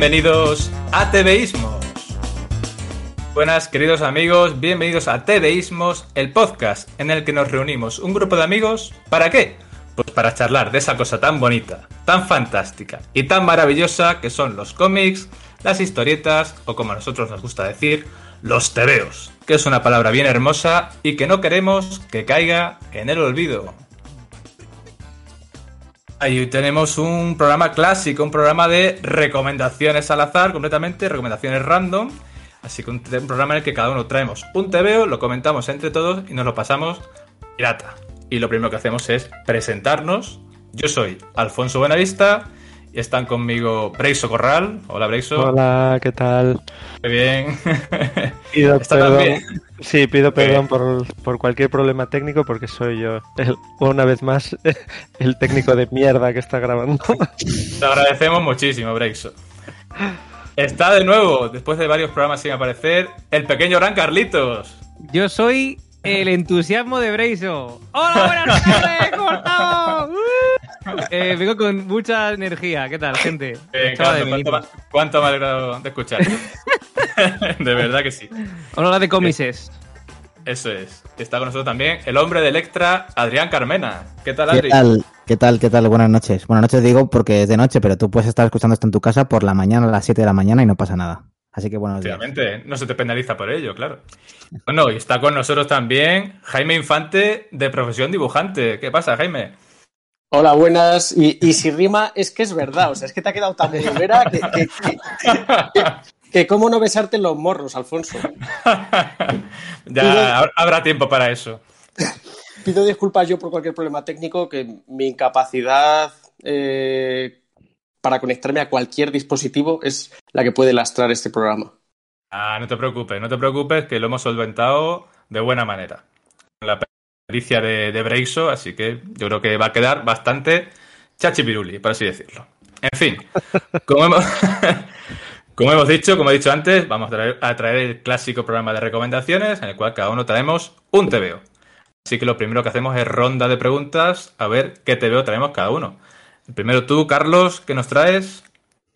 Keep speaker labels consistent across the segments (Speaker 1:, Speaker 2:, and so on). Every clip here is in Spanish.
Speaker 1: Bienvenidos a TVismos. Buenas queridos amigos, bienvenidos a TVismos, el podcast en el que nos reunimos un grupo de amigos. ¿Para qué? Pues para charlar de esa cosa tan bonita, tan fantástica y tan maravillosa que son los cómics, las historietas o como a nosotros nos gusta decir, los tebeos, que es una palabra bien hermosa y que no queremos que caiga en el olvido. Ahí tenemos un programa clásico, un programa de recomendaciones al azar, completamente, recomendaciones random. Así que un, programa en el que cada uno traemos un tebeo, lo comentamos entre todos y nos lo pasamos pirata. Y lo primero que hacemos es presentarnos. Yo soy Alfonso Buenavista y están conmigo Breiso Corral. Hola Breiso.
Speaker 2: Hola, ¿qué tal?
Speaker 1: Muy bien.
Speaker 2: Pido
Speaker 1: Está
Speaker 2: perdón.
Speaker 1: también.
Speaker 2: Sí, pido perdón por, por cualquier problema técnico porque soy yo, el- una vez más, el técnico de mierda que está grabando.
Speaker 1: Te agradecemos muchísimo, Brexo. Está de nuevo, después de varios programas sin aparecer, el pequeño gran Carlitos.
Speaker 3: Yo soy el entusiasmo de Breiso. ¡Hola, buenas tardes! ¿Cómo estamos? Eh, vengo con mucha energía. ¿Qué tal, gente?
Speaker 1: Eh,
Speaker 3: de
Speaker 1: cuánto, me ha alegrado de escuchar. de verdad que sí.
Speaker 3: Hola de cómices.
Speaker 1: Eso es. Está con nosotros también el hombre de Electra, Adrián Carmena. ¿Qué tal, Adri?
Speaker 4: ¿Qué tal? ¿Qué tal? ¿Qué tal? Buenas noches. Buenas noches digo porque es de noche, pero tú puedes estar escuchando esto en tu casa por la mañana a las 7 de la mañana y no pasa nada. Así que buenos días.
Speaker 1: Efectivamente, no se te penaliza por ello, claro. Bueno, y está con nosotros también Jaime Infante, de profesión dibujante. ¿Qué pasa, Jaime?
Speaker 5: Hola, buenas. Y, y si rima, es que es verdad. O sea, es que te ha quedado tan primera que, que, que, que- que cómo no besarte en los morros, Alfonso.
Speaker 1: ya habrá- habrá tiempo para eso.
Speaker 5: Pido disculpas yo por cualquier problema técnico, que mi incapacidad eh, para conectarme a cualquier dispositivo es la que puede lastrar este programa.
Speaker 1: Ah, no te preocupes, no te preocupes, que lo hemos solventado de buena manera. La pericia de, de Breixo, así que yo creo que va a quedar bastante chachipiruli, por así decirlo. En fin, como hemos, como hemos dicho, como he dicho antes, vamos a traer, a traer el clásico programa de recomendaciones, en el cual cada uno traemos un TVO. Así que lo primero que hacemos es ronda de preguntas, a ver qué TVO traemos cada uno. Primero tú, Carlos, ¿qué nos traes?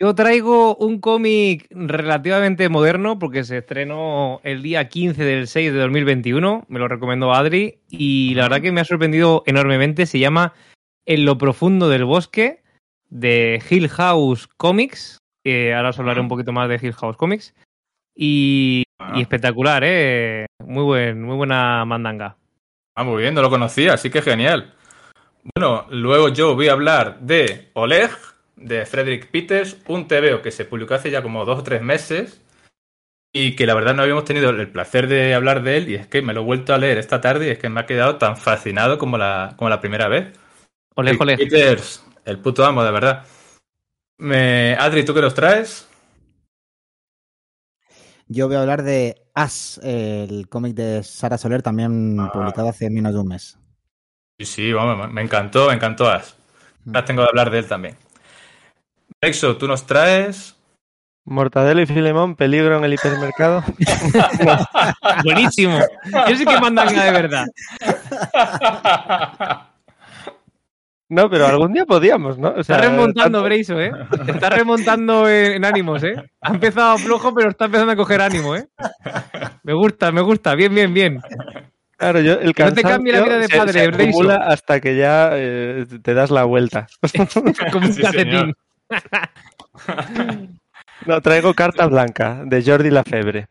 Speaker 3: Yo traigo un cómic relativamente moderno porque se estrenó el día 15 del 6 de 2021. Me lo recomendó Adri y la verdad que me ha sorprendido enormemente. Se llama En lo profundo del bosque de Hill House Comics. que ahora os hablaré un poquito más de Hill House Comics. Y, y espectacular, ¿eh? Muy, buen, muy buena mandanga.
Speaker 1: Ah, muy bien, no lo conocía, así que genial. Bueno, luego yo voy a hablar de Oleg, de Frederick Peters, un TVO que se publicó hace ya como dos o tres meses y que la verdad no habíamos tenido el placer de hablar de él y es que me lo he vuelto a leer esta tarde y es que me ha quedado tan fascinado como la, como la primera vez.
Speaker 3: Ole, ole.
Speaker 1: Peters, el puto amo, de verdad. Me... Adri, ¿tú qué nos traes?
Speaker 4: Yo voy a hablar de As, el cómic de Sara Soler, también
Speaker 1: Ah.
Speaker 4: publicado hace menos de un mes.
Speaker 1: Sí, sí, vamos, me encantó, me encantó As. Ahora tengo que hablar de él también. Rexo, ¿tú nos traes?
Speaker 2: Mortadelo y Filemón, peligro en el hipermercado.
Speaker 3: Buenísimo. Yo sí que mandanga de verdad.
Speaker 2: No, pero algún día podíamos, ¿no? O
Speaker 3: Está remontando
Speaker 2: tanto-
Speaker 3: Breiso, ¿eh? Está remontando en, ánimos, ¿eh? Ha empezado flojo, pero está empezando a coger ánimo, ¿eh? Me gusta, me gusta. Bien, bien, bien.
Speaker 2: Claro, yo, el
Speaker 3: No te cambie la vida de
Speaker 2: se-
Speaker 3: padre,
Speaker 2: se acumula hasta que ya eh, te das la vuelta.
Speaker 3: Como un
Speaker 1: Sí.
Speaker 2: No, traigo Carta Blanca, de Jordi Lafebre,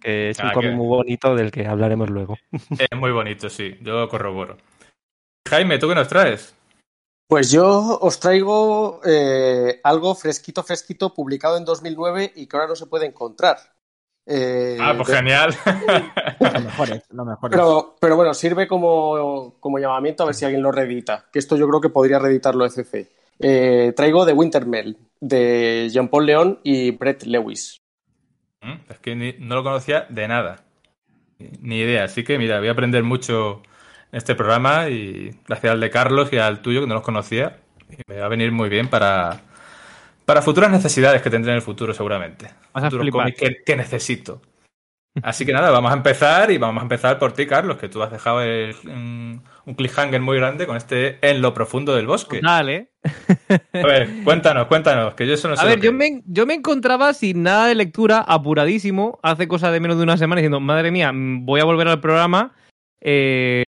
Speaker 2: que es un
Speaker 1: Ah,
Speaker 2: cómic muy bonito del que hablaremos luego.
Speaker 1: Es muy bonito, sí, yo corroboro. Jaime, ¿tú qué nos traes?
Speaker 5: Pues yo os traigo eh, algo fresquito, fresquito, publicado en 2009 y que ahora no se puede encontrar. Eh,
Speaker 1: Ah, pues
Speaker 5: de-
Speaker 1: genial.
Speaker 4: Lo mejor es, lo mejor es.
Speaker 5: Pero, pero bueno, sirve como, como llamamiento a ver si alguien lo reedita. Que esto yo creo que podría reeditarlo ECC. Eh, traigo The Wintermell, de Jean-Paul León y Brett Lewis.
Speaker 1: Mm, Es que ni- no lo conocía de nada. Ni- idea. Así que, mira, voy a aprender mucho en este programa y gracias al de Carlos y al tuyo, que no los conocía. Y me va a venir muy bien para, para futuras necesidades que tendré en el futuro, seguramente.
Speaker 3: Vas a
Speaker 1: Futuros cómics que, que necesito. Así que nada, vamos a empezar y vamos a empezar por ti, Carlos, que tú has dejado el- un, cliffhanger muy grande con este En lo profundo del bosque.
Speaker 3: Dale.
Speaker 1: A ver, cuéntanos, cuéntanos, que yo eso no sé.
Speaker 3: A ver, yo me, yo me encontraba sin nada de lectura, apuradísimo, hace cosa de menos de una semana, diciendo, madre mía, mm, voy a volver al programa eh,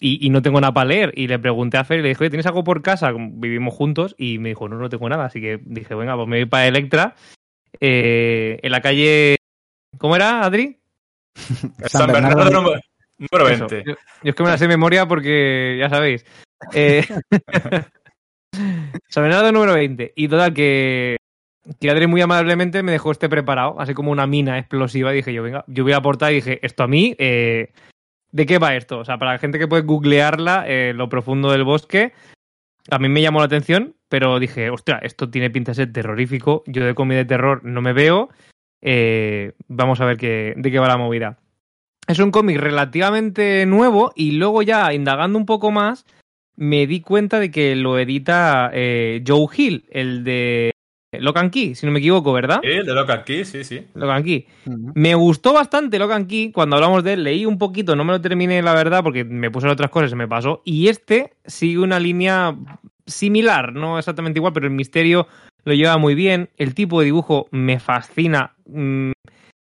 Speaker 3: y, y no tengo nada para leer. Y le pregunté a Fer y le dije, oye, ¿tienes algo por casa? Vivimos juntos y me dijo, no, no tengo nada. Así que dije, venga, pues me voy para Electra. eh, en la calle... ¿Cómo era, Adri?
Speaker 1: San Bernardo número, número
Speaker 3: Eso.
Speaker 1: 20.
Speaker 3: Yo, yo es que me la sé de memoria porque ya sabéis. Eh, número 20. Y total, que, que Adri muy amablemente me dejó este preparado, así como una mina explosiva. Y dije yo, venga, yo voy a aportar y dije, esto a mí, eh, ¿de qué va esto? O sea, para la gente que puede googlearla, eh, lo profundo del bosque, a mí me llamó la atención, pero dije, ostras, esto tiene pinta de ser terrorífico. Yo de cómic de terror no me veo. Eh, vamos a ver qué, de qué va la movida. Es un cómic relativamente nuevo y luego ya indagando un poco más me di cuenta de que lo edita eh, Joe Hill, el de Locan Key, si no me equivoco, ¿verdad?
Speaker 1: Sí, el de Local Key, sí, sí.
Speaker 3: Locan Key. Me gustó bastante Locan Key cuando hablamos de él. Leí un poquito, no me lo terminé, la verdad, porque me puse en otras cosas y se me pasó. Y este sigue una línea similar, no exactamente igual, pero el misterio lo lleva muy bien. El tipo de dibujo me fascina. Mm,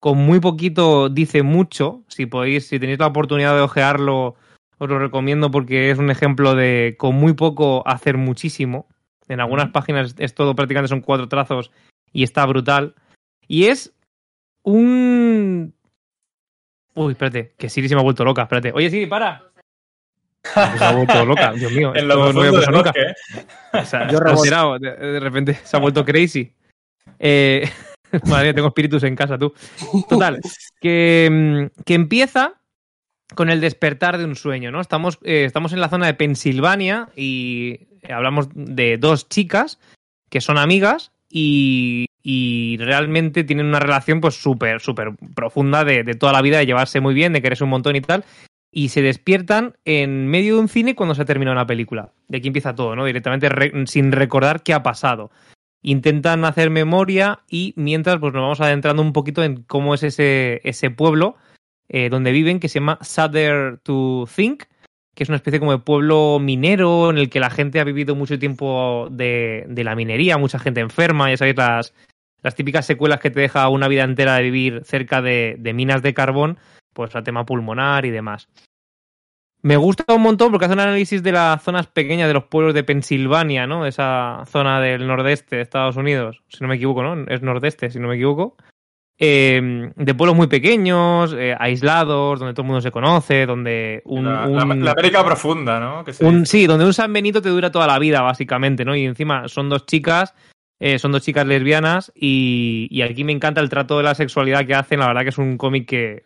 Speaker 3: con muy poquito dice mucho. Si podéis, si tenéis la oportunidad de ojearlo, os lo recomiendo porque es un ejemplo de con muy poco hacer muchísimo. En algunas páginas es todo prácticamente son cuatro trazos y está brutal. Y es un. Uy, espérate, que Siri se me ha vuelto loca, espérate. Oye, Siri, para. Se ha vuelto loca, Dios mío.
Speaker 1: En lo
Speaker 3: no
Speaker 1: bosque. ¿eh?
Speaker 3: O sea,
Speaker 4: Yo
Speaker 3: de repente se ha vuelto crazy. Eh, madre tengo espíritus en casa, tú. Total, que, mm, que empieza con el despertar de un sueño, ¿no? Estamos, eh, estamos en la zona de Pensilvania y hablamos de dos chicas que son amigas y, y realmente tienen una relación pues súper, súper profunda de, de toda la vida, de llevarse muy bien, de quererse un montón y tal. Y se despiertan en medio de un cine cuando se ha terminado una película. De aquí empieza todo, ¿no? Directamente re- sin recordar qué ha pasado. Intentan hacer memoria y mientras pues nos vamos adentrando un poquito en cómo es ese, ese pueblo eh, donde viven, que se llama Sadder to Think, que es una especie como de pueblo minero en el que la gente ha vivido mucho tiempo de, de la minería, mucha gente enferma, ya sabéis, las, las típicas secuelas que te deja una vida entera de vivir cerca de, de minas de carbón, pues a tema pulmonar y demás. Me gusta un montón porque hace un análisis de las zonas pequeñas de los pueblos de Pensilvania, ¿no? Esa zona del nordeste de Estados Unidos, si no me equivoco, ¿no? Es nordeste, si no me equivoco. Eh, de pueblos muy pequeños, eh, aislados, donde todo el mundo se conoce, donde un,
Speaker 1: la,
Speaker 3: un-
Speaker 1: la- la América profunda, ¿no? Que
Speaker 3: un- sí, donde un San Benito te dura toda la vida, básicamente, ¿no? Y encima son dos chicas, eh, son dos chicas lesbianas, y, y aquí me encanta el trato de la sexualidad que hacen. La verdad que es un cómic que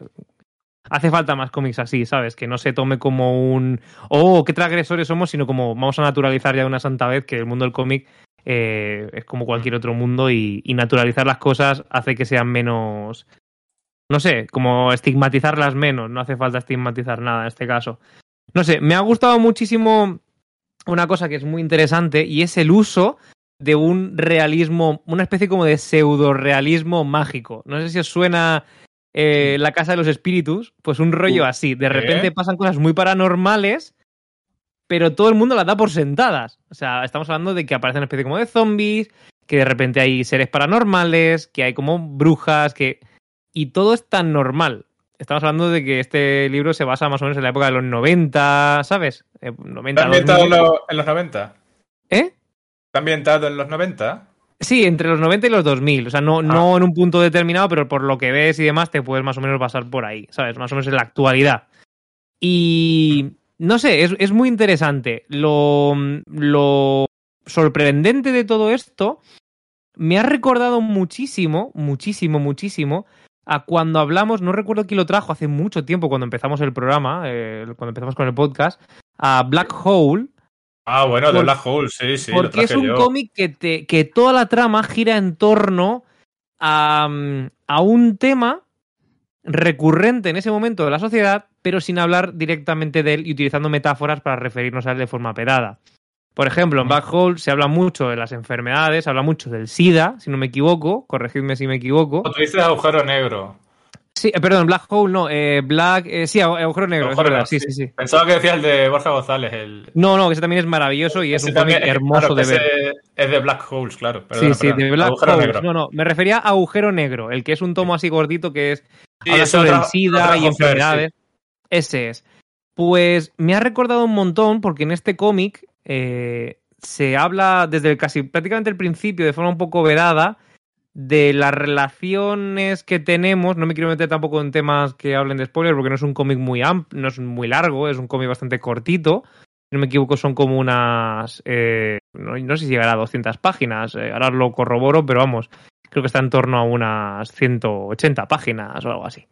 Speaker 3: hace falta más cómics así, ¿sabes? Que no se tome como un oh, qué transgresores somos, sino como vamos a naturalizar ya de una santa vez que el mundo del cómic eh, es como cualquier otro mundo y, naturalizar las cosas hace que sean menos. No sé, como estigmatizarlas menos, no hace falta estigmatizar nada en este caso. No sé, me ha gustado muchísimo una cosa que es muy interesante y es el uso de un realismo, una especie como de pseudo realismo mágico. No sé si os suena eh, La Casa de los Espíritus, pues un rollo así. De repente pasan cosas muy paranormales, pero todo el mundo las da por sentadas. O sea, estamos hablando de que aparecen una especie como de zombies, que de repente hay seres paranormales, que hay como brujas, que... Y todo es tan normal. Estamos hablando de que este libro se basa más o menos en la época de los 90, ¿sabes? Eh, 90,
Speaker 1: ¿Está ambientado en
Speaker 3: 2000.
Speaker 1: los, en los 90?
Speaker 3: ¿Eh?
Speaker 1: ¿Está ambientado en los 90?
Speaker 3: Sí, entre los 90 y los 2000. O sea, no, no en un punto determinado, pero por lo que ves y demás, te puedes más o menos basar por ahí, ¿sabes? Más o menos en la actualidad. Y no sé, es, es muy interesante. Lo, lo sorprendente de todo esto me ha recordado muchísimo, muchísimo, muchísimo a cuando hablamos, no recuerdo quién lo trajo hace mucho tiempo, cuando empezamos el programa, eh, cuando empezamos con el podcast, a Black Hole,
Speaker 1: Ah, bueno, de Black Hole, sí, sí. lo
Speaker 3: porque es un cómic que, te, que toda la trama gira en torno a, mm, a un tema recurrente en ese momento de la sociedad, pero sin hablar directamente de él y utilizando metáforas para referirnos a él de forma pedada. Por ejemplo, en Black Hole se habla mucho de las enfermedades, se habla mucho del SIDA, si no me equivoco, corregidme si me equivoco.
Speaker 1: Tú dices agujero negro.
Speaker 3: Sí, eh, perdón, Black Hole no, eh, Black, eh, sí, agu- agujero negro,
Speaker 1: Agujero
Speaker 3: sí, sí, sí.
Speaker 1: Pensaba que decía el de Borja González. El...
Speaker 3: No, no, que ese también es maravilloso y es
Speaker 1: Ese
Speaker 3: un cómic hermoso
Speaker 1: claro,
Speaker 3: de ver.
Speaker 1: Es de Black Holes, claro.
Speaker 3: Sí,
Speaker 1: Perdona,
Speaker 3: sí,
Speaker 1: perdona.
Speaker 3: de Black
Speaker 1: Agujero
Speaker 3: Holes.
Speaker 1: negro.
Speaker 3: No, no, me refería a agujero negro, el que es un tomo así gordito que es
Speaker 1: Sí,
Speaker 3: habla sobre
Speaker 1: otra-
Speaker 3: el SIDA
Speaker 1: otra
Speaker 3: y enfermedades. Ese es. Pues me ha recordado un montón porque en este cómic eh, se habla desde el casi prácticamente el principio, de forma un poco vedada, de las relaciones que tenemos. No me quiero meter tampoco en temas que hablen de spoilers porque no es un cómic muy amplio, no es muy largo, es un cómic bastante cortito. Si no me equivoco, son como unas. eh, no, sé si llegará a 200 páginas, eh, ahora lo corroboro, pero vamos, creo que está en torno a unas 180 páginas o algo así.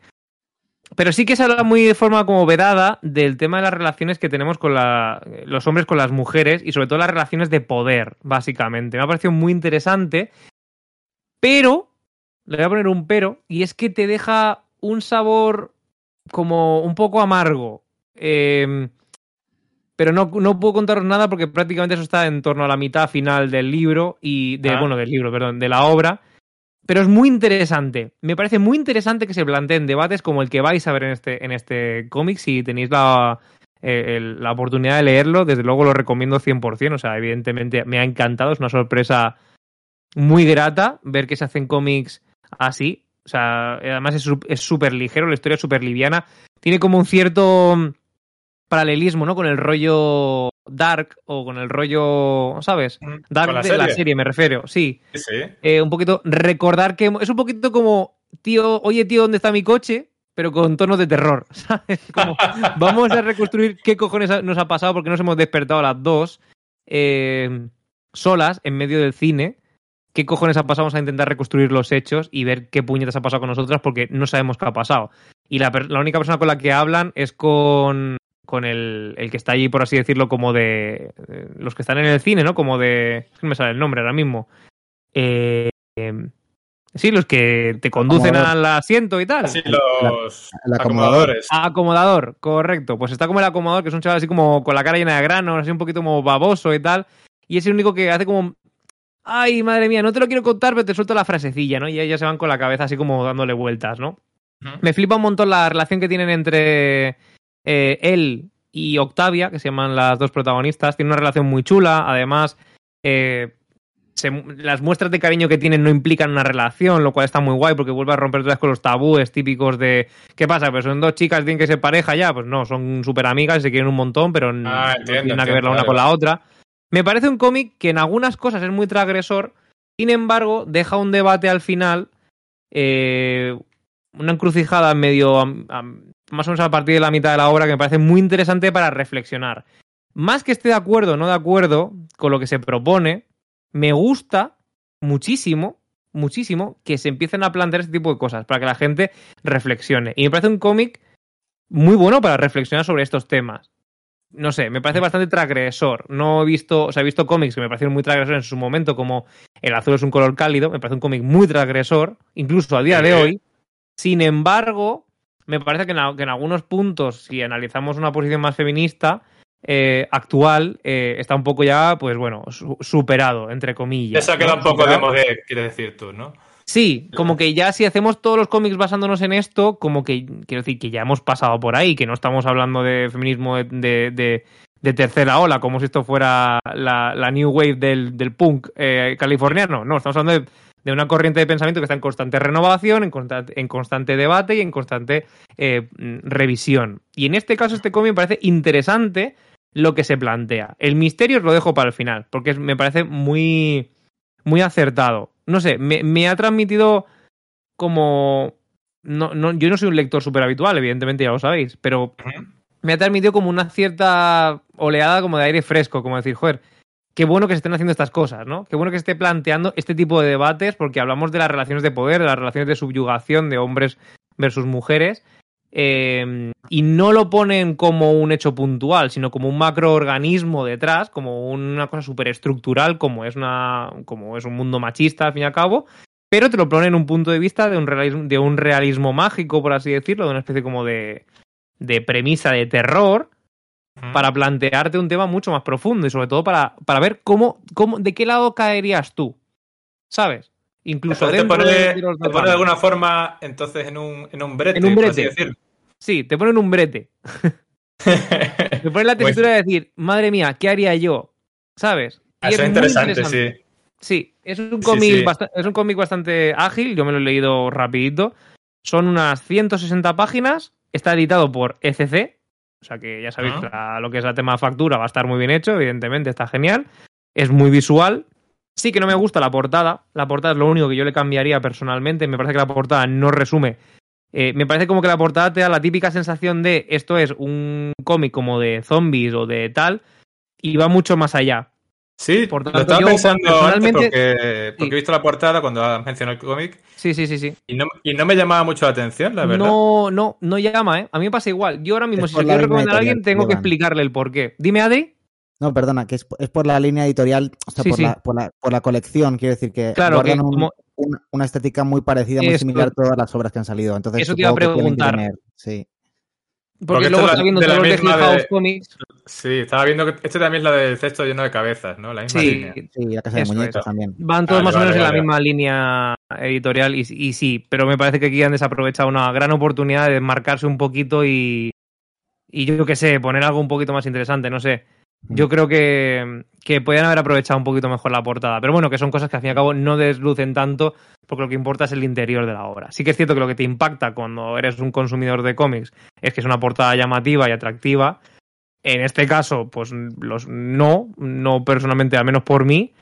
Speaker 3: Pero sí que se habla muy de forma como vedada del tema de las relaciones que tenemos con la- los hombres con las mujeres y sobre todo las relaciones de poder, básicamente. Me ha parecido muy interesante, pero, le voy a poner un pero, y es que te deja un sabor como un poco amargo. Eh, pero no, no puedo contaros nada porque prácticamente eso está en torno a la mitad final del libro y de,
Speaker 1: Ah.
Speaker 3: bueno, del libro, perdón, de la obra. Pero es muy interesante. Me parece muy interesante que se planteen debates como el que vais a ver en este, en este cómic. Si tenéis la, eh, el- la oportunidad de leerlo, desde luego lo recomiendo 100%. O sea, evidentemente me ha encantado. Es una sorpresa muy grata ver que se hacen cómics así. O sea, además es súper ligero, la historia es súper liviana. Tiene como un cierto mm, paralelismo, ¿no? Con el rollo Dark o con el rollo, ¿sabes? Dark
Speaker 1: ¿Con la
Speaker 3: de la
Speaker 1: serie?
Speaker 3: me refiero, sí. Eh, un poquito recordar que es un poquito como, tío, oye, tío, ¿dónde está mi coche? Pero con tonos de terror, ¿sabes? Como, vamos a reconstruir qué cojones nos ha pasado porque nos hemos despertado a las dos eh, solas en medio del cine. ¿Qué cojones ha pasado? Vamos a intentar reconstruir los hechos y ver qué puñetas ha pasado con nosotras porque no sabemos qué ha pasado. Y la, única persona con la que hablan es con, con el, el que está allí, por así decirlo, como de. eh, los que están en el cine, ¿no? Como de. Es que no me sale el nombre ahora mismo. Eh, em, sí, los que te conducen al asiento y tal.
Speaker 1: Así los acomodadores.
Speaker 3: Acomodador, correcto. Pues está como el acomodador, que es un chaval así como con la cara llena de granos, así un poquito como baboso y tal. Y es el único que hace como. Ay, madre mía, no te lo quiero contar, pero te suelto la frasecilla, ¿no? Y ellos se van con la cabeza así como dándole vueltas, ¿no? Me flipa un montón la relación que tienen entre eh, él y Octavia, que se llaman las dos protagonistas. Tienen una relación muy chula. Además, eh, se- las muestras de cariño que tienen no implican una relación, lo cual está muy guay porque vuelve a romper vez con los tabúes típicos de ¿qué pasa? Pues son dos chicas, tienen que ser pareja ya. Pues no, son súper amigas y se quieren un montón, pero n-
Speaker 1: Ah,
Speaker 3: no
Speaker 1: entiendo,
Speaker 3: tienen nada que ver la una con la otra. Me parece un cómic que en algunas cosas es muy transgresor, sin embargo, deja un debate al final, eh, una encrucijada medio, más o menos a partir de la mitad de la obra, que me parece muy interesante para reflexionar. Más que esté de acuerdo o no de acuerdo con lo que se propone, me gusta muchísimo, muchísimo que se empiecen a plantear este tipo de cosas, para que la gente reflexione. Y me parece un cómic muy bueno para reflexionar sobre estos temas no sé, me parece bastante transgresor. No he visto, o sea, he visto cómics que me parecieron muy transgresores en su momento, como El azul es un color cálido, me parece un cómic muy transgresor, incluso a día de hoy. Sin embargo, me parece que en, a- que en algunos puntos, si analizamos una posición más feminista, eh, actual, eh, está un poco ya, pues bueno, su- superado, entre comillas.
Speaker 1: Esa queda
Speaker 3: ¿no?
Speaker 1: un poco de modé, quieres decir tú, ¿no?
Speaker 3: Sí, como que ya si hacemos todos los cómics basándonos en esto, como que quiero decir que ya hemos pasado por ahí, que no estamos hablando de feminismo de, de- de- tercera ola, como si esto fuera la, new wave del, del punk eh, californiano. No, estamos hablando de, una corriente de pensamiento que está en constante renovación, en constante, debate y en constante eh, revisión. Y en este caso, este cómic me parece interesante lo que se plantea. El misterio os lo dejo para el final, porque me parece muy, muy acertado. No sé, me, me ha transmitido como... No, no, yo no soy un lector súper habitual, evidentemente ya lo sabéis, pero me ha transmitido como una cierta oleada como de aire fresco, como decir, joder, qué bueno que se estén haciendo estas cosas, ¿no? Qué bueno que se esté planteando este tipo de debates, porque hablamos de las relaciones de poder, de las relaciones de subyugación de hombres versus mujeres, eh, y no lo ponen como un hecho puntual, sino como un macroorganismo detrás, como una cosa súper estructural, como es, una, como es un mundo machista, al fin y al cabo, pero te lo ponen en un punto de vista de un realismo, de un realismo mágico, por así decirlo, de una especie como de, de premisa de terror, para plantearte un tema mucho más profundo y sobre todo para, para ver cómo, cómo, de qué lado caerías tú, ¿sabes? Incluso
Speaker 1: te
Speaker 3: dentro
Speaker 1: pone,
Speaker 3: de,
Speaker 1: te pone de alguna forma, entonces, en un, en un brete.
Speaker 3: En un
Speaker 1: por así
Speaker 3: brete.
Speaker 1: decirlo.
Speaker 3: Sí, te ponen un brete. Te ponen la
Speaker 1: Pues-
Speaker 3: tesitura de decir, madre mía, ¿qué haría yo? ¿Sabes? Y
Speaker 1: Eso es
Speaker 3: muy
Speaker 1: interesante, sí.
Speaker 3: Sí, es un cómic
Speaker 1: sí.
Speaker 3: basta- es un cómic bastante ágil, yo me lo he leído rapidito. Son unas 160 páginas, está editado por ECC, o sea que ya sabéis
Speaker 1: Ah.
Speaker 3: la- lo que es el tema factura va a estar muy bien hecho, evidentemente está genial. Es muy visual. Sí que no me gusta la portada, la portada es lo único que yo le cambiaría personalmente, me parece que la portada no resume. Eh, me parece como que la portada te da la típica sensación de esto es un cómic como de zombies o de tal, y va mucho más allá.
Speaker 1: Sí,
Speaker 3: Por
Speaker 1: lo estaba
Speaker 3: yo,
Speaker 1: pensando antes
Speaker 3: personalmente-
Speaker 1: porque, porque
Speaker 3: Sí.
Speaker 1: he visto la portada cuando has mencionado el cómic
Speaker 3: Sí, sí, sí, sí.
Speaker 1: y no, y no me llamaba mucho la atención, la verdad.
Speaker 3: No, no, no llama, ¿eh? A mí me pasa igual. Yo ahora mismo,
Speaker 4: Es
Speaker 3: si se quiero recomendar a alguien, tengo que explicarle el porqué. Dime, Adri.
Speaker 4: No, perdona, que es, es por la línea editorial, o sea,
Speaker 3: Sí,
Speaker 4: por,
Speaker 3: sí.
Speaker 4: La, por, la, por la colección, quiero decir que
Speaker 3: Claro,
Speaker 4: guardan
Speaker 3: que
Speaker 4: un-
Speaker 3: como-
Speaker 4: un- una estética muy parecida, muy
Speaker 3: Esto-
Speaker 4: similar a todas las obras que han salido. Entonces,
Speaker 3: Eso te iba a
Speaker 4: que que
Speaker 3: preguntar.
Speaker 4: tener- sí.
Speaker 3: Porque,
Speaker 1: Porque
Speaker 3: luego está viendo todos los de House Comics.
Speaker 1: Sí, estaba viendo que este también es la del cesto lleno de cabezas, ¿no? La misma
Speaker 3: Sí,
Speaker 1: línea.
Speaker 4: Sí, la casa de
Speaker 3: Eso
Speaker 1: es.
Speaker 4: también.
Speaker 3: van todos
Speaker 1: Vale,
Speaker 3: más o menos
Speaker 1: vale,
Speaker 3: en la misma línea editorial y, y sí, pero me parece que aquí han desaprovechado una gran oportunidad de marcarse un poquito y, y yo qué sé, poner algo un poquito más interesante, no sé. Yo creo que, que podían haber aprovechado un poquito mejor la portada, pero bueno, que son cosas que al fin y al cabo no deslucen tanto porque lo que importa es el interior de la obra. Sí que es cierto que lo que te impacta cuando eres un consumidor de cómics es que es una portada llamativa y atractiva. En este caso, pues los no, no personalmente, al menos por mí,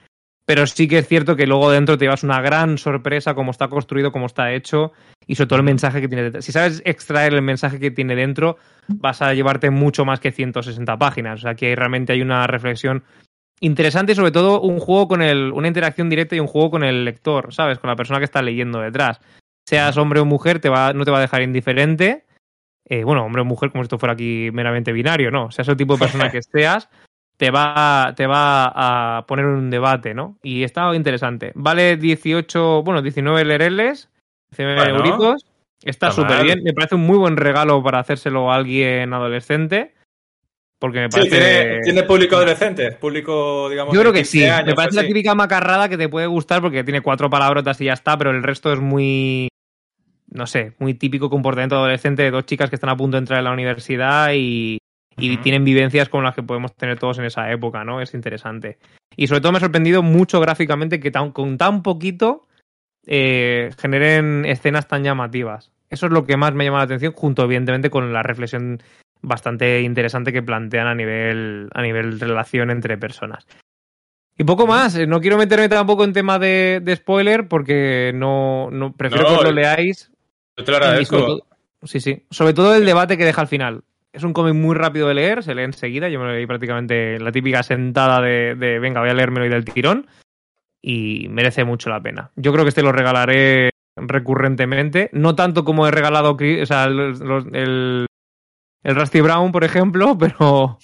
Speaker 3: pero sí que es cierto que luego dentro te llevas una gran sorpresa cómo está construido, cómo está hecho y sobre todo el mensaje que tiene detrás. Si sabes extraer el mensaje que tiene dentro, vas a llevarte mucho más que 160 páginas. O sea, que realmente hay una reflexión interesante y sobre todo un juego con el, una interacción directa y un juego con el lector, ¿sabes? Con la persona que está leyendo detrás. Seas hombre o mujer, te va, no te va a dejar indiferente. Eh, bueno, hombre o mujer, como si esto fuera aquí meramente binario, ¿no? Seas el tipo de persona que seas, te va, te va a poner un debate, ¿no? Y está interesante. Vale 18, bueno, 19 lereles, 19
Speaker 1: Bueno,
Speaker 3: euritos. Está súper bien. Me parece un muy buen regalo para hacérselo a alguien adolescente. Porque me
Speaker 1: Sí,
Speaker 3: parece.
Speaker 1: ¿tiene, tiene público adolescente, público, digamos.
Speaker 3: Yo creo que
Speaker 1: 15
Speaker 3: sí.
Speaker 1: años,
Speaker 3: me parece
Speaker 1: así.
Speaker 3: la típica macarrada que te puede gustar porque tiene cuatro palabrotas y ya está, pero el resto es muy. No sé, muy típico comportamiento adolescente de dos chicas que están a punto de entrar en la universidad y, y tienen vivencias como las que podemos tener todos en esa época, ¿no? Es interesante. Y sobre todo me ha sorprendido mucho gráficamente que tan- con tan poquito eh, generen escenas tan llamativas. Eso es lo que más me llama la atención, junto evidentemente con la reflexión bastante interesante que plantean a nivel, a nivel relación entre personas. Y poco más, eh, no quiero meterme tampoco en tema de, de spoiler porque no, no prefiero
Speaker 1: No,
Speaker 3: que os lo leáis.
Speaker 1: Yo te lo agradezco.
Speaker 3: todo- sí, sí. Sobre todo el debate que deja al final. Es un cómic muy rápido de leer, se lee enseguida. Yo me lo leí prácticamente la típica sentada de, de venga, voy a leérmelo y del tirón. Y merece mucho la pena. Yo creo que este lo regalaré recurrentemente. No tanto como he regalado o sea, los- el, el Rusty Brown, por ejemplo, pero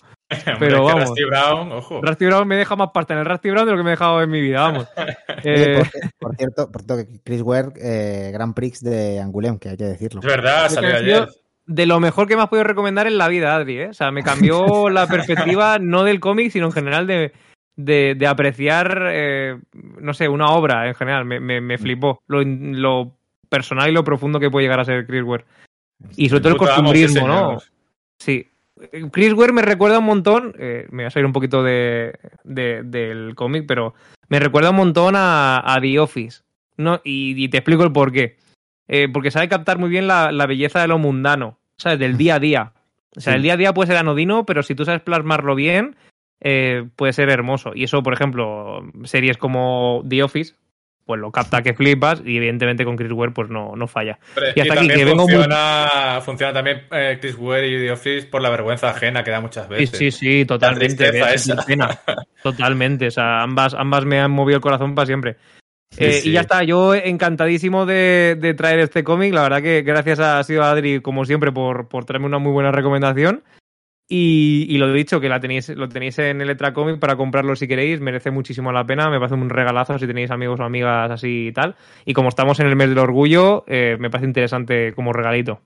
Speaker 3: pero vamos.
Speaker 1: Rusty Brown, ojo.
Speaker 3: Rusty Brown me deja más parte en el Rusty Brown de lo que me he dejado en mi vida, vamos.
Speaker 4: Oye,
Speaker 3: Eh,
Speaker 4: por, por cierto, por cierto, que Chris Ware, eh, Grand Prix de Angoulême, que hay que decirlo.
Speaker 1: Es verdad, salió ayer.
Speaker 3: De lo mejor que me has podido recomendar en la vida, Adri, ¿eh? O sea, me cambió la perspectiva no del cómic, sino en general de, de, de apreciar, eh, no sé, una obra en general. Me, me, me flipó lo, lo personal y lo profundo que puede llegar a ser Chris Ware. Y sobre todo el costumbrismo, ¿no? Sí. Chris Ware me recuerda un montón, eh, me voy a salir un poquito de, de- del cómic, pero me recuerda un montón a, a The Office. ¿no? Y, y te explico el por qué. Eh, porque sabe captar muy bien la, la belleza de lo mundano, ¿sabes? Del día a día. O sea,
Speaker 4: Sí.
Speaker 3: el día a día puede ser anodino, pero si tú sabes plasmarlo bien, eh, puede ser hermoso. Y eso, por ejemplo, series como The Office, pues lo capta que flipas y evidentemente con Chris Ware pues no, no falla. Y hasta aquí, que vengo muy-
Speaker 1: funciona, también eh, Chris Ware y The Office por la vergüenza ajena que da muchas
Speaker 3: Sí,
Speaker 1: veces.
Speaker 3: sí, sí, totalmente.
Speaker 1: esa.
Speaker 3: de pena. Totalmente. O sea, ambas, ambas me han movido el corazón para siempre.
Speaker 1: Sí,
Speaker 3: Eh,
Speaker 1: sí.
Speaker 3: Y ya está, yo encantadísimo de, de traer este cómic. La verdad que gracias a, ha sido Adri, como siempre, por, por traerme una muy buena recomendación. Y, y lo dicho, que la tenéis, lo tenéis en Electra Comic para comprarlo si queréis, merece muchísimo la pena, me parece un regalazo si tenéis amigos o amigas así y tal. Y como estamos en el mes del orgullo, eh, me parece interesante como regalito.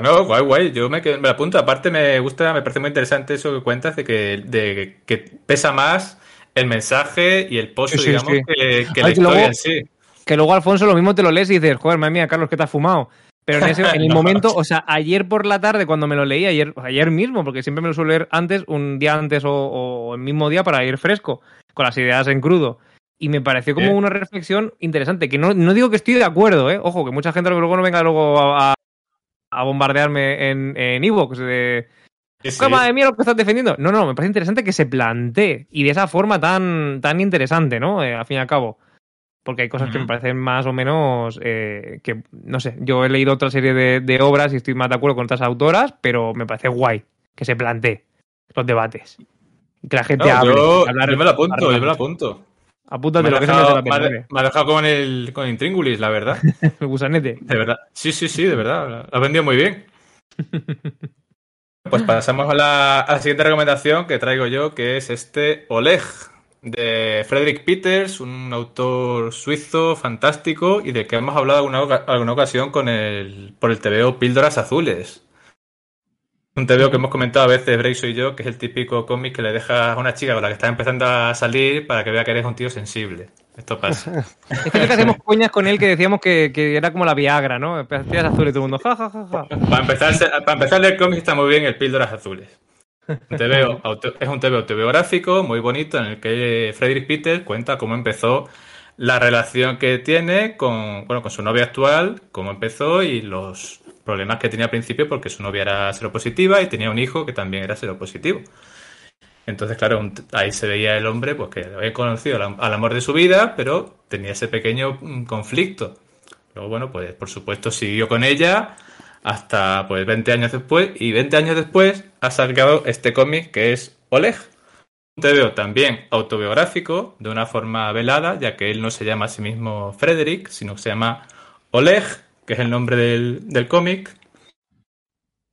Speaker 1: No, guay, guay. Yo me, me apunto. Aparte, me gusta, me parece muy interesante eso que cuentas de que, de que pesa más el mensaje y el
Speaker 3: Sí, sí,
Speaker 1: digamos,
Speaker 3: sí.
Speaker 1: que, que
Speaker 3: Ay,
Speaker 1: la
Speaker 3: que luego-
Speaker 1: historia en sí.
Speaker 3: que luego Alfonso lo mismo te lo lees y dices, joder, madre mía, Carlos, que te has fumado. Pero en, ese, en el momento, o sea, ayer por la tarde cuando me lo leí, ayer, ayer mismo, porque siempre me lo suelo leer antes, un día antes o, o el mismo día para ir fresco, con las ideas en crudo. Y me pareció como una reflexión interesante, que no, no digo que estoy de acuerdo, ¿eh? Ojo, que mucha gente luego no venga luego a, a- a bombardearme en en Evox de...
Speaker 1: Sí, sí.
Speaker 3: ¿Qué madre mía lo que estás defendiendo? No, no, me parece interesante que se plantee y de esa forma tan, tan interesante, ¿no? Eh, al fin y al cabo. Porque hay cosas que me parecen más o menos eh, que, no sé, yo he leído otra serie de, de obras y estoy más de acuerdo con otras autoras, pero me parece guay que se plantee los debates. Que la gente
Speaker 1: No,
Speaker 3: hable.
Speaker 1: yo,
Speaker 3: hablar-
Speaker 1: yo me lo apunto, yo me lo apunto.
Speaker 3: Apúntate lo
Speaker 1: ha
Speaker 3: que se me
Speaker 1: dejado, me
Speaker 3: la
Speaker 1: ha de- me ha dejado con el con Intríngulis, la verdad.
Speaker 3: el gusanete.
Speaker 1: De verdad. Sí, sí, sí, de verdad. Lo has vendido muy bien. Pues pasamos a la, a la siguiente recomendación que traigo yo, que es este Oleg, de Frederick Peters, un autor suizo fantástico y del que hemos hablado alguna, alguna ocasión con el, por el TVO Píldoras Azules. Un TVO que hemos comentado a veces, Braiso y yo, que es el típico cómic que le dejas a una chica con la que está empezando a salir para que vea que eres un tío sensible. Esto pasa.
Speaker 3: Es que hacemos coñas con él que decíamos que, que era como la Viagra, ¿no? Pastillas azules y todo el mundo, ja, ja, ja, ja.
Speaker 1: Para empezar, para empezar el cómic está muy bien el Píldoras Azules. Un TVO auto- es un TV autobiográfico muy bonito en el que Frederick Peters cuenta cómo empezó la relación que tiene con, bueno, con su novia actual, cómo empezó y los problemas que tenía al principio porque su novia era seropositiva y tenía un hijo que también era seropositivo. Entonces, claro, ahí se veía el hombre pues que había conocido al, amor de su vida, pero tenía ese pequeño mm, conflicto. Luego, bueno, pues por supuesto siguió con ella hasta pues 20 años después y 20 años después ha sacado este cómic que es Oleg. Un TVO también autobiográfico, de una forma velada, ya que él no se llama a sí mismo Frederick, sino que se llama Oleg, que es el nombre del, del cómic.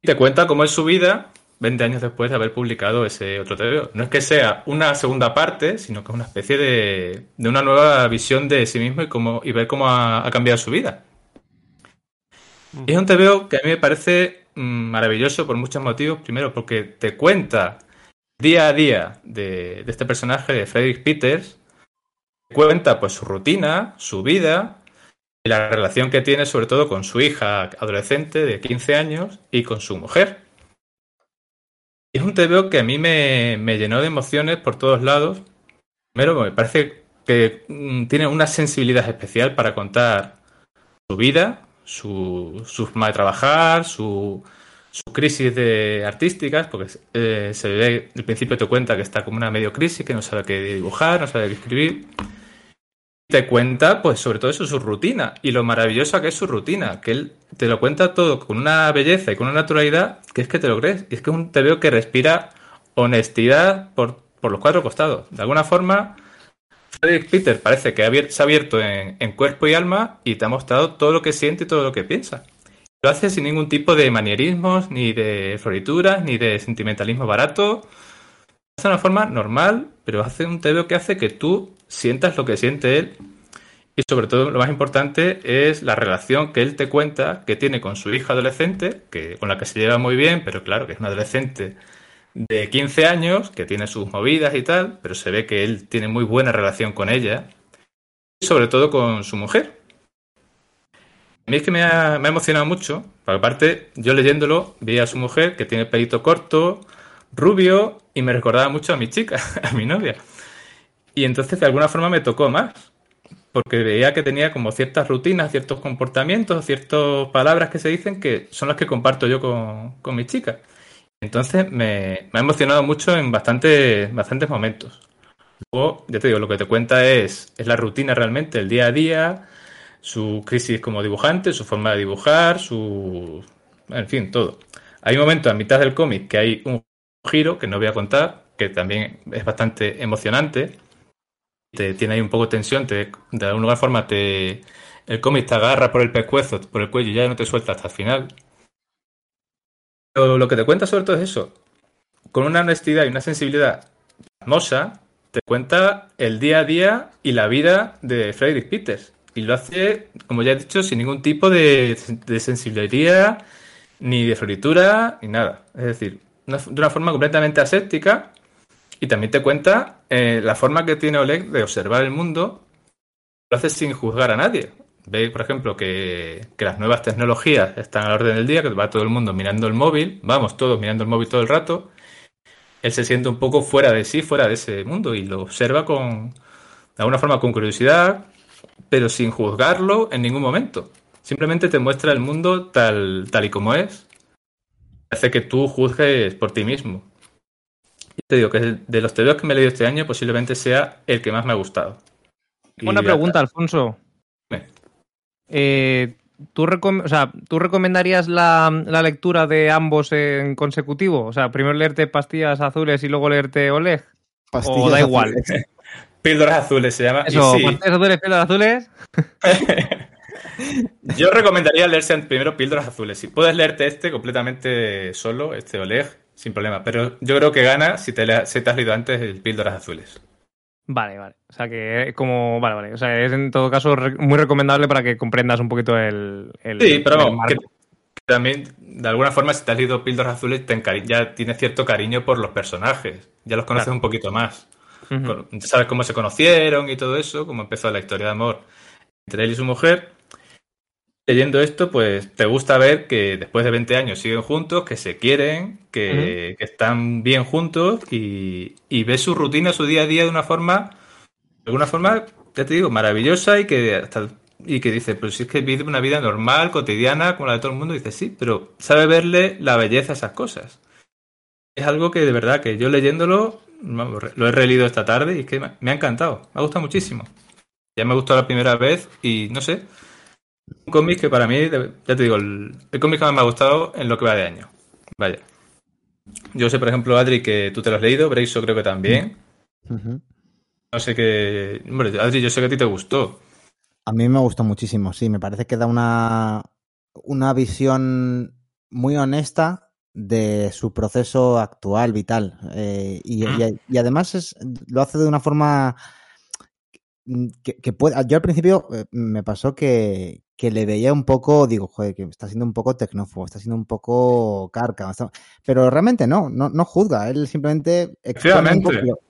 Speaker 1: Y te cuenta cómo es su vida 20 años después de haber publicado ese otro TVO. No es que sea una segunda parte, sino que es una especie de, de una nueva visión de sí mismo y, cómo, y ver cómo ha, ha cambiado su vida. Y es un TVO que a mí me parece mm, maravilloso por muchos motivos. Primero, porque te cuenta día a día de, de este personaje, de Frederick Peters. Te cuenta pues su rutina, su vida y la relación que tiene sobre todo con su hija adolescente de 15 años y con su mujer. Es un TVO que a mí me, me llenó de emociones por todos lados. Primero, me parece que mm, tiene una sensibilidad especial para contar su vida, su, su forma de trabajar, su, su crisis de artísticas, porque eh, se ve, al principio te cuenta que está como una medio crisis, que no sabe qué dibujar, no sabe qué escribir. Te cuenta, pues, sobre todo eso, su rutina y lo maravillosa que es su rutina, que él te lo cuenta todo con una belleza y con una naturalidad que es que te lo crees. Y es que es un TVO que respira honestidad por, por los cuatro costados. De alguna forma, Frederick Peter parece que se ha abierto en, en cuerpo y alma y te ha mostrado todo lo que siente y todo lo que piensa. Lo hace sin ningún tipo de manierismos, ni de florituras, ni de sentimentalismo barato. Lo hace de una forma normal, pero hace un TVO que hace que tú sientas lo que siente él. Y sobre todo, lo más importante es la relación que él te cuenta que tiene con su hija adolescente, que, con la que se lleva muy bien, pero claro, que es una adolescente de 15 años, que tiene sus movidas y tal, pero se ve que él tiene muy buena relación con ella, y sobre todo con su mujer. A mí es que me ha, me ha emocionado mucho, porque aparte, yo leyéndolo, vi a su mujer que tiene el pelito corto, rubio, y me recordaba mucho a mi chica, a mi novia. Y entonces de alguna forma me tocó más, porque veía que tenía como ciertas rutinas, ciertos comportamientos, ciertas palabras que se dicen que son las que comparto yo con, con mi chica. Entonces me, me ha emocionado mucho en bastante, bastantes momentos. Luego, ya te digo, lo que te cuenta es, es la rutina realmente, el día a día, su crisis como dibujante, su forma de dibujar, su... en fin, todo. Hay momentos a mitad del cómic que hay un giro que no voy a contar, que también es bastante emocionante. Te tiene ahí un poco de tensión, te, de alguna forma te, el cómic te agarra por el pescuezo, por el cuello y ya no te suelta hasta el final. Pero lo que te cuenta sobre todo es eso. Con una honestidad y una sensibilidad hermosa, te cuenta el día a día y la vida de Frederick Peters. Y lo hace, como ya he dicho, sin ningún tipo de, de sensibilidad, ni de floritura, ni nada. Es decir, de una forma completamente aséptica. Y también te cuenta eh, la forma que tiene Oleg de observar el mundo lo hace sin juzgar a nadie. Ve, por ejemplo, que, que las nuevas tecnologías están a la orden del día, que va todo el mundo mirando el móvil, vamos todos mirando el móvil todo el rato. Él se siente un poco fuera de sí, fuera de ese mundo y lo observa con, de alguna forma, con curiosidad, pero sin juzgarlo en ningún momento. Simplemente te muestra el mundo tal, tal y como es. Hace que tú juzgues por ti mismo. Y te digo que de los TVOs que me he leído este año, posiblemente sea el que más me ha gustado.
Speaker 3: Una
Speaker 1: Y
Speaker 3: pregunta, Alfonso. Eh, ¿tú, recom- o sea, ¿Tú recomendarías la, la lectura de ambos en consecutivo? O sea, primero leerte pastillas azules y luego leerte Oleg.
Speaker 4: Pastillas
Speaker 3: O da
Speaker 4: azules.
Speaker 3: igual.
Speaker 1: Píldoras azules se llama. y
Speaker 3: Eso,
Speaker 1: sí,
Speaker 3: pastillas azules, píldoras azules.
Speaker 1: yo recomendaría leerse primero Píldoras azules. Si puedes leerte este completamente solo, este Oleg, sin problema. Pero yo creo que gana si te, le- si te has leído antes el Píldoras azules.
Speaker 3: Vale, vale. O sea, que es como. Vale, vale. O sea, es en todo caso re- muy recomendable para que comprendas un poquito el. el-
Speaker 1: Sí, pero
Speaker 3: el
Speaker 1: que, también, de alguna forma, si te has leído Píldoras Azules, te ya tienes cierto cariño por los personajes. Ya los conoces
Speaker 3: Claro.
Speaker 1: un poquito más. Sabes cómo se conocieron y todo eso, cómo empezó la historia de amor entre él y su mujer. Leyendo esto, pues te gusta ver que después de 20 años siguen juntos, que se quieren, que, que están bien juntos y, y ves su rutina, su día a día de una forma, de alguna forma, ya te digo, maravillosa y que hasta y que dice, pero si es que vive una vida normal, cotidiana, como la de todo el mundo, y dice, sí, pero sabe verle la belleza a esas cosas. Es algo que de verdad que yo leyéndolo, lo he releído esta tarde y es que me me ha encantado, me ha gustado muchísimo. Ya me gustó la primera vez y no sé, un cómic que para mí, ya te digo, el, el cómic que más me ha gustado en lo que va de año. Vaya. Yo sé, por ejemplo, Adri, que tú te lo has leído, Breiso creo que también. No sé qué... Hombre, Adri, yo sé que a ti te gustó.
Speaker 4: A mí me gustó muchísimo, sí, me parece que da una, una visión muy honesta de su proceso actual, vital. eh, y, y- y además es, lo hace de una forma que, que puede... Yo al principio eh, me pasó que, que le veía un poco, digo, joder, que está siendo un poco tecnófobo, está siendo un poco carca, está- pero realmente no, no, no juzga, él simplemente expone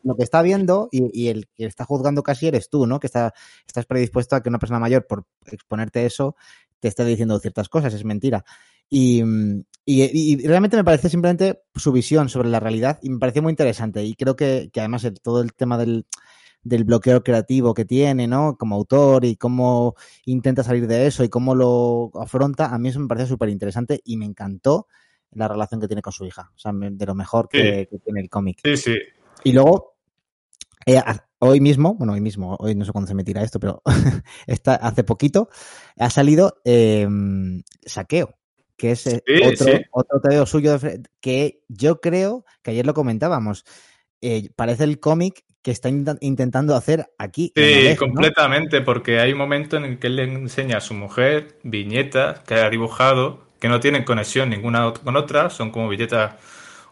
Speaker 4: lo, que está viendo y, y el que está juzgando casi eres tú, ¿no? Que está, estás predispuesto a que una persona mayor, por exponerte eso, te esté diciendo ciertas cosas, es mentira. Y, mm, y- y realmente me parece simplemente su visión sobre la realidad y me pareció muy interesante. Y creo que, que además el- todo el tema del, del bloqueo creativo que tiene, ¿no? Como autor y cómo intenta salir de eso y cómo lo afronta, a mí eso me parece súper interesante y me encantó la relación que tiene con su hija. O sea, de lo mejor que, que tiene el cómic.
Speaker 1: Sí, sí.
Speaker 4: Y luego, eh, hoy mismo, bueno, hoy mismo, hoy no sé cuándo se me tira esto, pero está, hace poquito, ha salido eh, Saqueo, que es eh,
Speaker 1: Sí,
Speaker 4: otro,
Speaker 1: sí.
Speaker 4: otro TVO suyo de que yo creo, que ayer lo comentábamos, eh, parece el cómic que está intentando hacer aquí.
Speaker 1: Sí, completamente, porque hay un momento en el que él le enseña a su mujer viñetas que ha dibujado que no tienen conexión ninguna con otra, son como viñetas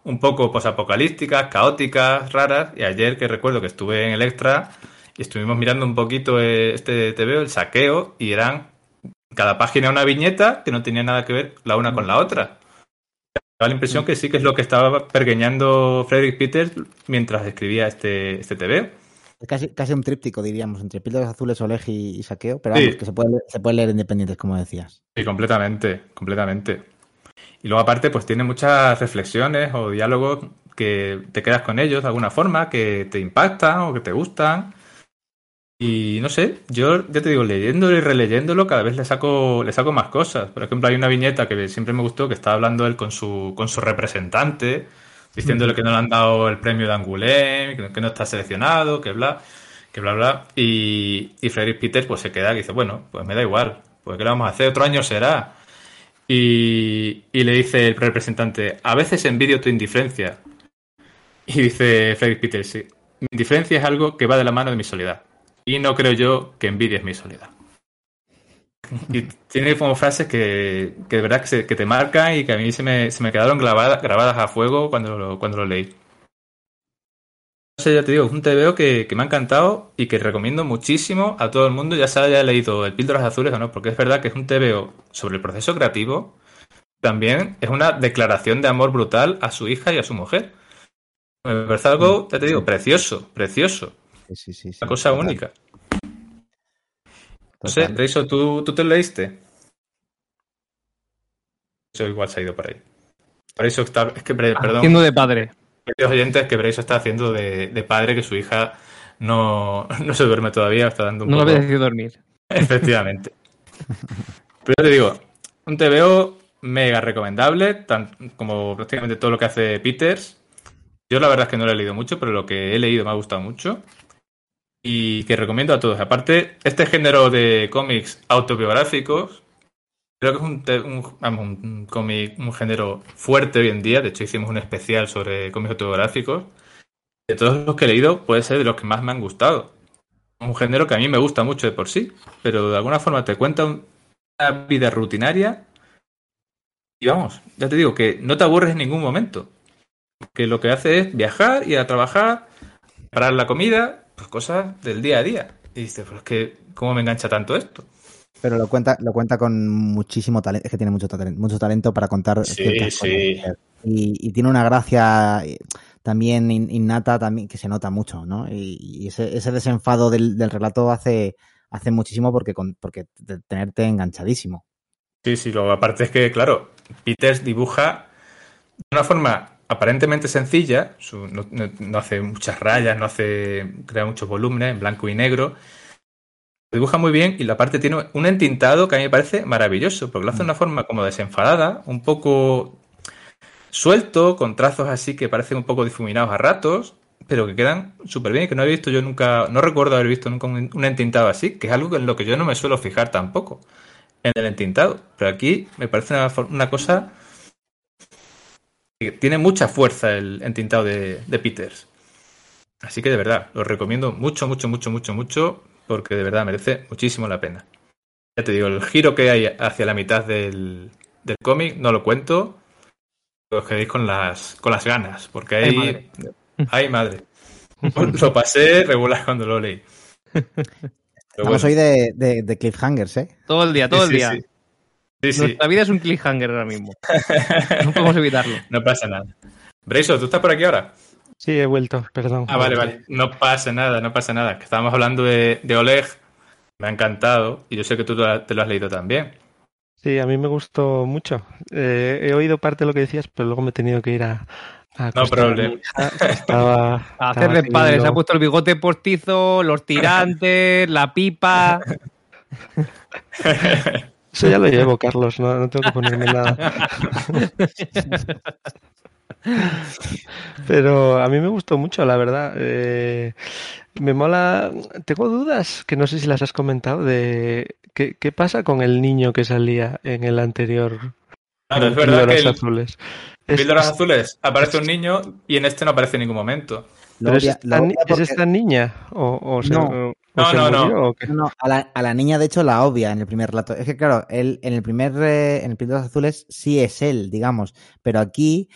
Speaker 1: un poco posapocalípticas, caóticas, raras. Y ayer que recuerdo que estuve en el extra y estuvimos mirando un poquito eh, este TVO, el saqueo, y eran cada página una viñeta que no tenía nada que ver la una con la otra. Da la impresión que sí que es lo que estaba pergeñando Frederick Peters mientras escribía este, este TVO.
Speaker 4: Es Casi, casi un tríptico, diríamos, entre píldoras azules, Oleg y, y Saqueo, pero
Speaker 1: Sí.
Speaker 4: vamos, que se puede, leer- se puede leer independientes, como decías.
Speaker 1: Sí, completamente, completamente. Y luego aparte, pues tiene muchas reflexiones o diálogos que te quedas con ellos de alguna forma, que te impactan o que te gustan. Y no sé, yo ya te digo, leyéndolo y releyéndolo, cada vez le saco, le saco más cosas. Por ejemplo, hay una viñeta que siempre me gustó, que estaba hablando él con su, con su representante, diciéndole que no le han dado el premio de Angoulême, que, que no está seleccionado, que bla, que bla, bla. Y, y Frederick Peters pues se queda y dice, bueno, pues me da igual, pues ¿qué le vamos a hacer? Otro año será. Y, y le dice el representante, a veces envidio tu indiferencia. Y dice Frederick Peters, sí, mi indiferencia es algo que va de la mano de mi soledad. Y no creo yo que envidies mi soledad. Y tiene como frases que, que de verdad que, se- te marcan y que a mí se me, se me quedaron grabadas, a fuego cuando lo, cuando lo leí. No sé, ya te digo, es un TVO que, que me ha encantado y que recomiendo muchísimo a todo el mundo, ya se haya leído el Píldoras Azules o no, porque es verdad que es un TVO sobre el proceso creativo. También es una declaración de amor brutal a su hija y a su mujer. Me parece algo, ya te digo, precioso, precioso.
Speaker 4: Sí, sí, sí, sí,
Speaker 1: Una cosa
Speaker 4: total.
Speaker 1: única. No sé. Reiso, ¿tú, ¿tú te lo leíste? Eso igual se ha ido por ahí. Por eso está. Es que, perdón,
Speaker 3: Haciendo de padre.
Speaker 1: queridos oyentes, que Breiso está haciendo de, de padre que su hija no, no se duerme todavía, está dando un
Speaker 3: No lo
Speaker 1: poco.
Speaker 3: había decidido dormir.
Speaker 1: Efectivamente. Pero yo te digo, un TVO mega recomendable, tan como prácticamente todo lo que hace Peters. Yo la verdad es que no lo he leído mucho, pero lo que he leído me ha gustado mucho. Y que recomiendo a todos. Aparte, este género de cómics autobiográficos, creo que es un, un- vamos, un cómic, un género fuerte hoy en día. De hecho, hicimos un especial sobre cómics autobiográficos. De todos los que he leído, puede ser de los que más me han gustado un género que a mí me gusta mucho de por sí, pero de alguna forma te cuenta un- una vida rutinaria y vamos, ya te digo que no te aburres en ningún momento. Que lo que hace es viajar, ir a trabajar, preparar la comida, cosas del día a día. Y dices, pues es que, ¿cómo me engancha tanto esto?
Speaker 4: Pero lo cuenta, lo cuenta con muchísimo talento, es que tiene mucho talento, mucho talento para contar
Speaker 1: Sí,
Speaker 4: ciertas
Speaker 1: sí.
Speaker 4: cosas. Y, y tiene una gracia eh, también in- innata también que se nota mucho, ¿no? Y, y ese, ese desenfado del, del relato hace, hace muchísimo porque, con- porque te- tenerte enganchadísimo.
Speaker 1: Sí, sí, luego aparte es que, claro, Peters dibuja de una forma aparentemente sencilla, su- no, no- no hace muchas rayas, no hace, crea muchos volúmenes en blanco y negro. Dibuja muy bien y la parte tiene un entintado que a mí me parece maravilloso, porque lo hace de una forma como desenfadada, un poco suelto, con trazos así que parecen un poco difuminados a ratos, pero que quedan súper bien y que no he visto yo nunca, no recuerdo haber visto nunca un, un entintado así, que es algo en lo que yo no me suelo fijar tampoco en el entintado. Pero aquí me parece una, una cosa tiene mucha fuerza el entintado de, de Peters. Así que de verdad, lo recomiendo mucho, mucho, mucho, mucho, mucho, porque de verdad merece muchísimo la pena. Ya te digo, el giro que hay hacia la mitad del, del cómic no lo cuento, os quedéis con las, con las ganas, porque
Speaker 3: Ay,
Speaker 1: ahí...
Speaker 3: madre.
Speaker 1: ¡Ay, madre! Lo pasé regular cuando lo leí. Pero
Speaker 4: Estamos
Speaker 1: bueno.
Speaker 4: hoy de, de- de cliffhangers, ¿eh?
Speaker 3: Todo el día, todo
Speaker 1: Sí,
Speaker 3: el día.
Speaker 1: sí, Sí, sí,
Speaker 3: Nuestra vida es un cliffhanger ahora mismo. No podemos evitarlo.
Speaker 1: no pasa nada. Braiso, ¿tú estás por aquí ahora?
Speaker 2: Sí, he vuelto, perdón.
Speaker 1: Ah, vale, vale. No pasa nada, no pasa nada. Que estábamos hablando de, de Oleg. Me ha encantado y yo sé que tú te lo- has leído también.
Speaker 2: Sí, a mí me gustó mucho. Eh, he oído parte de lo que decías, pero luego me he tenido que ir a... a
Speaker 1: No
Speaker 2: acostar a mi
Speaker 1: problem.
Speaker 2: hija, que Estaba,
Speaker 3: A hacer de padre, se ha puesto el bigote postizo, los tirantes, la pipa.
Speaker 2: Eso ya lo llevo, Carlos, no, no tengo que ponerme nada. Pero a mí me gustó mucho, la verdad. Eh, me mola. Tengo dudas, que no sé si las has comentado, de qué, qué pasa con el niño que salía en el anterior.
Speaker 1: Claro,
Speaker 2: en
Speaker 1: es verdad que
Speaker 2: Píldoras
Speaker 1: el
Speaker 2: azules. Es-
Speaker 1: Píldoras
Speaker 2: es-
Speaker 1: Azules aparece un niño y en este no aparece en ningún momento.
Speaker 4: Lo
Speaker 2: ¿pero es, esta,
Speaker 4: lo
Speaker 2: ni-
Speaker 4: obvia
Speaker 2: ¿Es
Speaker 4: porque-
Speaker 2: esta niña? ¿O, o se,
Speaker 4: No.
Speaker 2: o
Speaker 1: No,
Speaker 2: se
Speaker 1: no, no.
Speaker 2: murió, o qué?
Speaker 4: No, no, a la, a la niña de hecho la obvia en el primer relato. Es que claro, él en el primer, eh, en el Píldoras Azules sí es él, digamos, pero aquí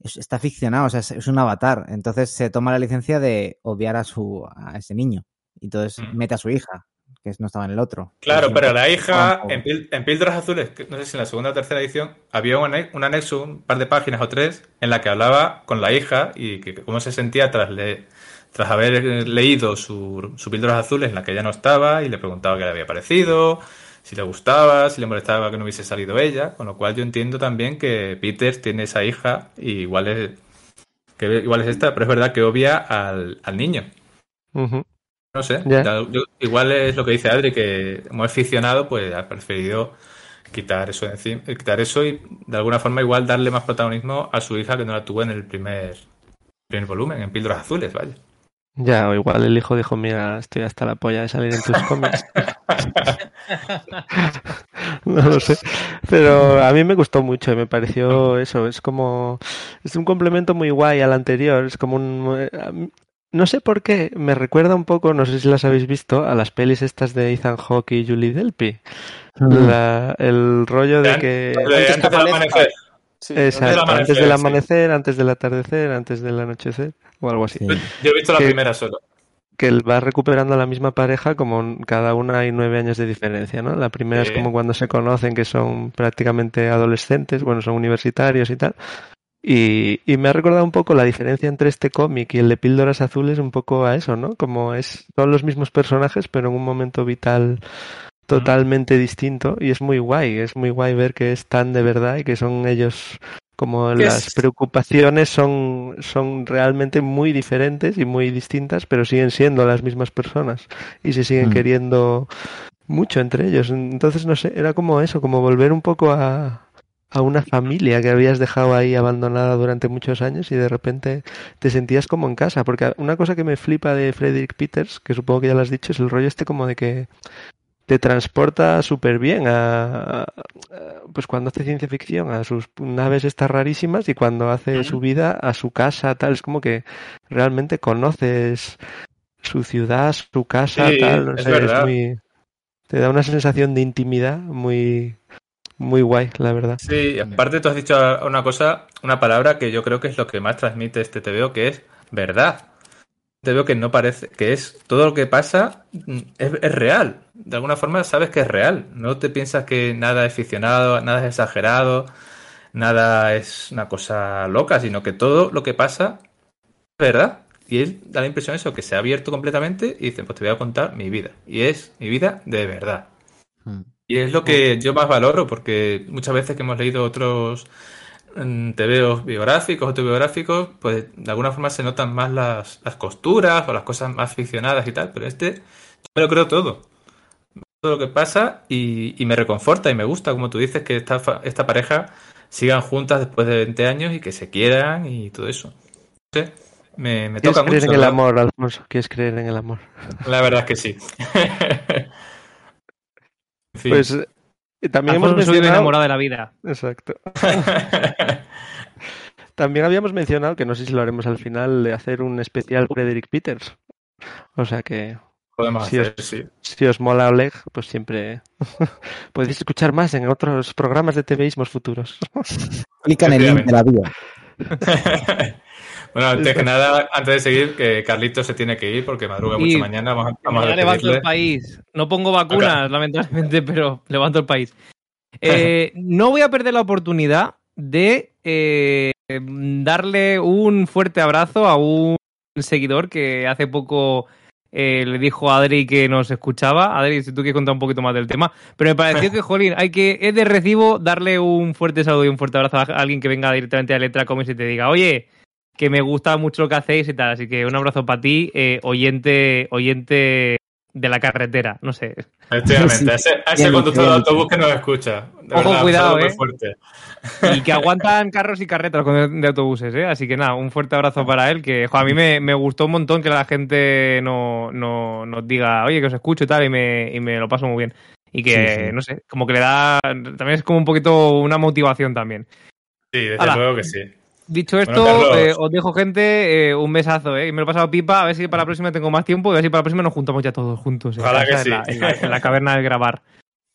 Speaker 4: es- está ficcionado, o sea, es, es un avatar. Entonces se toma la licencia de obviar a su a ese niño. Y entonces
Speaker 1: Mm.
Speaker 4: mete a su hija, que no estaba en el otro.
Speaker 1: Claro, pero la hija, en, en Píldoras Azules, que no sé si en la segunda o tercera edición, había un, un anexo, un par de páginas o tres, en la que hablaba con la hija y que cómo se sentía tras, le- tras haber leído su, su Píldoras Azules, en la que ella no estaba, y le preguntaba qué le había parecido, si le gustaba, si le molestaba que no hubiese salido ella, con lo cual yo entiendo también que Peter tiene esa hija y igual es, que igual es esta, pero es verdad que obvia al, al niño. No sé, yo- igual es lo que dice Adri, que como aficionado, pues ha preferido quitar eso de encima, eh, quitar eso y de alguna forma igual darle más protagonismo a su hija que no la tuvo en el primer, primer volumen, en Píldoras Azules, vaya.
Speaker 2: Ya, o igual el hijo dijo, mira, estoy hasta la polla de salir en tus cómics. no lo sé. Pero a mí me gustó mucho y me pareció eso. Es como. Es un complemento muy guay al anterior. Es como un. No sé por qué, me recuerda un poco, no sé si las habéis visto, a las pelis estas de Ethan Hawke y Julie Delpy.
Speaker 4: Mm.
Speaker 2: La- el rollo de que.
Speaker 5: Antes
Speaker 1: antes del amanecer.
Speaker 5: Sí,
Speaker 2: Exacto,
Speaker 1: amanecer,
Speaker 2: antes del
Speaker 1: sí.
Speaker 2: amanecer, antes del atardecer, antes del anochecer, o algo así.
Speaker 4: Sí.
Speaker 1: Yo he visto la
Speaker 2: Que-
Speaker 1: primera solo.
Speaker 2: que va recuperando a la misma pareja como cada una hay nueve años de diferencia, ¿no? La primera
Speaker 1: Sí.
Speaker 2: es como cuando se conocen que son prácticamente adolescentes, bueno, son universitarios y tal. Y, y me ha recordado un poco la diferencia entre este cómic y el de Píldoras Azules, un poco a eso, ¿no? Como es, son los mismos personajes, pero en un momento vital totalmente distinto y es muy guay, es muy guay ver que es tan de verdad y que son ellos como
Speaker 1: ¿Qué
Speaker 2: las
Speaker 1: es?
Speaker 2: preocupaciones son, son realmente muy diferentes y muy distintas, pero siguen siendo las mismas personas y se siguen
Speaker 4: Mm.
Speaker 2: queriendo mucho entre ellos. Entonces, no sé, era como eso, como volver un poco a, a una familia que habías dejado ahí abandonada durante muchos años y de repente te sentías como en casa. Porque una cosa que me flipa de Frederick Peters, que supongo que ya lo has dicho, es el rollo este como de que te transporta súper bien a, a- pues cuando hace ciencia ficción a sus naves estas rarísimas y cuando hace su vida a su casa tal. Es como que realmente conoces su ciudad su casa
Speaker 1: Sí,
Speaker 2: tal. No
Speaker 1: es
Speaker 2: sé, muy te da una sensación de intimidad muy muy guay la verdad
Speaker 1: Sí, aparte tú has dicho una cosa, una palabra que yo creo que es lo que más transmite este TVO, que es verdad. Te veo que no parece, que es todo lo que pasa mm, es, es real. De alguna forma sabes que es real. No te piensas que nada es ficcionado, nada es exagerado, nada es una cosa loca, sino que todo lo que pasa es verdad. Y él da la impresión eso, que se ha abierto completamente y dice, pues te voy a contar mi vida. Y es mi vida de verdad.
Speaker 4: Mm.
Speaker 1: Y es lo que yo más valoro, porque muchas veces que hemos leído otros mm, tebeos biográficos, autobiográficos, pues de alguna forma se notan más las, las costuras o las cosas más ficcionadas y tal, pero este yo me lo creo todo. Todo lo que pasa y, y me reconforta y me gusta, como tú dices, que esta, esta pareja sigan juntas después de 20 años y que se quieran y todo eso. No sé, me, me
Speaker 2: quieres
Speaker 1: toca
Speaker 2: creer
Speaker 1: mucho.
Speaker 2: en el amor Alfonso quieres creer en el amor
Speaker 1: La verdad es que sí.
Speaker 2: Pues eh, también hemos mencionado
Speaker 3: enamorado de la vida.
Speaker 2: exacto También habíamos mencionado, que no sé si lo haremos al final, de hacer un especial Frederick Peters. O sea que
Speaker 1: Podemos
Speaker 2: Sí,
Speaker 1: hacer,
Speaker 2: os-
Speaker 1: sí.
Speaker 2: si os mola Oleg, pues siempre podéis escuchar más en otros programas de TVismos futuros.
Speaker 4: Clica en el link de la bio.
Speaker 1: Bueno, antes que nada, antes de seguir, que Carlitos se tiene que ir porque madruga
Speaker 3: Sí.
Speaker 1: mucho mañana. Vamos, a
Speaker 3: levanto el país. No pongo vacunas, lamentablemente, pero levanto el país. Eh, no voy a perder la oportunidad de eh, darle un fuerte abrazo a un seguidor que hace poco eh, le dijo a Adri que nos escuchaba. Adri, si tú quieres contar un poquito más del tema. Pero me pareció que, jolín, hay que, es de recibo darle un fuerte saludo y un fuerte abrazo a alguien que venga directamente a Letra Comics y te diga, oye, que me gusta mucho lo que hacéis y tal. Así que un abrazo para ti, eh, oyente, oyente de la carretera, no sé.
Speaker 1: Efectivamente,
Speaker 4: Sí.
Speaker 1: a ese, a ese
Speaker 4: Bien,
Speaker 1: conductor de autobús que nos escucha. De
Speaker 3: Ojo,
Speaker 1: verdad,
Speaker 3: cuidado, eh.
Speaker 1: fuerte.
Speaker 3: Y que aguantan carros y carretas con- de autobuses, ¿eh? Así que nada, un fuerte abrazo para él, que jo, a mí me, me gustó un montón que la gente no, no- nos diga, oye, que os escucho y tal, y me, y me lo paso muy bien. Y que,
Speaker 4: Sí, sí.
Speaker 3: no sé, como que le da, también es como un poquito una motivación también.
Speaker 1: Sí, desde luego que sí.
Speaker 3: Dicho esto, eh, os dejo gente eh, un besazo, ¿eh? Y me lo he pasado pipa, a ver si para la próxima tengo más tiempo y a ver si para la próxima nos juntamos ya todos juntos.
Speaker 1: Ojalá que sí.
Speaker 3: en, la, en la- en la caverna del grabar.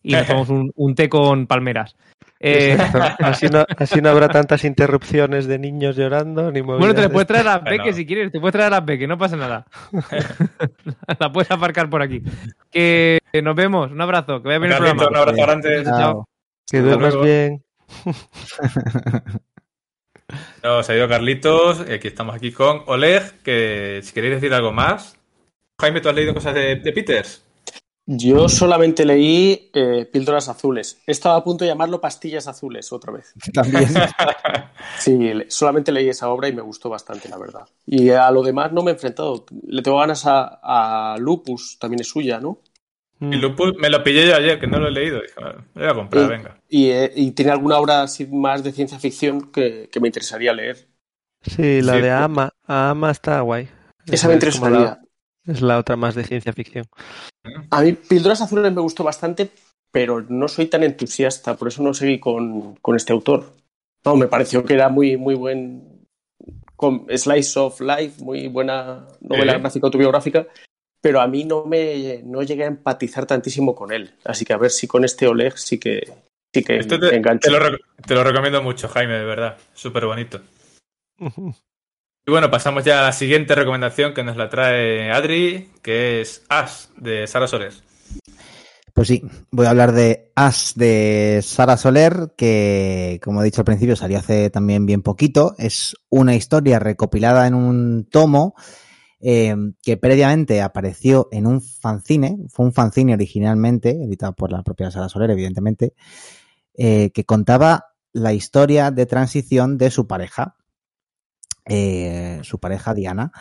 Speaker 3: Y nos tomamos un, un té con palmeras. Eh.
Speaker 2: Así no, así no habrá tantas interrupciones de niños llorando ni
Speaker 3: Bueno, te le puedes traer a
Speaker 1: Bueno.
Speaker 3: Peque si quieres, te puedes traer a Peque, no pasa nada. la puedes aparcar por aquí. Que nos vemos, un abrazo, que vaya bien el
Speaker 1: Carlitos, un
Speaker 3: programa.
Speaker 1: abrazo grande.
Speaker 3: Chao.
Speaker 4: Chao.
Speaker 2: Que duermas bien.
Speaker 1: No, se ha ido Carlitos. Aquí estamos aquí con Oleg, que si queréis decir algo más. Jaime, ¿tú has leído cosas de, de Peters?
Speaker 5: Yo solamente leí eh, Píldoras Azules. Estaba a punto de llamarlo Pastillas Azules otra vez.
Speaker 4: También.
Speaker 5: Sí, solamente leí esa obra y me gustó bastante, la verdad. Y a lo demás no me he enfrentado. Le tengo ganas a, a Lupus, también es suya, ¿no?
Speaker 2: Mm.
Speaker 1: Y Lupus me lo pillé yo ayer, que no lo he leído. Dije, "Bueno, lo voy a comprar, venga.
Speaker 5: Y, eh, y tiene alguna obra así más de ciencia ficción que, que me interesaría leer.
Speaker 2: Sí, la
Speaker 1: Sí,
Speaker 2: de
Speaker 1: pues-
Speaker 2: Ama. Ama está guay.
Speaker 5: Esa me interesaría.
Speaker 2: la- es la otra más de ciencia ficción.
Speaker 5: A mí Píldoras Azules me gustó bastante, pero no soy tan entusiasta, por eso no seguí con, con este autor. No, me pareció que era muy, muy buen con slice of life, muy buena novela gráfica autobiográfica, pero a mí no me no llegué a empatizar tantísimo con él. Así que a ver si con este Oleg sí que sí que
Speaker 1: Esto
Speaker 5: me
Speaker 1: te,
Speaker 5: engancho.
Speaker 1: te lo, te lo recomiendo mucho, Jaime, de verdad. Súper bonito. Y bueno, pasamos ya a la siguiente recomendación que nos la trae Adri, que es As, de Sara Soler.
Speaker 4: Pues sí, voy a hablar de As de Sara Soler, que como he dicho al principio salió hace también bien poquito. Es una historia recopilada en un tomo eh, que previamente apareció en un fanzine, fue un fanzine originalmente, editado por la propia Sara Soler, evidentemente, eh, que contaba la historia de transición de su pareja, eh, su pareja Diana.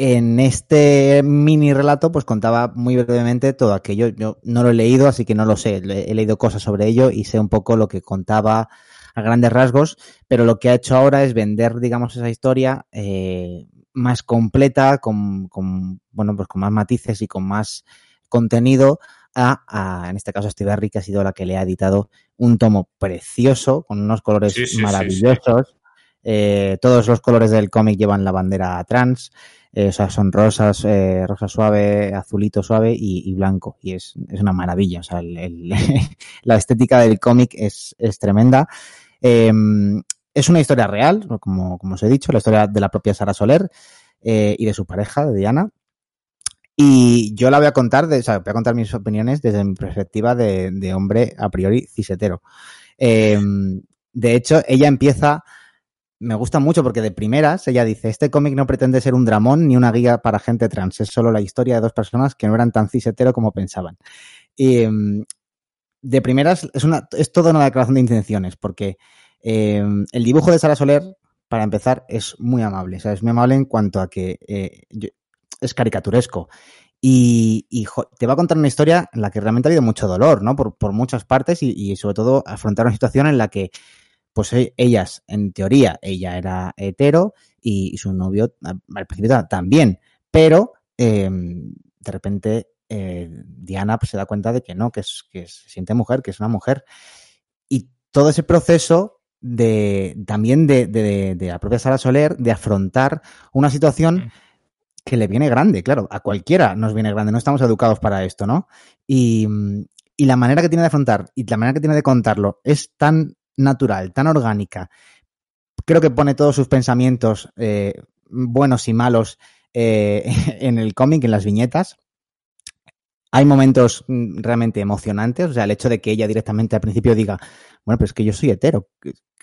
Speaker 4: En este mini relato, pues contaba muy brevemente todo aquello. Yo no lo he leído, así que no lo sé. He leído cosas sobre ello y sé un poco lo que contaba a grandes rasgos, pero lo que ha hecho ahora es vender, digamos, esa historia eh, más completa, con, con, bueno, pues con más matices y con más contenido a, a en este caso, Steve Harry, que ha sido la que le ha editado un tomo precioso, con unos colores
Speaker 1: Sí, sí, sí,
Speaker 4: maravillosos. Eh, todos los colores del cómic llevan la bandera trans, eh, o sea, son rosas, eh, rosa suave, azulito suave y, y blanco. Y es, es, una maravilla. O sea, el, el, la estética del cómic es, es tremenda. Eh, es una historia real, como, os he dicho, la historia de la propia Sara Soler eh, y de su pareja, de Diana. Y yo la voy a contar, voy a contar mis opiniones desde mi perspectiva de, hombre a priori cisetero. Eh, de hecho, ella empieza, me gusta mucho porque de primeras ella dice, este cómic no pretende ser un dramón ni una guía para gente trans, es solo la historia de dos personas que no eran tan cisetero como pensaban. Y de primeras es, una, es toda una declaración de intenciones porque eh, el dibujo de Sara Soler, para empezar, es muy amable. O sea, es muy amable en cuanto a que eh, es caricaturesco. Y, te va a contar una historia en la que realmente ha habido mucho dolor, ¿no? Por, muchas partes y, sobre todo afrontar una situación en la que, pues ellas, en teoría, ella era hetero y, su novio al principio también, pero eh, de repente eh, Diana pues, se da cuenta de que no, que, es, que se siente mujer, que es una mujer. Y todo ese proceso de también de, de, de la propia Sara Soler de afrontar una situación mm. que le viene grande, claro, a cualquiera nos viene grande, no estamos educados para esto, ¿no? Y, y la manera que tiene de afrontar y la manera que tiene de contarlo es tan natural, tan orgánica. Creo que pone todos sus pensamientos eh, buenos y malos eh, en el cómic, en las viñetas. Hay momentos mm, realmente emocionantes, o sea, el hecho de que ella directamente al principio diga, bueno, pues es que yo soy hetero,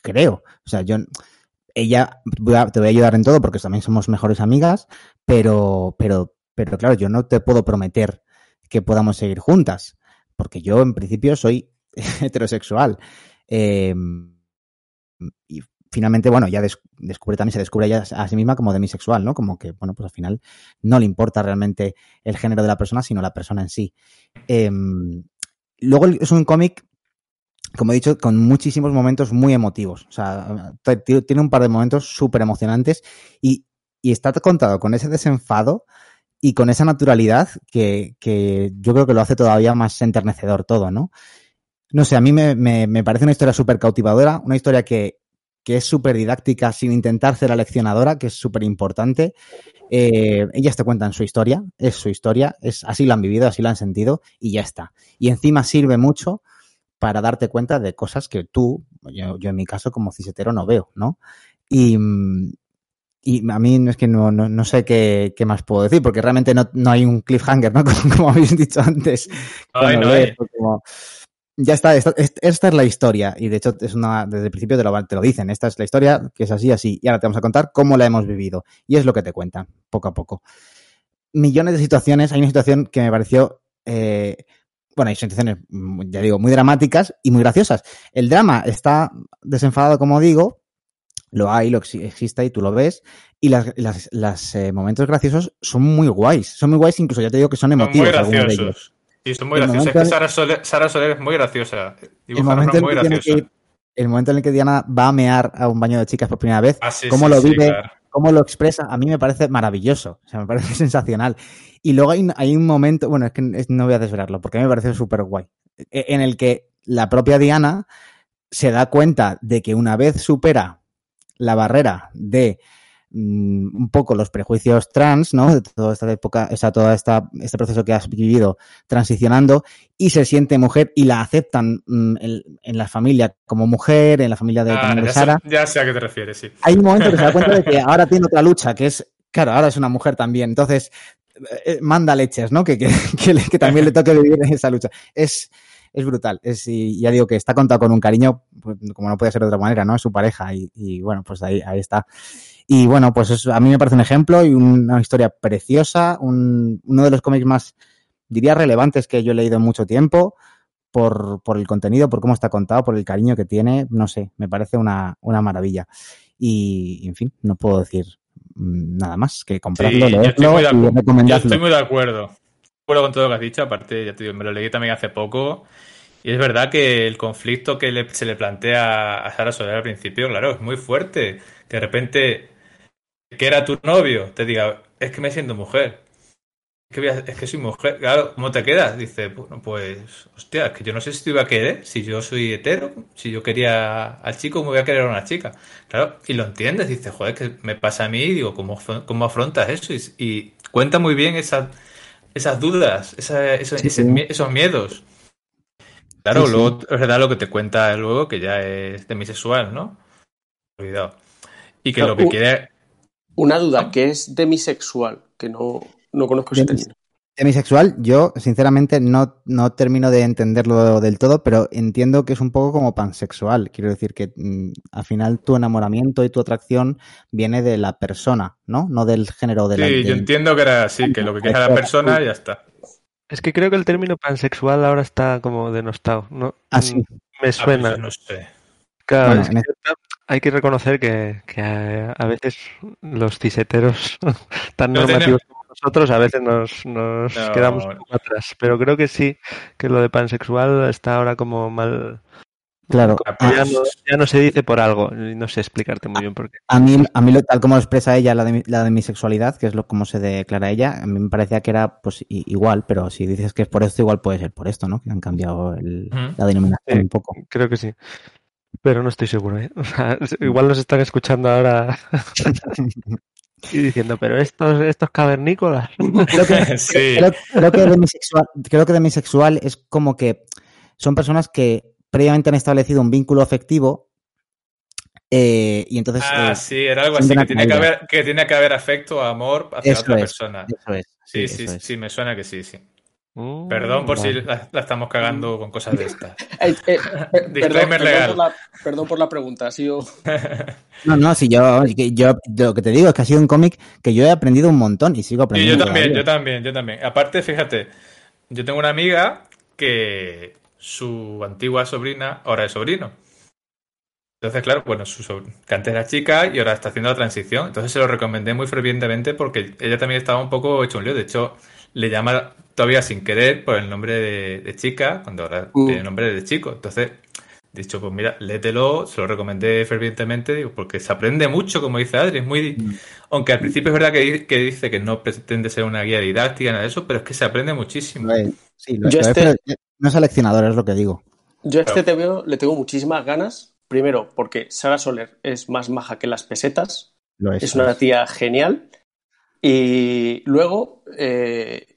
Speaker 4: creo. O sea, yo, ella, te voy a ayudar en todo porque también somos mejores amigas, pero, pero, pero claro, yo no te puedo prometer que podamos seguir juntas, porque yo en principio soy heterosexual. Eh, y finalmente, bueno, ya des descubre también, se descubre ella a sí misma como demisexual, ¿no? Como que, bueno, pues al final no le importa realmente el género de la persona, sino la persona en sí. Eh, luego es un cómic como he dicho, con muchísimos momentos muy emotivos. O sea, tiene un par de momentos súper emocionantes y, está contado con ese desenfado y con esa naturalidad que, yo creo que lo hace todavía más enternecedor todo, ¿no? No sé, a mí me, parece una historia súper cautivadora, una historia que, es súper didáctica sin intentar ser aleccionadora, que es súper importante. Eh, ellas te cuentan su historia, es su historia, es así lo han vivido, así lo han sentido y ya está. Y encima sirve mucho para darte cuenta de cosas que tú, yo, yo en mi caso como cisetero no veo, ¿no? Y, y a mí es que no, no, no sé qué, qué, más puedo decir, porque realmente no, no hay un cliffhanger, ¿no? Como, como habéis dicho antes.
Speaker 1: Ay, no
Speaker 4: como, ya está, esta, esta, es la historia, y de hecho es una, desde el principio te lo, te lo dicen, esta es la historia que es así, así, y ahora te vamos a contar cómo la hemos vivido, y es lo que te cuentan, poco a poco. Millones de situaciones, hay una situación que me pareció eh, bueno, hay situaciones, ya digo, muy dramáticas y muy graciosas. El drama está desenfadado, como digo, lo hay, lo existe y tú lo ves. Y las, las, las eh, momentos graciosos son muy guays. Son muy guays, incluso ya te digo que son emotivos.
Speaker 1: Son muy graciosos. Sí, son muy el graciosos. Es que Sara Soler, Sara Soler, es muy graciosa.
Speaker 4: El momento, muy graciosa. Que, el momento en el que Diana va a mear a un baño de chicas por primera vez,
Speaker 1: ah, sí,
Speaker 4: cómo
Speaker 1: sí,
Speaker 4: lo vive,
Speaker 1: claro.
Speaker 4: Cómo lo expresa, a mí me parece maravilloso. O sea, me parece sensacional. Y luego hay, un momento, bueno, es que no voy a desvelarlo porque a mí me parece súper guay, en el que la propia Diana se da cuenta de que una vez supera la barrera de mmm, un poco los prejuicios trans, ¿no? De toda esta época, o sea, todo esta, este proceso que has vivido transicionando y se siente mujer y la aceptan mmm, en, en, la familia como mujer, en la familia de,
Speaker 1: ah, ya
Speaker 4: Sara.
Speaker 1: Sé, ya sé a qué te refieres, sí.
Speaker 4: Hay un momento que se da cuenta de que ahora tiene otra lucha, que es claro, ahora es una mujer también. Entonces, eh, manda leches, ¿no? Que, que, que, que también le toque vivir en esa lucha. Es, es brutal. Es, y ya digo que está contado con un cariño, pues, como no puede ser de otra manera, ¿no? Es su pareja y, y bueno, pues ahí, ahí está. Y bueno, pues eso, a mí me parece un ejemplo y una historia preciosa, un, uno de los cómics más, diría, relevantes que yo he leído en mucho tiempo por, por el contenido, por cómo está contado, por el cariño que tiene, no sé, me parece una, una maravilla. Y, en fin, no puedo decir mm, nada más que comprarlo,
Speaker 1: Sí, yo estoy
Speaker 4: leerlo
Speaker 1: muy de Yo estoy muy de acuerdo. De acuerdo con todo lo que has dicho. Aparte, ya te digo, me lo leí también hace poco. Y es verdad que el conflicto que le- se le plantea a Sara Soler al principio, claro, es muy fuerte. Que de repente, que era tu novio, te diga, es que me siento mujer. Es que, voy a- es que soy mujer. Claro, ¿cómo te quedas? Dice, bueno, pues, hostia, es que yo no sé si te iba a querer, si yo soy hetero, si yo quería al chico, ¿cómo voy a querer a una chica? Claro, y lo entiendes, dices, joder, que me pasa a mí, digo, ¿cómo, cómo afrontas eso? Y, y cuenta muy bien esas, esas dudas, esa- esos,
Speaker 4: Sí, sí.
Speaker 1: esos miedos. Claro,
Speaker 4: Sí,
Speaker 1: luego es verdad lo que te cuenta luego, que ya es demisexual, ¿no? Cuidado. Y que
Speaker 5: Claro,
Speaker 1: lo que quiere.
Speaker 5: Una duda, que es demisexual, que no, no conozco ese término.
Speaker 4: Demisexual, yo sinceramente no, no termino de entenderlo del todo, pero entiendo que es un poco como pansexual. Quiero decir que mm, al final tu enamoramiento y tu atracción viene de la persona, ¿no? No del género de la
Speaker 1: Sí, yo entiendo que era así, que lo que quiere a la persona y ya está.
Speaker 2: Es que creo que el término pansexual ahora está como denostado. ¿no?
Speaker 4: Ah, sí.
Speaker 2: Mm, Me
Speaker 1: Ah,
Speaker 2: suena.
Speaker 1: pues yo no sé.
Speaker 2: Claro,
Speaker 4: Bueno,
Speaker 2: es
Speaker 4: en
Speaker 2: que hay que reconocer que, que a, a veces los ciseteros tan
Speaker 1: No
Speaker 2: normativos como nosotros a veces nos, nos
Speaker 1: No.
Speaker 2: quedamos un poco atrás. Pero creo que sí, que lo de pansexual está ahora como mal.
Speaker 4: Claro.
Speaker 1: Ah,
Speaker 2: Ya no, ya no se dice por algo. y No sé explicarte muy bien por qué.
Speaker 4: A mí, a mí lo- tal como lo expresa ella, la de, mi- la de mi sexualidad, que es lo como se declara ella, a mí me parecía que era pues i- igual, pero si dices que es por esto, igual puede ser por esto, ¿no? Que han cambiado el- la denominación
Speaker 2: Sí.
Speaker 4: un poco.
Speaker 2: Creo que sí. Pero no estoy seguro. ¿eh? O sea, igual nos están escuchando ahora y diciendo, pero estos, estos cavernícolas.
Speaker 4: Creo que,
Speaker 1: Sí.
Speaker 4: creo, creo que demisexual, creo que demisexual es como que son personas que previamente han establecido un vínculo afectivo eh, y entonces
Speaker 1: Ah,
Speaker 4: eh,
Speaker 1: sí, era algo así, que tiene que, haber, que tiene que haber afecto, amor hacia
Speaker 4: Eso
Speaker 1: otra
Speaker 4: es,
Speaker 1: persona.
Speaker 4: eso es.
Speaker 1: Sí, sí,
Speaker 4: eso
Speaker 1: sí,
Speaker 4: es.
Speaker 1: sí, me suena que sí, sí.
Speaker 2: Mm,
Speaker 1: Perdón por si la, la estamos cagando con cosas de estas.
Speaker 5: Eh, eh, per-
Speaker 1: Disclaimer
Speaker 5: perdón,
Speaker 1: legal.
Speaker 5: perdón por la, perdón por la pregunta. Ha sido...
Speaker 4: No, no, si yo, yo lo que te digo es que ha sido un cómic que yo he aprendido un montón y sigo
Speaker 1: Y
Speaker 4: aprendiendo.
Speaker 1: yo también, yo también, yo también. Aparte, fíjate, yo tengo una amiga que su antigua sobrina ahora es sobrino. Entonces, claro, bueno, su sobr- que antes era chica y ahora está haciendo la transición. Entonces se lo recomendé muy fervientemente porque ella también estaba un poco hecho un lío. De hecho, le llama todavía sin querer por el nombre de, de chica, cuando ahora
Speaker 5: Mm.
Speaker 1: tiene nombre de chico. Entonces, dicho, pues mira, léetelo, se lo recomendé fervientemente, digo, porque se aprende mucho, como dice Adri, es muy...
Speaker 4: Mm.
Speaker 1: Aunque al principio es verdad que, que dice que no pretende ser una guía didáctica, nada de eso, pero es que se aprende muchísimo.
Speaker 4: Sí, lo,
Speaker 5: Yo
Speaker 4: es,
Speaker 5: este-
Speaker 4: pero no es seleccionador, es lo que digo.
Speaker 5: Yo a este TVO le tengo muchísimas ganas. Primero, porque Sara Soler es más maja que las pesetas.
Speaker 4: Lo es.
Speaker 5: Es una tía genial. Y luego, eh,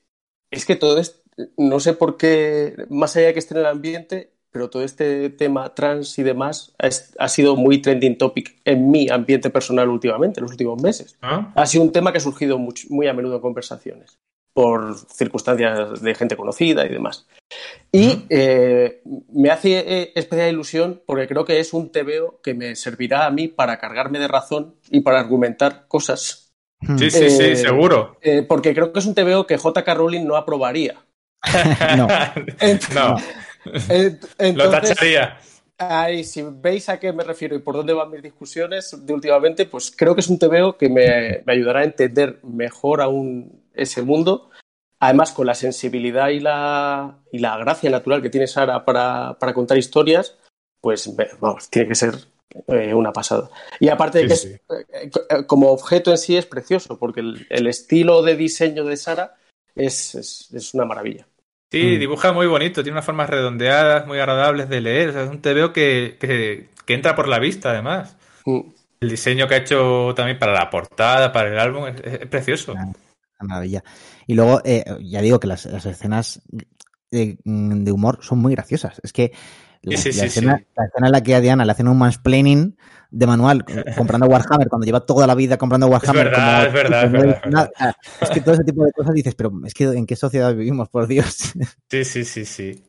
Speaker 5: es que todo esto, no sé por qué, más allá de que esté en el ambiente, pero todo este tema trans y demás es- ha sido muy trending topic en mi ambiente personal últimamente, en los últimos meses.
Speaker 1: ¿no?
Speaker 5: Ha sido un tema que ha surgido muy a menudo en conversaciones, por circunstancias de gente conocida y demás. Y eh, me hace eh, especial ilusión porque creo que es un TVO que me servirá a mí para cargarme de razón y para argumentar cosas.
Speaker 1: Sí, sí, sí,
Speaker 5: Eh,
Speaker 1: seguro.
Speaker 5: Eh, porque creo que es un TVO que JK Rowling no aprobaría.
Speaker 4: No.
Speaker 5: Ent-
Speaker 1: no,
Speaker 5: ent-
Speaker 1: lo
Speaker 5: entonces,
Speaker 1: tacharía.
Speaker 5: Ay, si veis a qué me refiero y por dónde van mis discusiones de últimamente, pues creo que es un TVO que me, me ayudará a entender mejor aún ese mundo. Además, con la sensibilidad y la, y la gracia natural que tiene Sara para, para contar historias, pues vamos, tiene que ser eh, una pasada. Y aparte de
Speaker 1: Sí,
Speaker 5: que
Speaker 1: sí.
Speaker 5: es, eh, como objeto en sí es precioso, porque el, el estilo de diseño de Sara es, es, es una maravilla.
Speaker 1: Sí,
Speaker 4: Mm.
Speaker 1: dibuja muy bonito, tiene unas formas redondeadas, muy agradables de leer. O sea, es un TVO que, que, que entra por la vista, además.
Speaker 5: Mm.
Speaker 1: El diseño que ha hecho también para la portada, para el álbum, es, es precioso.
Speaker 4: Una maravilla. Y luego, eh, ya digo que las, las escenas de, de humor son muy graciosas. Es que la,
Speaker 1: Sí, sí,
Speaker 4: la
Speaker 1: sí,
Speaker 4: escena,
Speaker 1: sí.
Speaker 4: la escena en la que a Diana le hacen un mansplaining de manual comprando Warhammer, cuando lleva toda la vida comprando Warhammer.
Speaker 1: verdad,
Speaker 4: como-
Speaker 1: es verdad, es verdad, es
Speaker 4: nada. Es que todo ese tipo de cosas dices, pero es que ¿en qué sociedad vivimos, por Dios?
Speaker 1: Sí, sí, sí, sí.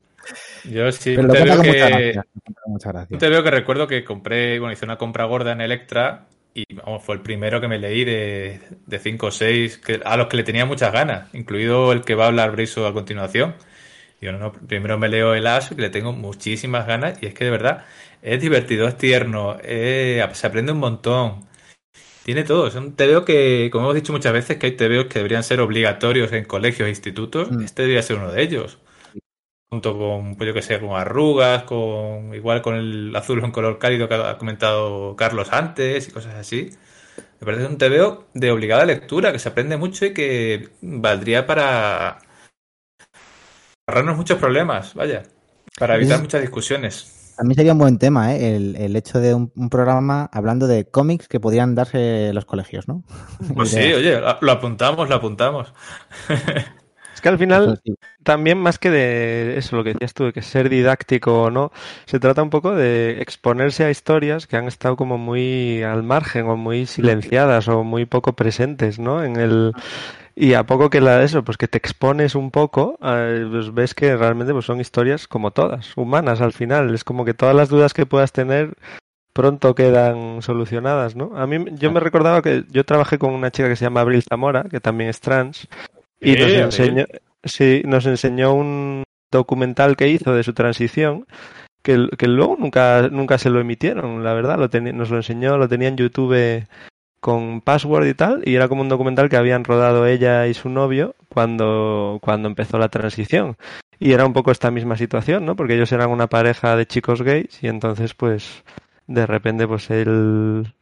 Speaker 1: Yo sí,
Speaker 4: Pero
Speaker 1: te veo que,
Speaker 4: gracia.
Speaker 1: te veo que recuerdo que compré, bueno, hice una compra gorda en Electra y vamos, fue el primero que me leí de, de 5 o 6, que, a los que le tenía muchas ganas, incluido el que va a hablar Briso a continuación. Digo, no, no, primero me leo el Ash, que le tengo muchísimas ganas, y es que de verdad es divertido, es tierno, eh, se aprende un montón. Tiene todo, es un TVO que, como hemos dicho muchas veces, que hay TVOs que deberían ser obligatorios en colegios e institutos,
Speaker 4: Mm.
Speaker 1: este debería ser uno de ellos. Junto con, pues yo que sé, con arrugas, con igual con el azul en color cálido que ha comentado Carlos antes y cosas así. Me parece un TVO de obligada lectura, que se aprende mucho y que valdría para ahorrarnos muchos problemas, vaya, para evitar
Speaker 4: Es-
Speaker 1: muchas discusiones.
Speaker 4: También sería un buen tema, ¿eh? el, el hecho de un, un programa hablando de cómics que podrían darse los colegios, ¿no?
Speaker 1: Pues sí, oye, lo apuntamos, lo apuntamos.
Speaker 2: Es que al final
Speaker 4: sí.
Speaker 2: también más que de eso, lo que decías tú, de que ser didáctico o no, se trata un poco de exponerse a historias que han estado como muy al margen o muy silenciadas o muy poco presentes, ¿no? En el y a poco que la eso, pues que te expones un poco, eh, pues ves que realmente pues son historias como todas, humanas al final. Es como que todas las dudas que puedas tener pronto quedan solucionadas, ¿no? A mí yo me recordaba que yo trabajé con una chica que se llama Abril Zamora, que también es trans, y nos
Speaker 1: Eh,
Speaker 2: enseñó, sí, nos enseñó un documental que hizo de su transición, que, que luego nunca, nunca se lo emitieron, la verdad, lo nos lo enseñó, lo tenía en YouTube con password y tal, y era como un documental que habían rodado ella y su novio cuando, cuando empezó la transición. Y era un poco esta misma situación, ¿no? Porque ellos eran una pareja de chicos gays y entonces pues de repente pues él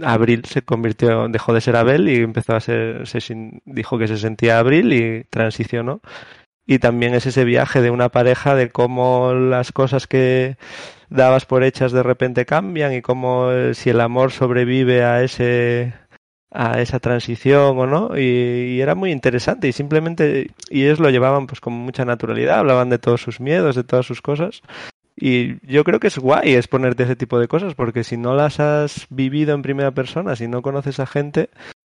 Speaker 2: Abril se convirtió, dejó de ser Abel y empezó a ser, se dijo que se sentía Abril y transicionó. Y también es ese viaje de una pareja de cómo las cosas que dabas por hechas de repente cambian y cómo eh, si el amor sobrevive a ese a esa transición o no y, y era muy interesante y simplemente y ellos lo llevaban pues con mucha naturalidad hablaban de todos sus miedos de todas sus cosas y yo creo que es guay exponerte ese tipo de cosas porque si no las has vivido en primera persona si no conoces a gente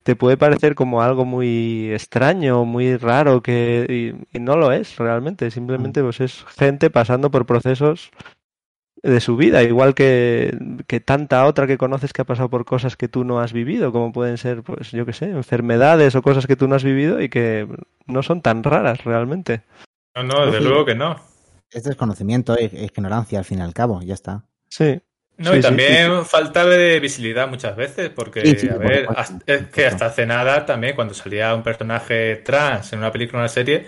Speaker 2: te puede parecer como algo muy extraño, muy raro, que y, y no lo es realmente. Simplemente pues es gente pasando por procesos de su vida, igual que, que tanta otra que conoces que ha pasado por cosas que tú no has vivido, como pueden ser, pues yo qué sé, enfermedades o cosas que tú no has vivido y que no son tan raras realmente.
Speaker 1: No, no, desde
Speaker 4: Sí.
Speaker 1: luego que no.
Speaker 4: Es desconocimiento, es, es ignorancia al fin y al cabo, ya está.
Speaker 2: Sí,
Speaker 1: No,
Speaker 2: Sí,
Speaker 1: y
Speaker 2: sí,
Speaker 1: también falta de visibilidad muchas veces, porque,
Speaker 4: Sí, sí,
Speaker 1: a ver, hasta- es que hasta hace nada también, cuando salía un personaje trans en una película o una serie,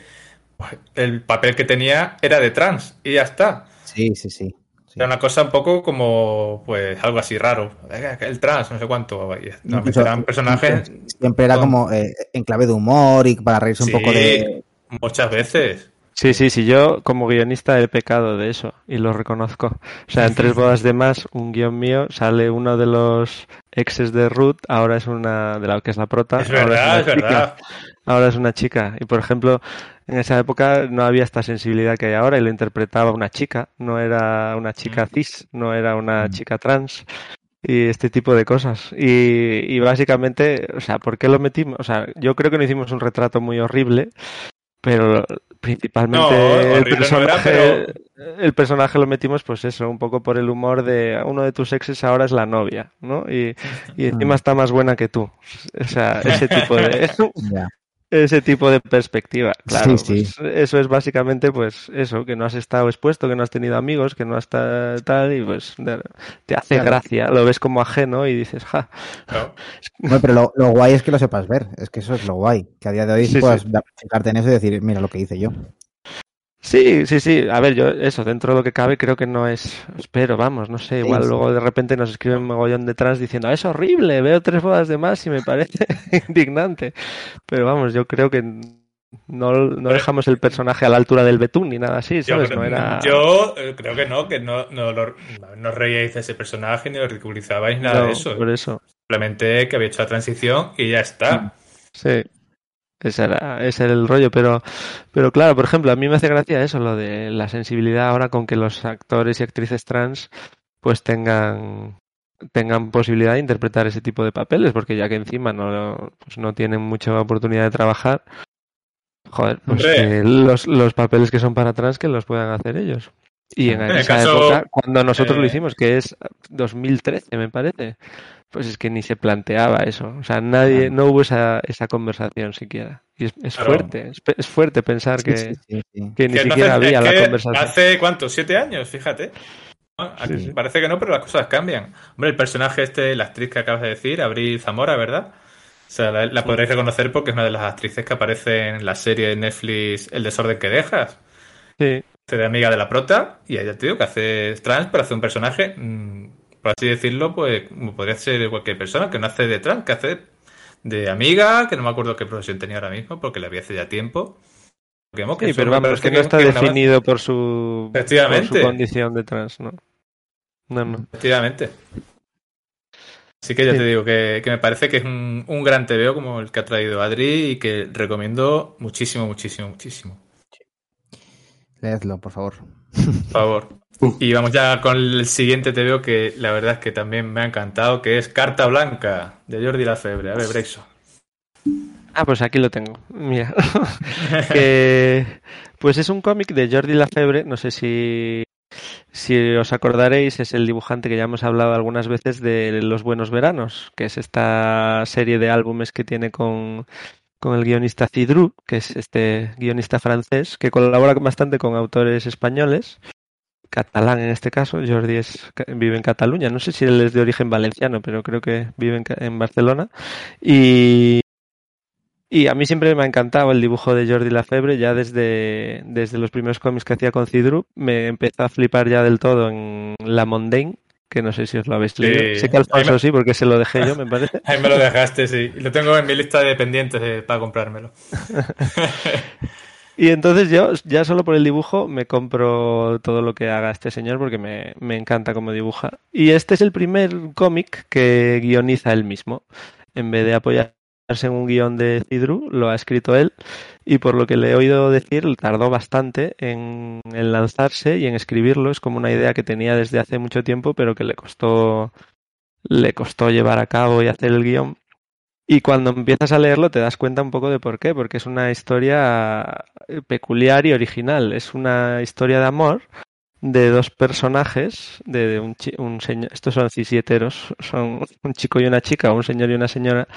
Speaker 1: pues, el papel que tenía era de trans, y ya está.
Speaker 4: Sí, sí, sí. Sí.
Speaker 1: Era una cosa un poco como, pues, algo así raro. Eh, El trans, no sé cuánto. Normalmente
Speaker 4: Incluso-
Speaker 1: eran personajes
Speaker 4: Siempre era
Speaker 1: con-
Speaker 4: como eh, en clave de humor y para reírse un
Speaker 1: Sí.
Speaker 4: poco de...
Speaker 1: muchas veces.
Speaker 2: Sí, sí, sí, yo como guionista he pecado de eso y lo reconozco. O sea, en Tres bodas de más, un guion mío, sale uno de los exes de Ruth, ahora es una de la que es la prota,
Speaker 1: Es
Speaker 2: ahora
Speaker 1: verdad, es
Speaker 2: una chica,
Speaker 1: verdad.
Speaker 2: ahora es una chica. Y por ejemplo, en esa época no había esta sensibilidad que hay ahora y lo interpretaba una chica, no era una chica cis, no era una
Speaker 4: Mm.
Speaker 2: chica trans y este tipo de cosas. Y, y básicamente, o sea, ¿por qué lo metimos? O sea, yo creo que no hicimos un retrato muy horrible, pero principalmente
Speaker 1: No,
Speaker 2: el
Speaker 1: horrible no era,
Speaker 2: personaje, el personaje lo metimos, pues eso, un poco por el humor de uno de tus exes ahora es la novia, ¿no? Y, y encima está más buena que tú. O sea, ese tipo de. ese tipo de perspectiva. Claro,
Speaker 4: Sí, sí.
Speaker 2: pues eso es básicamente pues eso, que no has estado expuesto, que no has tenido amigos, que no has ta- tal y pues te hace
Speaker 4: Claro.
Speaker 2: gracia, lo ves como ajeno y dices, ja,
Speaker 1: No.
Speaker 4: Bueno, pero lo, lo guay es que lo sepas ver, es que eso es lo guay, que a día de hoy
Speaker 2: Sí,
Speaker 4: puedas
Speaker 2: sí.
Speaker 4: fijarte en eso y decir, mira lo que hice yo.
Speaker 2: Sí, sí, sí. A ver, yo eso, dentro de lo que cabe, creo que no es. Espero, vamos, no sé. Igual
Speaker 4: sí.
Speaker 2: luego de repente nos escriben un mogollón detrás diciendo, "Ah, es horrible, veo tres bodas de más y me parece indignante. Pero vamos, yo creo que no, no dejamos el personaje a la altura del betún ni nada así,
Speaker 1: Yo,
Speaker 2: ¿sabes?
Speaker 1: creo,
Speaker 2: No era.
Speaker 1: yo, eh, creo que no, que no, no, lo- no reíais de ese personaje ni lo ridiculizabais, nada
Speaker 2: No,
Speaker 1: de eso.
Speaker 2: Por eso.
Speaker 1: Simplemente que había hecho la transición y ya está.
Speaker 2: Sí. Ese era, ese era el rollo, pero, pero claro, por ejemplo, a mí me hace gracia eso, lo de la sensibilidad ahora con que los actores y actrices trans pues tengan, tengan posibilidad de interpretar ese tipo de papeles, porque ya que encima no, pues no tienen mucha oportunidad de trabajar, Joder, pues que los, los papeles que son para trans que los puedan hacer ellos. Y en,
Speaker 1: En el
Speaker 2: esa
Speaker 1: caso,
Speaker 2: época, cuando nosotros lo hicimos, que es 2013, me parece, pues es que ni se planteaba eso. O sea, nadie, no hubo esa, esa conversación siquiera. Y es, es
Speaker 1: Claro.
Speaker 2: fuerte, es, es fuerte pensar que,
Speaker 4: sí, sí, sí.
Speaker 2: que ni
Speaker 1: Que
Speaker 2: siquiera había la conversación.
Speaker 1: Hace cuánto, siete años, fíjate. Parece que no, pero las cosas cambian. Hombre, el personaje este, la actriz que acabas de decir, Abril Zamora, ¿verdad? O sea, la, la podréis reconocer porque es una de las actrices que aparece en la serie de Netflix El desorden que dejas.
Speaker 2: Sí,
Speaker 1: De amiga de la prota y ella te digo que hace trans, pero hace un personaje, mm, por así decirlo, pues como podría ser cualquier persona, que no hace de trans, que hace de amiga, que no me acuerdo qué profesión tenía ahora mismo, porque la vi hace ya tiempo. Que,
Speaker 2: sí, pero vamos, que no está
Speaker 1: que es
Speaker 2: definido por su, por
Speaker 1: Efectivamente.
Speaker 2: su condición de trans, ¿no? No, no.
Speaker 1: Efectivamente. Así que ya
Speaker 2: Sí.
Speaker 1: te digo que, que me parece que es un, un gran TVO como el que ha traído Adri y que recomiendo muchísimo, muchísimo, muchísimo.
Speaker 4: Leedlo, por favor.
Speaker 1: Por favor. Y vamos ya con el siguiente TVO que la verdad es que también me ha encantado, que es Carta Blanca, de Jordi Lafebre. A ver, Brexo.
Speaker 2: Ah, pues aquí lo tengo. Mira. que, pues es un cómic de Jordi Lafebre. No sé si, si os acordaréis, es el dibujante que ya hemos hablado algunas veces de Los Buenos Veranos, que es esta serie de álbumes que tiene con, con el guionista Cidru, que es este guionista francés, que colabora bastante con autores españoles. Catalán en este caso, Jordi es, vive en Cataluña, no sé si él es de origen valenciano, pero creo que vive en, en Barcelona. Y, y a mí siempre me ha encantado el dibujo de Jordi Lafebre, ya desde, desde los primeros cómics que hacía con Cidru, me empezó a flipar ya del todo en La Mondaine, que no sé si os lo habéis leído. sé que Alfonso
Speaker 1: me-
Speaker 2: sí, porque se lo dejé yo, me parece.
Speaker 1: Ahí me lo dejaste, sí. Lo tengo en mi lista de pendientes eh, para comprármelo.
Speaker 2: Y entonces yo, ya solo por el dibujo, me compro todo lo que haga este señor porque me, me encanta cómo dibuja. Y este es el primer cómic que guioniza él mismo. En vez de apoyarse en un guion de Cidru, lo ha escrito él. Y por lo que le he oído decir, tardó bastante en, lanzarse y en escribirlo. Es como una idea que tenía desde hace mucho tiempo, pero que le costó, le costó llevar a cabo y hacer el guion. Y cuando empiezas a leerlo te das cuenta un poco de por qué, porque es una historia peculiar y original. Es una historia de amor de dos personajes, de, un, un señor, estos son cisieteros, son un chico y una chica, un señor y una señora,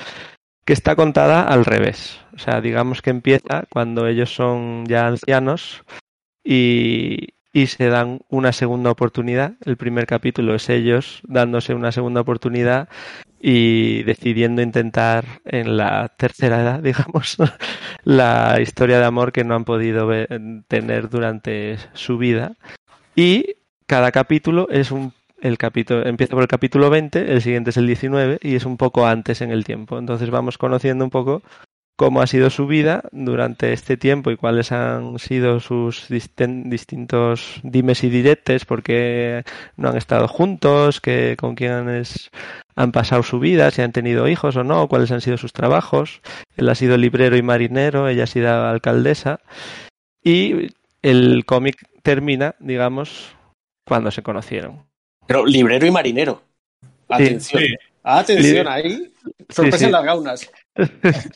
Speaker 2: que está contada al revés. O sea, digamos que empieza cuando ellos son ya ancianos y, y se dan una segunda oportunidad. El primer capítulo es ellos dándose una segunda oportunidad y decidiendo intentar en la tercera edad, digamos, la historia de amor que no han podido tener durante su vida. Y cada capítulo es un el capítulo empieza por el capítulo 20, el siguiente es el 19 y es un poco antes en el tiempo. Entonces vamos conociendo un poco cómo ha sido su vida durante este tiempo y cuáles han sido sus distintos dimes y diretes, porque no han estado juntos, que, con quiénes han pasado su vida, si han tenido hijos o no, cuáles han sido sus trabajos. Él ha sido librero y marinero, ella ha sido alcaldesa. Y el cómic termina, digamos, cuando se conocieron.
Speaker 5: Pero librero y marinero. Atención.
Speaker 1: Sí.
Speaker 5: Atención ahí. Sorpresa
Speaker 2: sí.
Speaker 5: en las gaunas.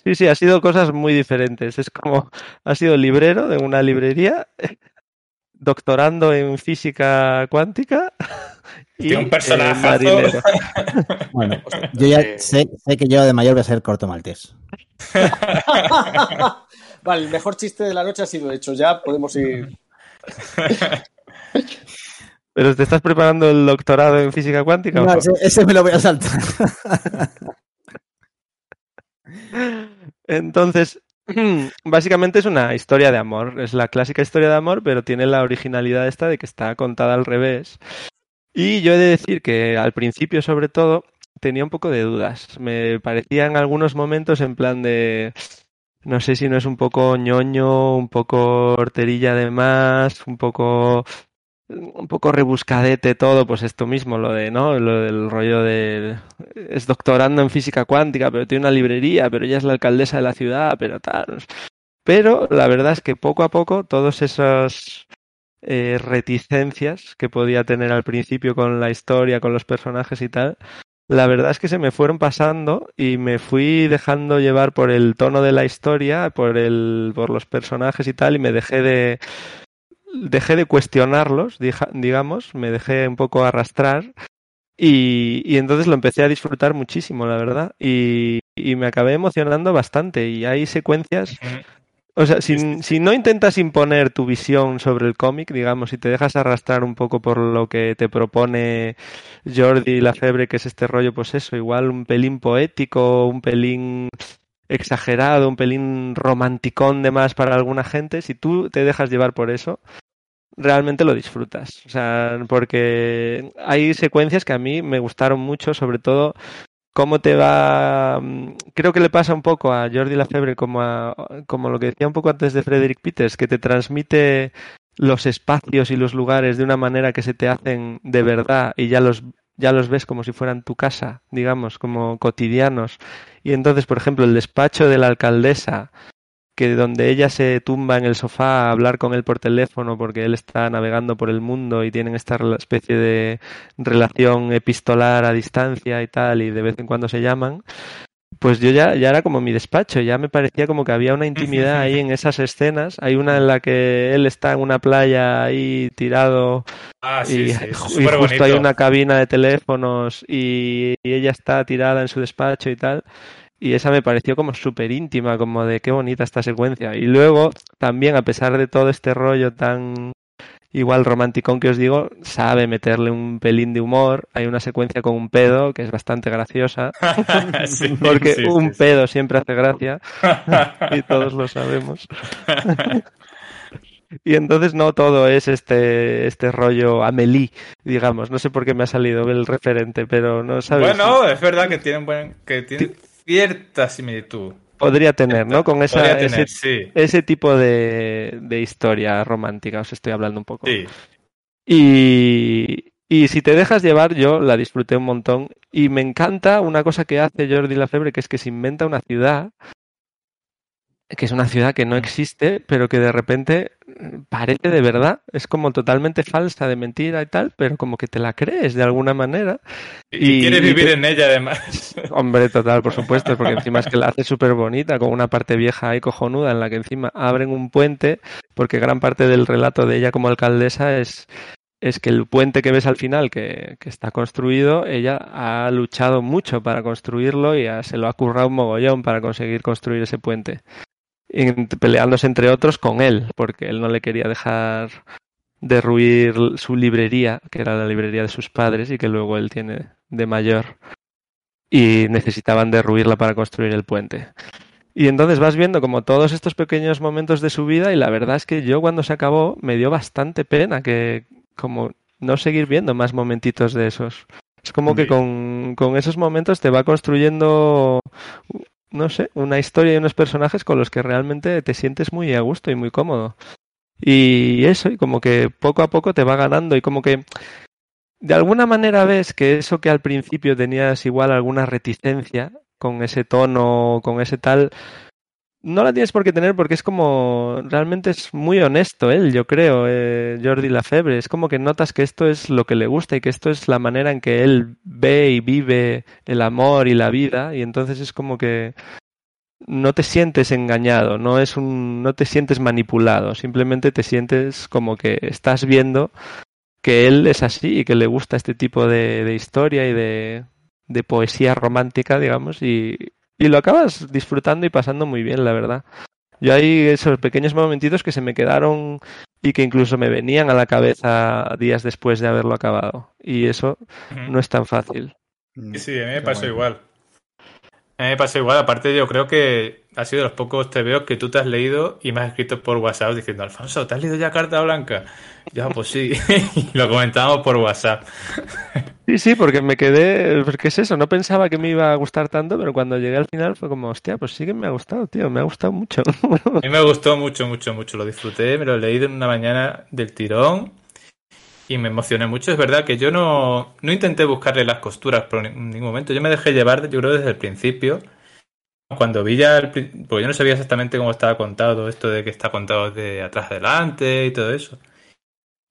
Speaker 2: Sí, sí, ha sido cosas muy diferentes. Es como, ha sido librero de una librería, doctorando en física cuántica y
Speaker 1: un
Speaker 2: eh,
Speaker 1: personajazo.
Speaker 2: marinero.
Speaker 4: Bueno, yo ya
Speaker 5: Eh.
Speaker 4: sé, sé que yo de mayor voy a ser corto maltés.
Speaker 5: vale, el mejor chiste de la noche ha sido hecho. Ya podemos ir.
Speaker 2: Pero te estás preparando el doctorado en física cuántica.
Speaker 4: No, ese, ese me lo voy a saltar.
Speaker 2: Entonces, básicamente es una historia de amor. Es la clásica historia de amor, pero tiene la originalidad esta de que está contada al revés. Y yo he de decir que al principio, sobre todo, tenía un poco de dudas. Me parecía en algunos momentos en plan de. No sé si no es un poco ñoño, un poco horterilla de más, un poco. Un poco rebuscadete todo, pues esto mismo, lo de, ¿no? Lo del rollo de. Es doctorando en física cuántica, pero tiene una librería, pero ella es la alcaldesa de la ciudad, pero tal. Pero la verdad es que poco a poco todos esos eh, reticencias que podía tener al principio con la historia, con los personajes y tal, la verdad es que se me fueron pasando y me fui dejando llevar por el tono de la historia, por el, por los personajes y tal, y me dejé de dejé de cuestionarlos, digamos, me dejé un poco arrastrar y, y, entonces lo empecé a disfrutar muchísimo, la verdad, y, y me acabé emocionando bastante y hay secuencias o sea, si, si, no intentas imponer tu visión sobre el cómic, digamos, y te dejas arrastrar un poco por lo que te propone Jordi Lafebre, que es este rollo, pues eso, igual un pelín poético, un pelín exagerado, un pelín romanticón de más para alguna gente, si tú te dejas llevar por eso, realmente lo disfrutas. O sea, porque hay secuencias que a mí me gustaron mucho, sobre todo cómo te va. Mm, creo que le pasa un poco a Jordi Lafebre como, a, como lo que decía un poco antes de Frederick Peters, que te transmite los espacios y los lugares de una manera que se te hacen de verdad y ya los ya los ves como si fueran tu casa, digamos, como cotidianos. Y entonces, por ejemplo, el despacho de la alcaldesa que donde ella se tumba en el sofá a hablar con él por teléfono porque él está navegando por el mundo y tienen esta especie de relación epistolar a distancia y tal y de vez en cuando se llaman pues yo ya, ya era como mi despacho, ya me parecía como que había una intimidad ahí en esas escenas. Hay una en la que él está en una playa ahí tirado
Speaker 1: ah,
Speaker 2: y,
Speaker 1: sí,
Speaker 2: y, justo hay una cabina de teléfonos y, y ella está tirada en su despacho y tal y esa me pareció como súper íntima, como de qué bonita esta secuencia. Y luego, también, a pesar de todo este rollo tan igual romanticón que os digo, sabe meterle un pelín de humor. Hay una secuencia con un pedo que es bastante graciosa,
Speaker 1: sí,
Speaker 2: porque
Speaker 1: sí,
Speaker 2: un
Speaker 1: sí,
Speaker 2: pedo siempre hace gracia y todos lo sabemos. Y entonces no todo es este, este rollo Amelie, digamos. No sé por qué me ha salido el referente, pero no sabes.
Speaker 1: Bueno, es verdad que tienen buen, que tienen cierta similitud.
Speaker 2: Podría tener, ¿no? Con esa,
Speaker 1: tener,
Speaker 2: ese,
Speaker 1: sí.
Speaker 2: ese tipo de, de historia romántica, os estoy hablando un poco.
Speaker 1: Sí.
Speaker 2: Y, y si te dejas llevar, yo la disfruté un montón. Y me encanta una cosa que hace Jordi Lafebre, que es que se inventa una ciudad, que es una ciudad que no existe, pero que de repente parece de verdad. Es como totalmente falsa, de mentira y tal, pero como que te la crees de alguna manera.
Speaker 1: Y, y quieres vivir te... en ella, además.
Speaker 2: Hombre, total, por supuesto, porque encima es que la hace súper bonita, con una parte vieja ahí cojonuda, en la que encima abren un puente, porque gran parte del relato de ella como alcaldesa es es que el puente que ves al final, que, que, está construido, ella ha luchado mucho para construirlo y ha, se lo ha currado un mogollón para conseguir construir ese puente. Peleándose entre otros con él, porque él no le quería dejar derruir su librería, que era la librería de sus padres y que luego él tiene de mayor. Y necesitaban derruirla para construir el puente. Y entonces vas viendo como todos estos pequeños momentos de su vida y la verdad es que yo cuando se acabó me dio bastante pena que, como no seguir viendo más momentitos de esos. Es como que con, con, esos momentos te va construyendo, no sé, una historia y unos personajes con los que realmente te sientes muy a gusto y muy cómodo. Y eso, y como que poco a poco te va ganando y como que de alguna manera ves que eso que al principio tenías igual alguna reticencia con ese tono, con ese tal, no la tienes por qué tener porque es como realmente es muy honesto él, yo creo, eh, Jordi Lafebre. Es como que notas que esto es lo que le gusta y que esto es la manera en que él ve y vive el amor y la vida y entonces es como que no te sientes engañado, no es un, no te sientes manipulado, simplemente te sientes como que estás viendo que él es así y que le gusta este tipo de, historia y de, de poesía romántica, digamos, y, y lo acabas disfrutando y pasando muy bien, la verdad. Yo hay esos pequeños momentitos que se me quedaron y que incluso me venían a la cabeza días después de haberlo acabado. Y eso uh -huh. no es tan fácil.
Speaker 1: Sí, a mí me pasó bueno. igual. A mí me pasó igual. Aparte, yo creo que ha sido de los pocos TVOs que tú te has leído y me has escrito por WhatsApp diciendo, Alfonso, ¿te has leído ya Carta Blanca? Ya, pues sí. y lo comentábamos por WhatsApp.
Speaker 2: Sí, sí, porque me quedé. Porque es eso, no pensaba que me iba a gustar tanto, pero cuando llegué al final fue como, hostia, pues sí que me ha gustado, tío, me ha gustado mucho.
Speaker 1: a mí me gustó mucho, mucho, mucho. Lo disfruté, me lo leí de una mañana del tirón y me emocioné mucho. Es verdad que yo no, no intenté buscarle las costuras por ningún momento. Yo me dejé llevar, yo creo, desde el principio. Cuando vi ya, el, porque yo no sabía exactamente cómo estaba contado esto de que está contado de atrás adelante y todo eso.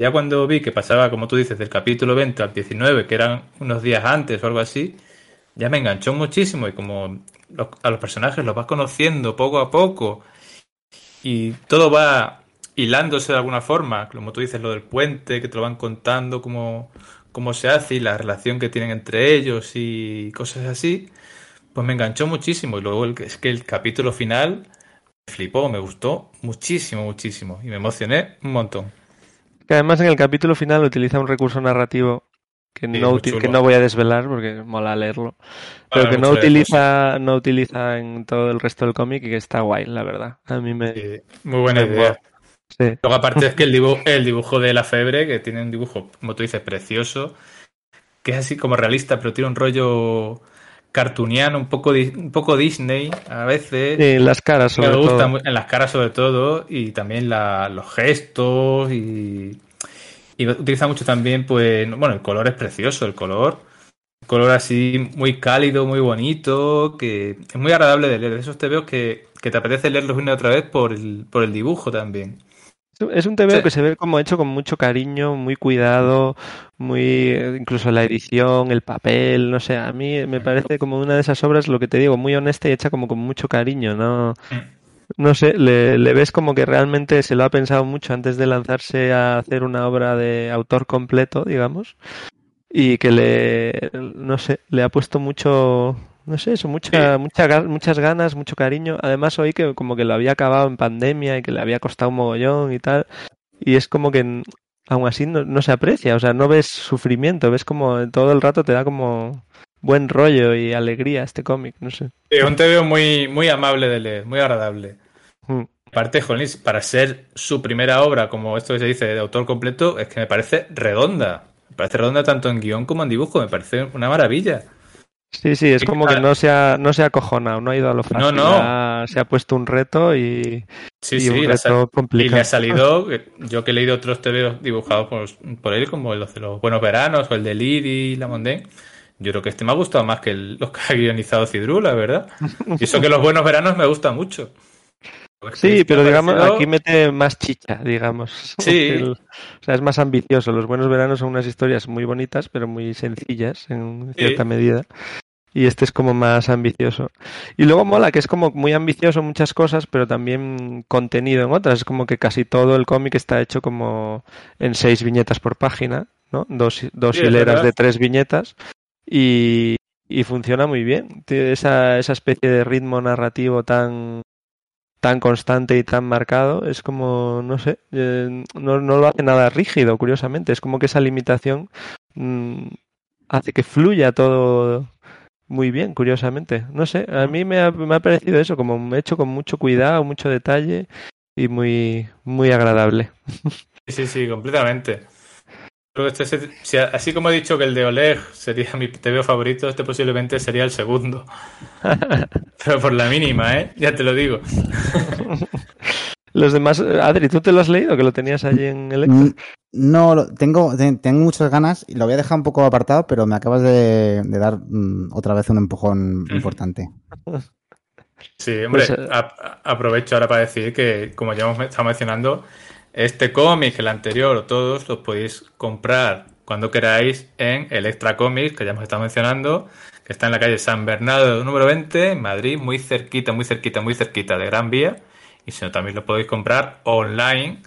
Speaker 1: Ya cuando vi que pasaba, como tú dices, del capítulo 20 al 19, que eran unos días antes o algo así, ya me enganchó muchísimo y como a los personajes los vas conociendo poco a poco y todo va hilándose de alguna forma, como tú dices, lo del puente, que te lo van contando, cómo, cómo se hace y la relación que tienen entre ellos y cosas así, pues me enganchó muchísimo. Y luego es que el capítulo final me flipó, me gustó muchísimo, muchísimo y me emocioné un montón.
Speaker 2: Que además en el capítulo final utiliza un recurso narrativo que
Speaker 1: Sí,
Speaker 2: no, que no voy a desvelar porque mola leerlo, pero
Speaker 1: Vale,
Speaker 2: que no utiliza, no utiliza en todo el resto del cómic y que está guay, la verdad. A mí me...
Speaker 1: Sí, muy buena
Speaker 2: me
Speaker 1: idea.
Speaker 2: Sí.
Speaker 1: Luego, aparte, es que el dibujo, el dibujo de la febre, que tiene un dibujo, como tú dices, precioso, que es así como realista, pero tiene un rollo cartooniano, un poco, un poco Disney a veces.
Speaker 2: Sí, las caras sobre
Speaker 1: me gusta
Speaker 2: todo.
Speaker 1: en las caras sobre todo y también la- los gestos y, y utiliza mucho también pues bueno el color es precioso el color un color así muy cálido muy bonito que es muy agradable de leer de esos te veo que, que te apetece leerlos una y otra vez por el, por el dibujo también
Speaker 2: Es un TVO
Speaker 1: Sí.
Speaker 2: que se ve como hecho con mucho cariño, muy cuidado, muy eh, incluso la edición, el papel, no sé, a mí me parece como una de esas obras, lo que te digo, muy honesta y hecha como con mucho cariño, ¿no? No sé, le, le ves como que realmente se lo ha pensado mucho antes de lanzarse a hacer una obra de autor completo, digamos, y que le, no sé, le ha puesto mucho, no sé, eso, mucha, mucha, muchas ganas, mucho cariño. Además oí que como que lo había acabado en pandemia y que le había costado un mogollón y tal, y es como que aún así no, no se aprecia, o sea, no ves sufrimiento, ves como todo el rato te da como buen rollo y alegría este cómic, no sé.
Speaker 1: Sí, un te veo muy, muy amable de leer muy agradable
Speaker 2: Mm.
Speaker 1: aparte jolín, para ser su primera obra como esto que se dice de autor completo es que me parece redonda me parece redonda tanto en guion como en dibujo me parece una maravilla
Speaker 2: Sí, sí, es como que no se ha, no se ha acojonado, no ha ido a lo fácil.
Speaker 1: no.
Speaker 2: ha- se ha puesto un reto y,
Speaker 1: sí
Speaker 2: y
Speaker 1: sí
Speaker 2: un reto
Speaker 1: Y le
Speaker 2: complicado.
Speaker 1: ha salido, yo que he leído otros TVOs dibujados por, por él, como los de los Buenos Veranos o el de Liri y la Mondé, yo creo que este me ha gustado más que el- los que ha guionizado Cidru, la verdad. Y eso que los Buenos Veranos me gusta mucho.
Speaker 2: Sí, pero digamos, aquí mete más chicha, digamos.
Speaker 1: Sí.
Speaker 2: El- o sea, es más ambicioso. Los buenos veranos son unas historias muy bonitas, pero muy sencillas en cierta
Speaker 1: Sí.
Speaker 2: medida. Y este es como más ambicioso. Y luego mola que es como muy ambicioso en muchas cosas, pero también contenido en otras. Es como que casi todo el cómic está hecho como en seis viñetas por página, ¿no? Dos, dos
Speaker 1: Sí,
Speaker 2: hileras de tres viñetas. Y, y funciona muy bien. Tiene esa, esa especie de ritmo narrativo tan, tan constante y tan marcado, es como, no sé, eh, no, no lo hace nada rígido, curiosamente. Es como que esa limitación mm, hace que fluya todo muy bien, curiosamente. No sé, a mí me ha, me ha parecido eso, como hecho con mucho cuidado, mucho detalle y muy, muy agradable.
Speaker 1: Sí, sí, sí, completamente. Creo que este si- así como he dicho que el de Oleg sería mi TVO favorito, este posiblemente sería el segundo. Pero por la mínima, ¿eh? Ya te lo digo.
Speaker 2: Los demás, Adri, ¿tú te lo has leído? Que lo tenías allí en el
Speaker 4: Mm, No, tengo, te- tengo muchas ganas y lo voy a dejar un poco apartado, pero me acabas de, de dar mm, otra vez un empujón importante.
Speaker 1: Sí, hombre,
Speaker 2: Pues, eh,
Speaker 1: a- aprovecho ahora para decir que, como ya hemos estado mencionando, este cómic, el anterior, todos los podéis comprar cuando queráis en el Extra Comics, que ya hemos estado mencionando, que está en la calle San Bernardo número 20, en Madrid, muy cerquita, muy cerquita, muy cerquita de Gran Vía. Y si no, también lo podéis comprar online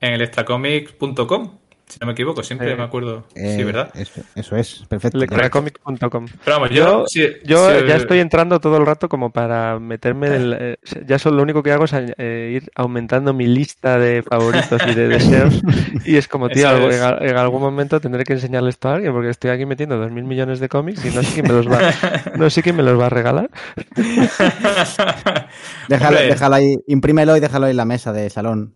Speaker 1: en el extracomics.com, si no me equivoco, siempre
Speaker 2: Eh,
Speaker 1: me acuerdo.
Speaker 4: Eh,
Speaker 1: sí, ¿verdad?
Speaker 4: Eso, eso es, perfecto.
Speaker 2: Lectracomic.com.
Speaker 1: Pero vamos,
Speaker 2: Yo,
Speaker 1: yo... sí-
Speaker 2: yo
Speaker 1: sí,
Speaker 2: ya estoy entrando todo el rato como para meterme del, eh, ya solo lo único que hago es eh, ir aumentando mi lista de favoritos y de deseos y es como, tío, algo-
Speaker 1: es.
Speaker 2: en, al- en algún momento tendré que enseñarle esto a alguien porque estoy aquí metiendo dos mil millones de cómics y no sé quién me los va, no sé quién me los va a regalar.
Speaker 4: Déjalo, déjalo ahí, imprímelo y déjalo ahí en la mesa de salón.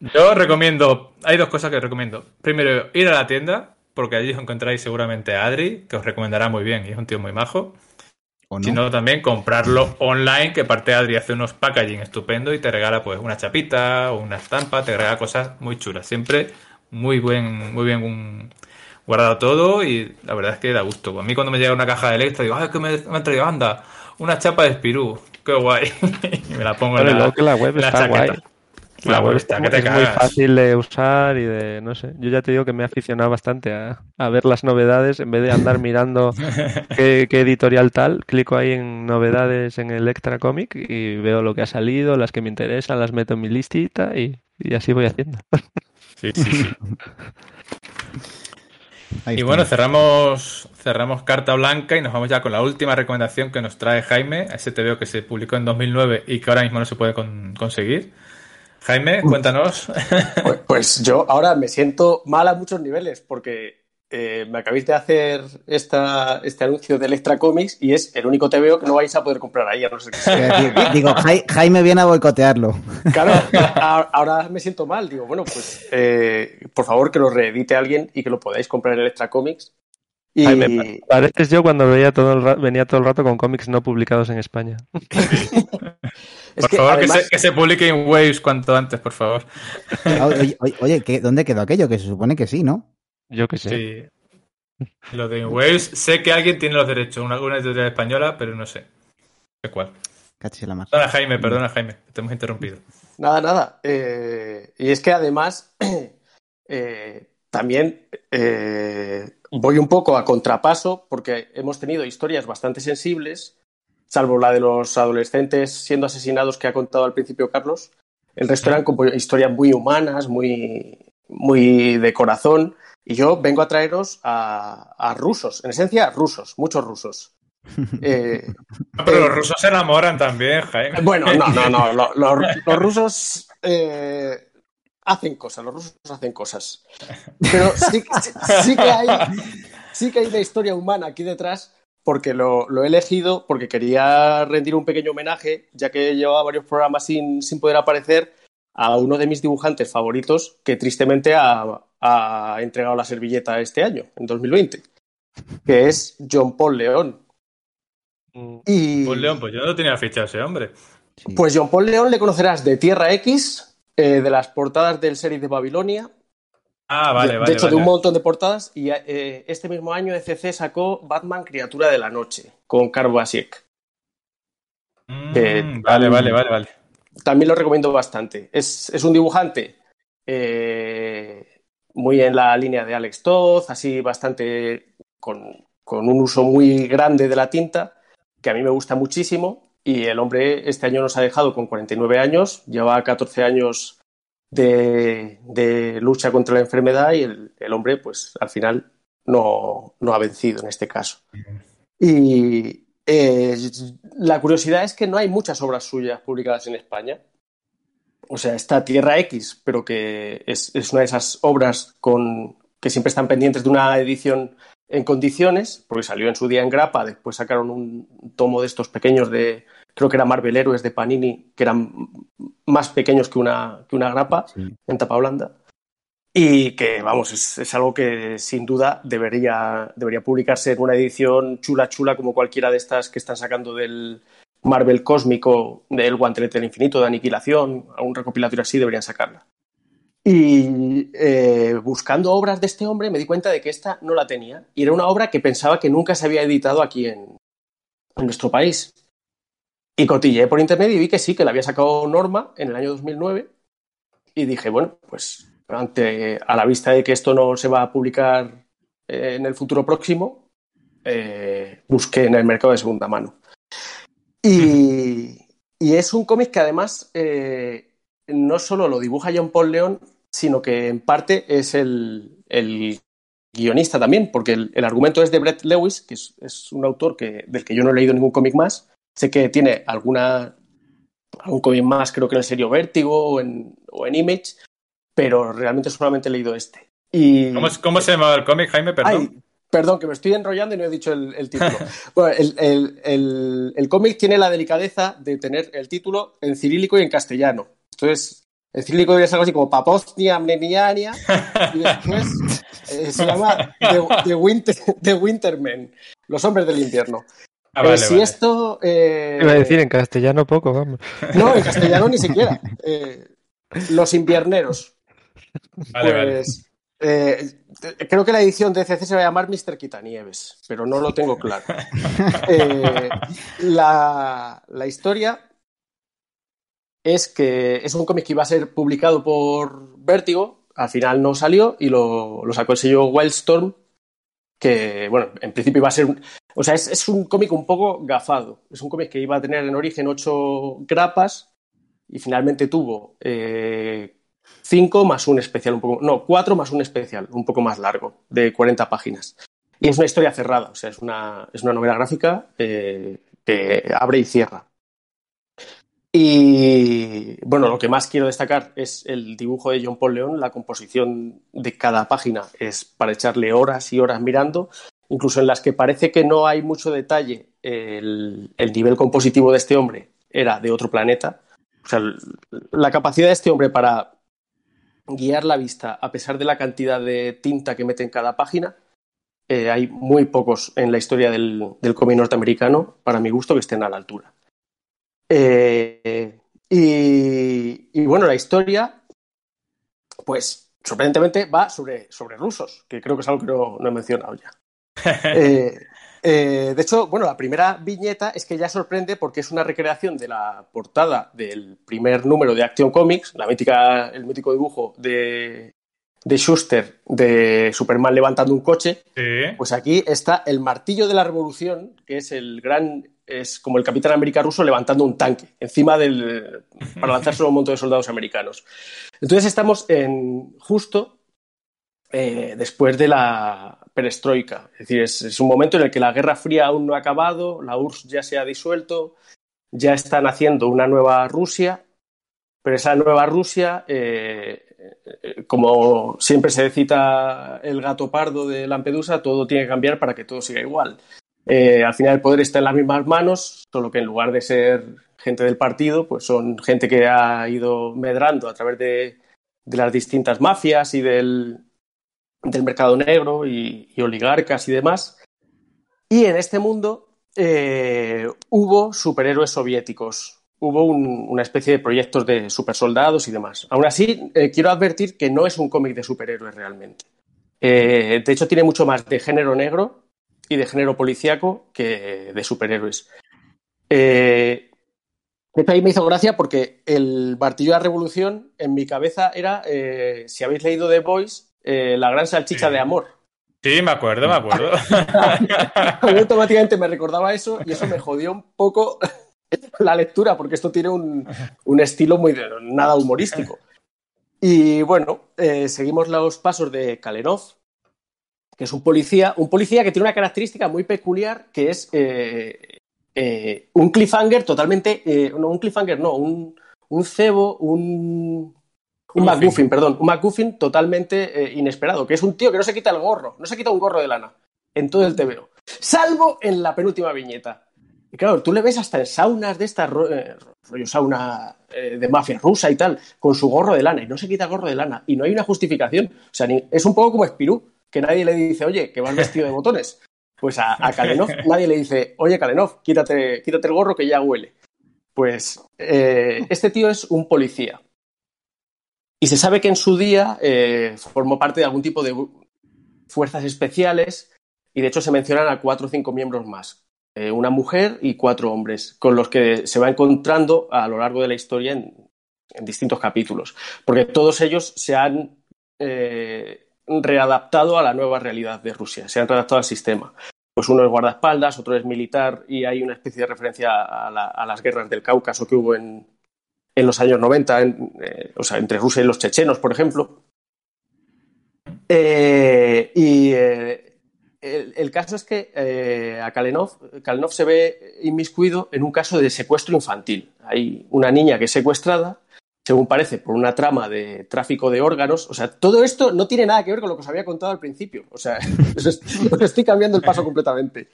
Speaker 1: Yo recomiendo, hay dos cosas que recomiendo. Primero, ir a la tienda, porque allí os encontráis seguramente a Adri, que os recomendará muy bien y es un tío muy majo.
Speaker 4: ¿O no?
Speaker 1: Si no, también comprarlo online, que parte Adri hace unos packaging estupendo y te regala pues una chapita o una estampa, te regala cosas muy chulas. Siempre muy buen, muy bien un- guardado todo y la verdad es que da gusto. A mí cuando me llega una caja de Electra digo, ay, que me, me han traído, anda, una chapa de Spirú, qué guay. y me la pongo en la,
Speaker 2: que la web
Speaker 1: en la
Speaker 2: está
Speaker 1: chaqueta.
Speaker 2: guay. La web
Speaker 1: está, que te
Speaker 2: es muy fácil de usar y de, no sé, yo ya te digo que me he aficionado bastante a, a ver las novedades en vez de andar mirando qué, qué editorial tal, clico ahí en novedades en el Extra Comic y veo lo que ha salido, las que me interesan, las meto en mi listita y, y así voy haciendo.
Speaker 1: Sí, sí, Y bueno, cerramos, cerramos carta blanca y nos vamos ya con la última recomendación que nos trae Jaime, ese TVO que se publicó en 2009 y que ahora mismo no se puede con- conseguir. Jaime, cuéntanos.
Speaker 5: Pues, pues yo ahora me siento mal a muchos niveles porque eh, me acabáis de hacer esta, este anuncio de Electra Comics y es el único TVO que no vais a poder comprar ahí, a no ser que sea.
Speaker 4: Digo, Jai- Jaime viene a boicotearlo.
Speaker 5: Claro, ahora me siento mal. Digo, bueno, pues eh, por favor que lo reedite alguien y que lo podáis comprar en Electra Comics. Y
Speaker 2: pareces yo cuando veía todo el venía todo el rato con cómics no publicados en España.
Speaker 5: es
Speaker 1: por
Speaker 5: que
Speaker 1: favor,
Speaker 5: además,
Speaker 1: que, se, que se publique en Waves cuanto antes, por favor.
Speaker 4: Oye, oye, oye, ¿qué- ¿dónde quedó aquello? Que se supone que sí, ¿no?
Speaker 2: Yo qué sé.
Speaker 1: Sí. Lo de Waves, sé que alguien tiene los derechos, una, una editorial española, pero no sé. sé cuál.
Speaker 4: La.
Speaker 1: Perdona, Jaime, perdona, Jaime, te hemos interrumpido.
Speaker 5: Nada, nada. Eh, y es que además eh, también eh, voy un poco a contrapaso porque hemos tenido historias bastante sensibles, salvo la de los adolescentes siendo asesinados que ha contado al principio Carlos. El resto eran como historias muy humanas, muy, muy de corazón. Y yo vengo a traeros a, a rusos, en esencia rusos, muchos rusos. Eh,
Speaker 1: No, pero los rusos se enamoran también, Jaime.
Speaker 5: bueno, no, no, no. lo- lo- los rusos eh, hacen cosas, los rusos hacen cosas. Pero sí, sí- sí que hay, sí que hay una historia humana aquí detrás, porque lo, lo he elegido, porque quería rendir un pequeño homenaje, ya que llevaba varios programas sin, sin poder aparecer, a uno de mis dibujantes favoritos, que tristemente ha, ha entregado la servilleta este año, en 2020, que es John Paul León.
Speaker 2: Mm,
Speaker 5: Y...
Speaker 1: Pues León, pues yo no tenía fichado ese hombre.
Speaker 4: Sí.
Speaker 5: Pues John Paul León le conocerás de Tierra X, eh, de las portadas del series de Babilonia,
Speaker 1: Ah, vale,
Speaker 5: de,
Speaker 1: vale.
Speaker 5: de hecho de un montón de portadas, y eh, este mismo año ECC sacó Batman Criatura de la Noche, con Karl Basiek.
Speaker 1: Mm,
Speaker 5: Eh,
Speaker 1: vale, vale, vale, vale.
Speaker 5: También lo recomiendo bastante. Es, es un dibujante eh, muy en la línea de Alex Todd, así bastante con, con un uso muy grande de la tinta, que a mí me gusta muchísimo. Y el hombre este año nos ha dejado con 49 años, lleva 14 años de, lucha contra la enfermedad y el, hombre, pues al final no, no ha vencido en este caso. Y eh, la curiosidad es que no hay muchas obras suyas publicadas en España. O sea, está Tierra X, pero que es, es una de esas obras con, que siempre están pendientes de una edición en condiciones, porque salió en su día en grapa, después sacaron un tomo de estos pequeños de, creo que era Marvel Héroes de Panini, que eran más pequeños que una, que una grapa
Speaker 4: Sí.
Speaker 5: en tapa blanda. Y que, vamos, es, es algo que sin duda debería, debería publicarse en una edición chula, chula, como cualquiera de estas que están sacando del Marvel cósmico, del Guantelete del Infinito, de Aniquilación, a un recopilatorio así deberían sacarla. Y eh, buscando obras de este hombre me di cuenta de que esta no la tenía. Y era una obra que pensaba que nunca se había editado aquí en, en nuestro país. Y cotilleé por internet y vi que sí, que la había sacado Norma en el año 2009. Y dije, bueno, pues ante, a la vista de que esto no se va a publicar eh, en el futuro próximo, eh, busqué en el mercado de segunda mano. Y, y es un cómic que además eh, no solo lo dibuja John Paul León, sino que en parte es el, el guionista también, porque el, el, argumento es de Brett Lewis, que es, es un autor que, del que yo no he leído ningún cómic más. Sé que tiene alguna algún cómic más, creo que en el serio Vértigo o en, o en Image, pero realmente solamente he leído este. Y...
Speaker 1: ¿Cómo, ¿Cómo, se llamaba el cómic, Jaime? Perdón.
Speaker 5: Ay, perdón, que me estoy enrollando y no he dicho el, el título. bueno, el, el, el, el cómic tiene la delicadeza de tener el título en cirílico y en castellano. Entonces, el cirílico debería ser algo así como Papostnia Mneniania y después eh, se llama The, The, Winter, The Wintermen, los hombres del invierno.
Speaker 1: Ah, vale,
Speaker 5: eh, si
Speaker 1: vale.
Speaker 5: esto. Eh...
Speaker 2: Iba a decir en castellano poco, vamos.
Speaker 5: No, en castellano ni siquiera. Eh, los invierneros.
Speaker 1: Vale,
Speaker 5: pues, eh, creo que la edición de CC se va a llamar Mr. Quitanieves, pero no lo tengo claro. Eh, la, la, historia es que es un cómic que iba a ser publicado por Vértigo, al final no salió y lo, lo sacó el sello Wildstorm, que, bueno, en principio iba a ser... O sea, es, es un cómic un poco gafado. Es un cómic que iba a tener en origen ocho grapas y finalmente tuvo eh, cinco más un especial, un poco... No, cuatro más un especial, un poco más largo, de 40 páginas. Y es una historia cerrada, o sea, es una, es una novela gráfica eh, que abre y cierra. Y bueno, lo que más quiero destacar es el dibujo de John Paul León, la composición de cada página es para echarle horas y horas mirando, incluso en las que parece que no hay mucho detalle, el, el nivel compositivo de este hombre era de otro planeta. O sea, la capacidad de este hombre para guiar la vista a pesar de la cantidad de tinta que mete en cada página, eh, hay muy pocos en la historia del, cómic norteamericano, para mi gusto, que estén a la altura. Eh, y, bueno, la historia, pues sorprendentemente va sobre, sobre rusos, que creo que es algo que no, no he mencionado ya. eh, eh, de hecho, bueno, la primera viñeta es que ya sorprende porque es una recreación de la portada del primer número de Action Comics, la mítica, el mítico dibujo de, de Schuster de Superman levantando un coche.
Speaker 1: Sí.
Speaker 5: Pues aquí está el martillo de la revolución, que es el gran es como el Capitán América ruso levantando un tanque encima del para lanzarse a un montón de soldados americanos. Entonces estamos en justo eh, después de la perestroika, es decir, es, un momento en el que la Guerra Fría aún no ha acabado, la URSS ya se ha disuelto, ya están haciendo una nueva Rusia, pero esa nueva Rusia, eh, como siempre se cita el gato pardo de Lampedusa, todo tiene que cambiar para que todo siga igual. Eh, al final el poder está en las mismas manos, solo que en lugar de ser gente del partido, pues son gente que ha ido medrando a través de las distintas mafias y del, del mercado negro y, oligarcas y demás. Y en este mundo eh, hubo superhéroes soviéticos, hubo un, una especie de proyectos de supersoldados y demás. Aún así, eh, quiero advertir que no es un cómic de superhéroes realmente. Eh, de hecho, tiene mucho más de género negro y de género policíaco que de superhéroes. Eh, ahí me hizo gracia porque el martillo de la revolución en mi cabeza era, si habéis leído The Boys, eh, la gran salchicha
Speaker 1: Sí.
Speaker 5: de amor.
Speaker 1: Sí, me acuerdo, me acuerdo.
Speaker 5: A mí automáticamente me recordaba eso y eso me jodió un poco la lectura porque esto tiene un, un estilo muy de, nada humorístico. Y bueno, eh, seguimos los pasos de Kalenov, que es un policía, un policía que tiene una característica muy peculiar, que es eh, eh, un cliffhanger totalmente, no, un cliffhanger no, un, un cebo, un, un McGuffin, perdón, un McGuffin totalmente eh, inesperado, que es un tío que no se quita el gorro, no se quita un gorro de lana en todo el TVO, salvo en la penúltima viñeta. Y claro, tú le ves hasta en saunas de estas, eh, rollo sauna eh, de mafia rusa y tal, con su gorro de lana, y no se quita el gorro de lana, y no hay una justificación. O sea, ni, es un poco como Spirú, que nadie le dice, oye, que vas vestido de botones. Pues a, a Kalenov nadie le dice, oye, Kalenov, quítate, quítate el gorro que ya huele. Pues eh, este tío es un policía. Y se sabe que en su día eh, formó parte de algún tipo de fuerzas especiales y de hecho se mencionan a cuatro o cinco miembros más. Eh, una mujer y cuatro hombres, con los que se va encontrando a lo largo de la historia en, en distintos capítulos. Porque todos ellos se han eh, readaptado a la nueva realidad de Rusia, se han readaptado al sistema. Pues uno es guardaespaldas, otro es militar y hay una especie de referencia a, la, a las guerras del Cáucaso que hubo en, en los años 90, en, eh, o sea, entre Rusia y los chechenos, por ejemplo. Eh, y eh, el, caso es que a Kalenov, Kalenov se ve inmiscuido en un caso de secuestro infantil. Hay una niña que es secuestrada, según parece, por una trama de tráfico de órganos. O sea, todo esto no tiene nada que ver con lo que os había contado al principio. O sea, estoy cambiando el paso completamente.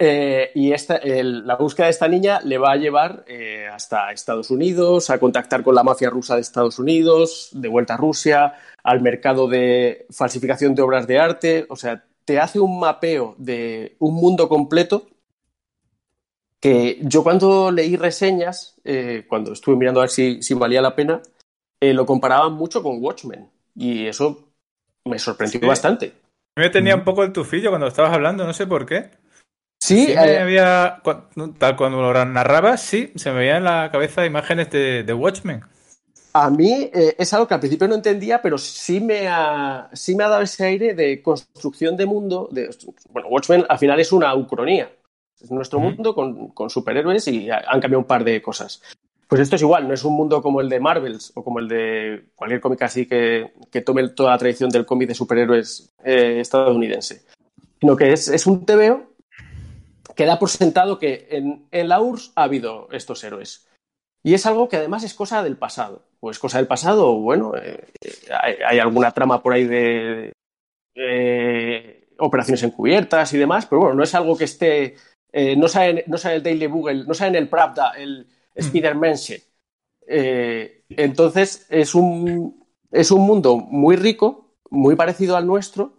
Speaker 5: Eh, y esta, el, la búsqueda de esta niña le va a llevar eh, hasta Estados Unidos, a contactar con la mafia rusa de Estados Unidos, de vuelta a Rusia, al mercado de falsificación de obras de arte. O sea, te hace un mapeo de un mundo completo que yo cuando leí reseñas, eh, cuando estuve mirando a ver si, si valía la pena, lo comparaba mucho con Watchmen. Y eso me sorprendió
Speaker 1: Sí.
Speaker 5: bastante.
Speaker 1: Me tenía un poco el tufillo cuando estabas hablando, no sé por qué.
Speaker 5: Sí,
Speaker 1: Sí, me
Speaker 5: eh,
Speaker 1: había, tal cuando lo narrabas, sí, se me veían en la cabeza imágenes de, de Watchmen.
Speaker 5: a mí eh, es algo que al principio no entendía, pero sí me, ha, sí me ha dado ese aire de construcción de mundo. De, bueno, Watchmen al final es una ucronía. Es nuestro mundo con, con superhéroes y ha- han cambiado un par de cosas. Pues esto es igual, no es un mundo como el de Marvels o como el de cualquier cómic así que, que tome toda la tradición del cómic de superhéroes eh, estadounidense. Sino que es, es un TVO que da por sentado que en, en la URSS ha habido estos héroes. Y es algo que además es cosa del pasado. O es cosa del pasado, o bueno, eh, hay, hay alguna trama por ahí de eh, operaciones encubiertas y demás, pero bueno, no es algo que esté. eh, no, sale, en- no sale el Daily Google, no sale en el Pravda, el Spider-Man. Eh, entonces, es un, es un mundo muy rico, muy parecido al nuestro,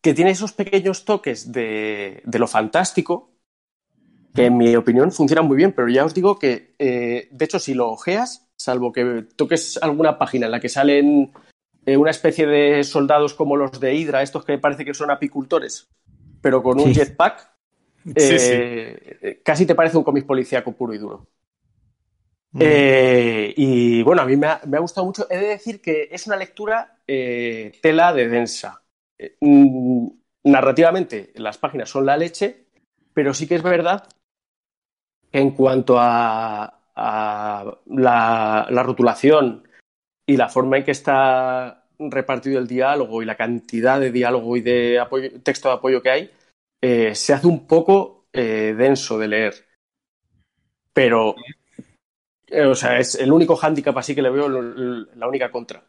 Speaker 5: que tiene esos pequeños toques de, de lo fantástico, que en mi opinión funcionan muy bien, pero ya os digo que, eh, de hecho, si lo ojeas, salvo que toques alguna página en la que salen eh, una especie de soldados como los de Hydra, estos que parece que son apicultores, pero con un
Speaker 4: Sí.
Speaker 5: jetpack,
Speaker 1: Sí, sí.
Speaker 5: eh, casi te parece un cómic policíaco puro y duro.
Speaker 2: Mm.
Speaker 5: Y bueno, a mí me ha, me ha gustado mucho. He de decir que es una lectura tela de densa. Eh, mm, narrativamente, las páginas son la leche, pero sí que es verdad que en cuanto a, a la, la rotulación y la forma en que está repartido el diálogo y la cantidad de diálogo y de apoyo- texto de apoyo que hay, eh, se hace un poco eh, denso de leer. Pero eh, o sea, es el único hándicap así que le veo, la única contra.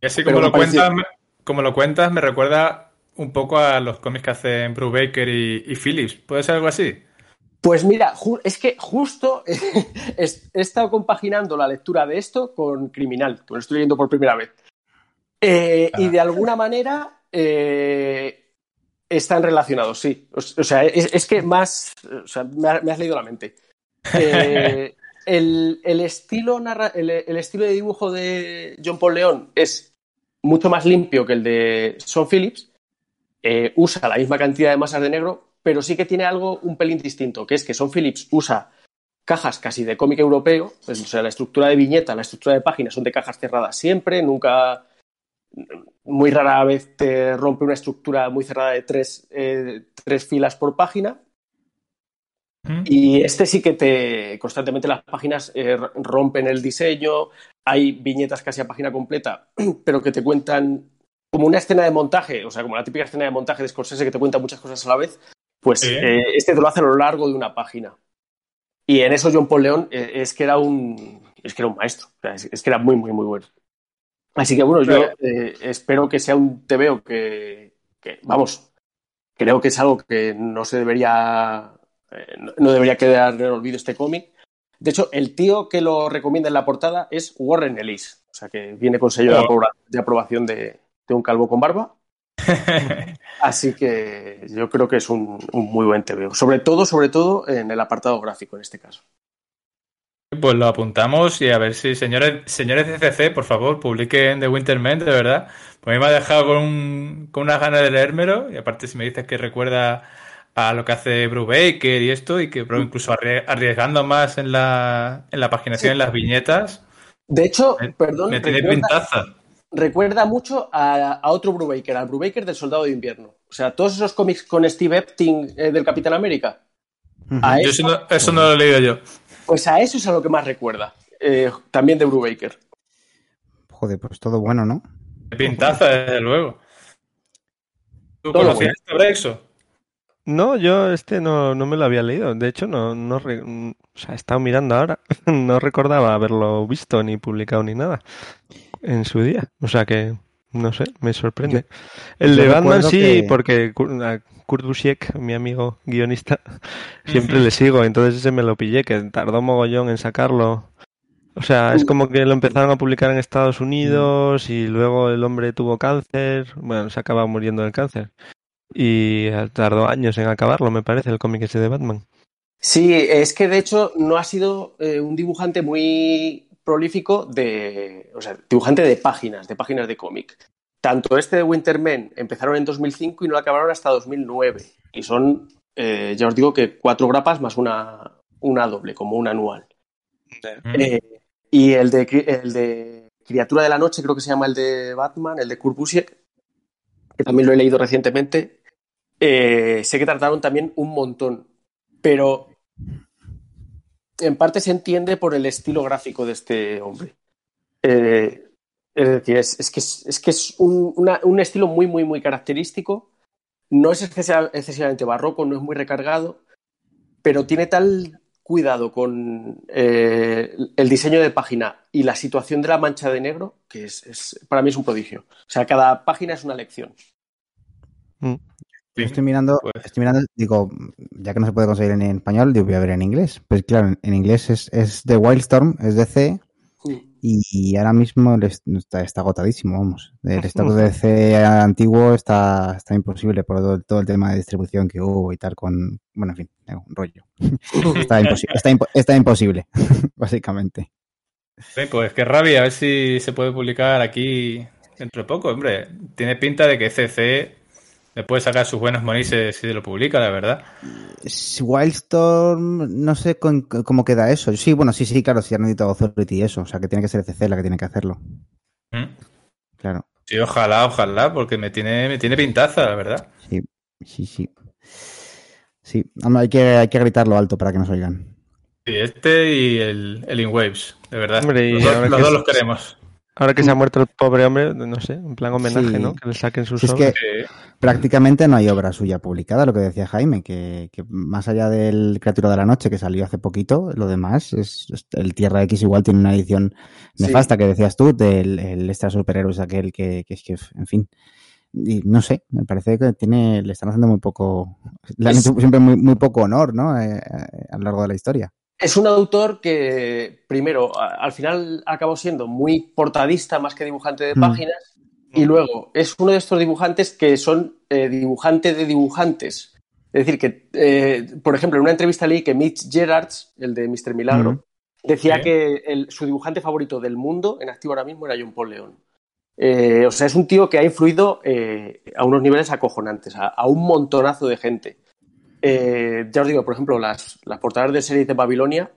Speaker 1: Y así como lo, me- como lo cuentas, me recuerda un poco a los cómics que hacen Brubaker y, y Phillips. ¿Puede ser algo así?
Speaker 5: Pues mira, es que justo he estado compaginando la lectura de esto con Criminal, que lo estoy leyendo por primera vez. Eh, Y
Speaker 1: Ah.
Speaker 5: de alguna manera eh, están relacionados, sí. O, o sea, es, es que más. O sea, me, ha- me has leído la mente. Eh, el, el estilo narra- el, el estilo de dibujo de John Paul León es mucho más limpio que el de Sean Phillips. Eh, usa la misma cantidad de masas de negro, pero sí que tiene algo un pelín distinto, que es que Son Phillips usa cajas casi de cómic europeo, pues, o sea, la estructura de viñeta, la estructura de páginas son de cajas cerradas siempre, nunca, muy rara vez te rompe una estructura muy cerrada de tres, eh, tres filas por página. Y este sí que te constantemente las páginas eh, rompen el diseño, hay viñetas casi a página completa, pero que te cuentan como una escena de montaje, o sea, como la típica escena de montaje de Scorsese que te cuenta muchas cosas a la vez, pues eh, este te lo hace a lo largo de una página. Y en eso John Paul León eh, es que era un es que era un maestro, o sea, es, es que era muy, muy, muy bueno. Así que bueno, yo espero que sea un TVO que, que, vamos, creo que es algo que no se debería, eh, no- debería quedar en el olvido este cómic. De hecho, el tío que lo recomienda en la portada es Warren Ellis, o sea que viene con sello de, aproba- de aprobación de, de un calvo con barba. Así que yo creo que es un, un muy buen TVO. Sobre todo, sobre todo en el apartado gráfico en este caso.
Speaker 1: Pues lo apuntamos y a ver si, señores, señores de CC, por favor, publiquen The Winterman, de verdad. Pues a mí me ha dejado con, un- con unas ganas de leérmelo. Y aparte, si me dices que recuerda a lo que hace Brubaker y esto, y que pero incluso arrie- arriesgando más en la, en la paginación,
Speaker 5: Sí.
Speaker 1: en las viñetas,
Speaker 5: De hecho,
Speaker 1: me,
Speaker 5: perdón,
Speaker 1: me tiene
Speaker 5: recuerda,
Speaker 1: pintaza.
Speaker 5: recuerda mucho a, a otro Brubaker, al Brubaker del Soldado de Invierno. O sea, todos esos cómics con Steve Epting eh, del Capitán América. A
Speaker 1: Yo
Speaker 5: eso,
Speaker 1: no, eso no lo he leído yo.
Speaker 5: Pues a eso es a lo que más recuerda. eh, también de Brubaker.
Speaker 4: Joder, pues todo bueno, ¿no?
Speaker 1: Pintaza, desde luego. ¿Tú
Speaker 5: Todo
Speaker 1: conocías este Brexo?
Speaker 2: No, yo este no, no me lo había leído. De hecho, no, no re- o sea, he estado mirando ahora. No recordaba haberlo visto ni publicado ni nada en su día. O sea que, no sé, me sorprende. El de Batman sí,
Speaker 4: que-
Speaker 2: porque Kurt Busiek, mi amigo guionista, siempre le sigo. Entonces ese me lo pillé, que tardó mogollón en sacarlo. O sea, es como que lo empezaron a publicar en Estados Unidos y luego el hombre tuvo cáncer. Bueno, se acaba muriendo del cáncer. Y tardó años en acabarlo, me parece, el cómic ese de Batman.
Speaker 5: Sí, es que de hecho no ha sido eh, un dibujante muy prolífico de. O sea, dibujante de páginas, de páginas de cómic. Tanto este de Winterman empezaron en 2005 y no lo acabaron hasta 2009. Y son eh, ya os digo que cuatro grapas más una, una doble, como un anual.
Speaker 1: Mm.
Speaker 5: Eh, y el de, el de Criatura de la Noche, creo que se llama el de Batman, el de Kurt Busiek, que también lo he leído recientemente. Eh, sé que tardaron también un montón, pero en parte se entiende por el estilo gráfico de este hombre. Eh, es decir, es, que es, un, estilo muy, muy, muy característico. No es excesiva- excesivamente barroco, no es muy recargado, pero tiene tal cuidado con eh, el diseño de página y la situación de la mancha de negro que es, para mí es un prodigio. O sea, cada página es una lección.
Speaker 4: Estoy mirando,
Speaker 1: Pues-
Speaker 4: estoy mirando, digo, ya que no se puede conseguir en español, digo, voy a ver en inglés. Pues claro, en, inglés es, es de Wildstorm, es DC, y, y ahora mismo está, está agotadísimo, vamos. El stock de DC antiguo está, está imposible por todo, todo el tema de distribución que hubo y tal con, bueno, en fin, un rollo. Está, imposi- está, impo- está imposible, básicamente.
Speaker 1: Sí, pues qué rabia, a ver si se puede publicar aquí dentro de poco, hombre. Tiene pinta de que CC le puede sacar sus buenos monises si lo publica, la verdad.
Speaker 4: Si Wildstorm, no sé con- cómo queda eso. Sí, bueno, sí, sí, claro, sí han editado Authority y eso, o sea que tiene que ser CC la que tiene que hacerlo,
Speaker 1: Mm.
Speaker 4: claro.
Speaker 1: Sí, ojalá, ojalá, porque me tiene, me tiene pintaza, la verdad.
Speaker 4: Sí, sí, sí. Sí, hay que, hay que gritarlo alto para que nos oigan.
Speaker 1: Sí, este y el, el InWaves, de verdad.
Speaker 2: Hombre, y
Speaker 1: los dos, los
Speaker 2: que
Speaker 1: dos
Speaker 2: es-
Speaker 1: los queremos.
Speaker 2: Ahora que se ha muerto el pobre hombre, no sé, en plan homenaje,
Speaker 4: Sí.
Speaker 2: ¿no? Que le saquen sus
Speaker 4: Si es que
Speaker 1: Sí.
Speaker 4: Prácticamente no hay obra suya publicada, lo que decía Jaime, que, que más allá del Criatura de la Noche que salió hace poquito, lo demás es, es- el Tierra X igual tiene una edición
Speaker 5: Sí.
Speaker 4: nefasta que decías tú, del el extra superhéroes aquel que, que es que, en fin. Y no sé, me parece que tiene, le están haciendo muy poco, le han
Speaker 5: Es-
Speaker 4: hecho siempre muy, muy poco honor, ¿no? Eh, eh, a lo largo de la historia.
Speaker 5: Es un autor que, primero, al final acabó siendo muy portadista más que dibujante de
Speaker 4: Mm.
Speaker 5: Y luego es uno de estos dibujantes que son eh, dibujante de dibujantes. Es decir, que, eh, por ejemplo, en una entrevista leí que Mitch Gerards, el de Mr. Milagro, decía
Speaker 1: Sí.
Speaker 5: que el- su dibujante favorito del mundo en activo ahora mismo era John Paul León. Eh, o sea, es un tío que ha influido eh, a unos niveles acojonantes, a, a un montonazo de gente. Ya os digo, por ejemplo, las, las portadas de series de Babilonia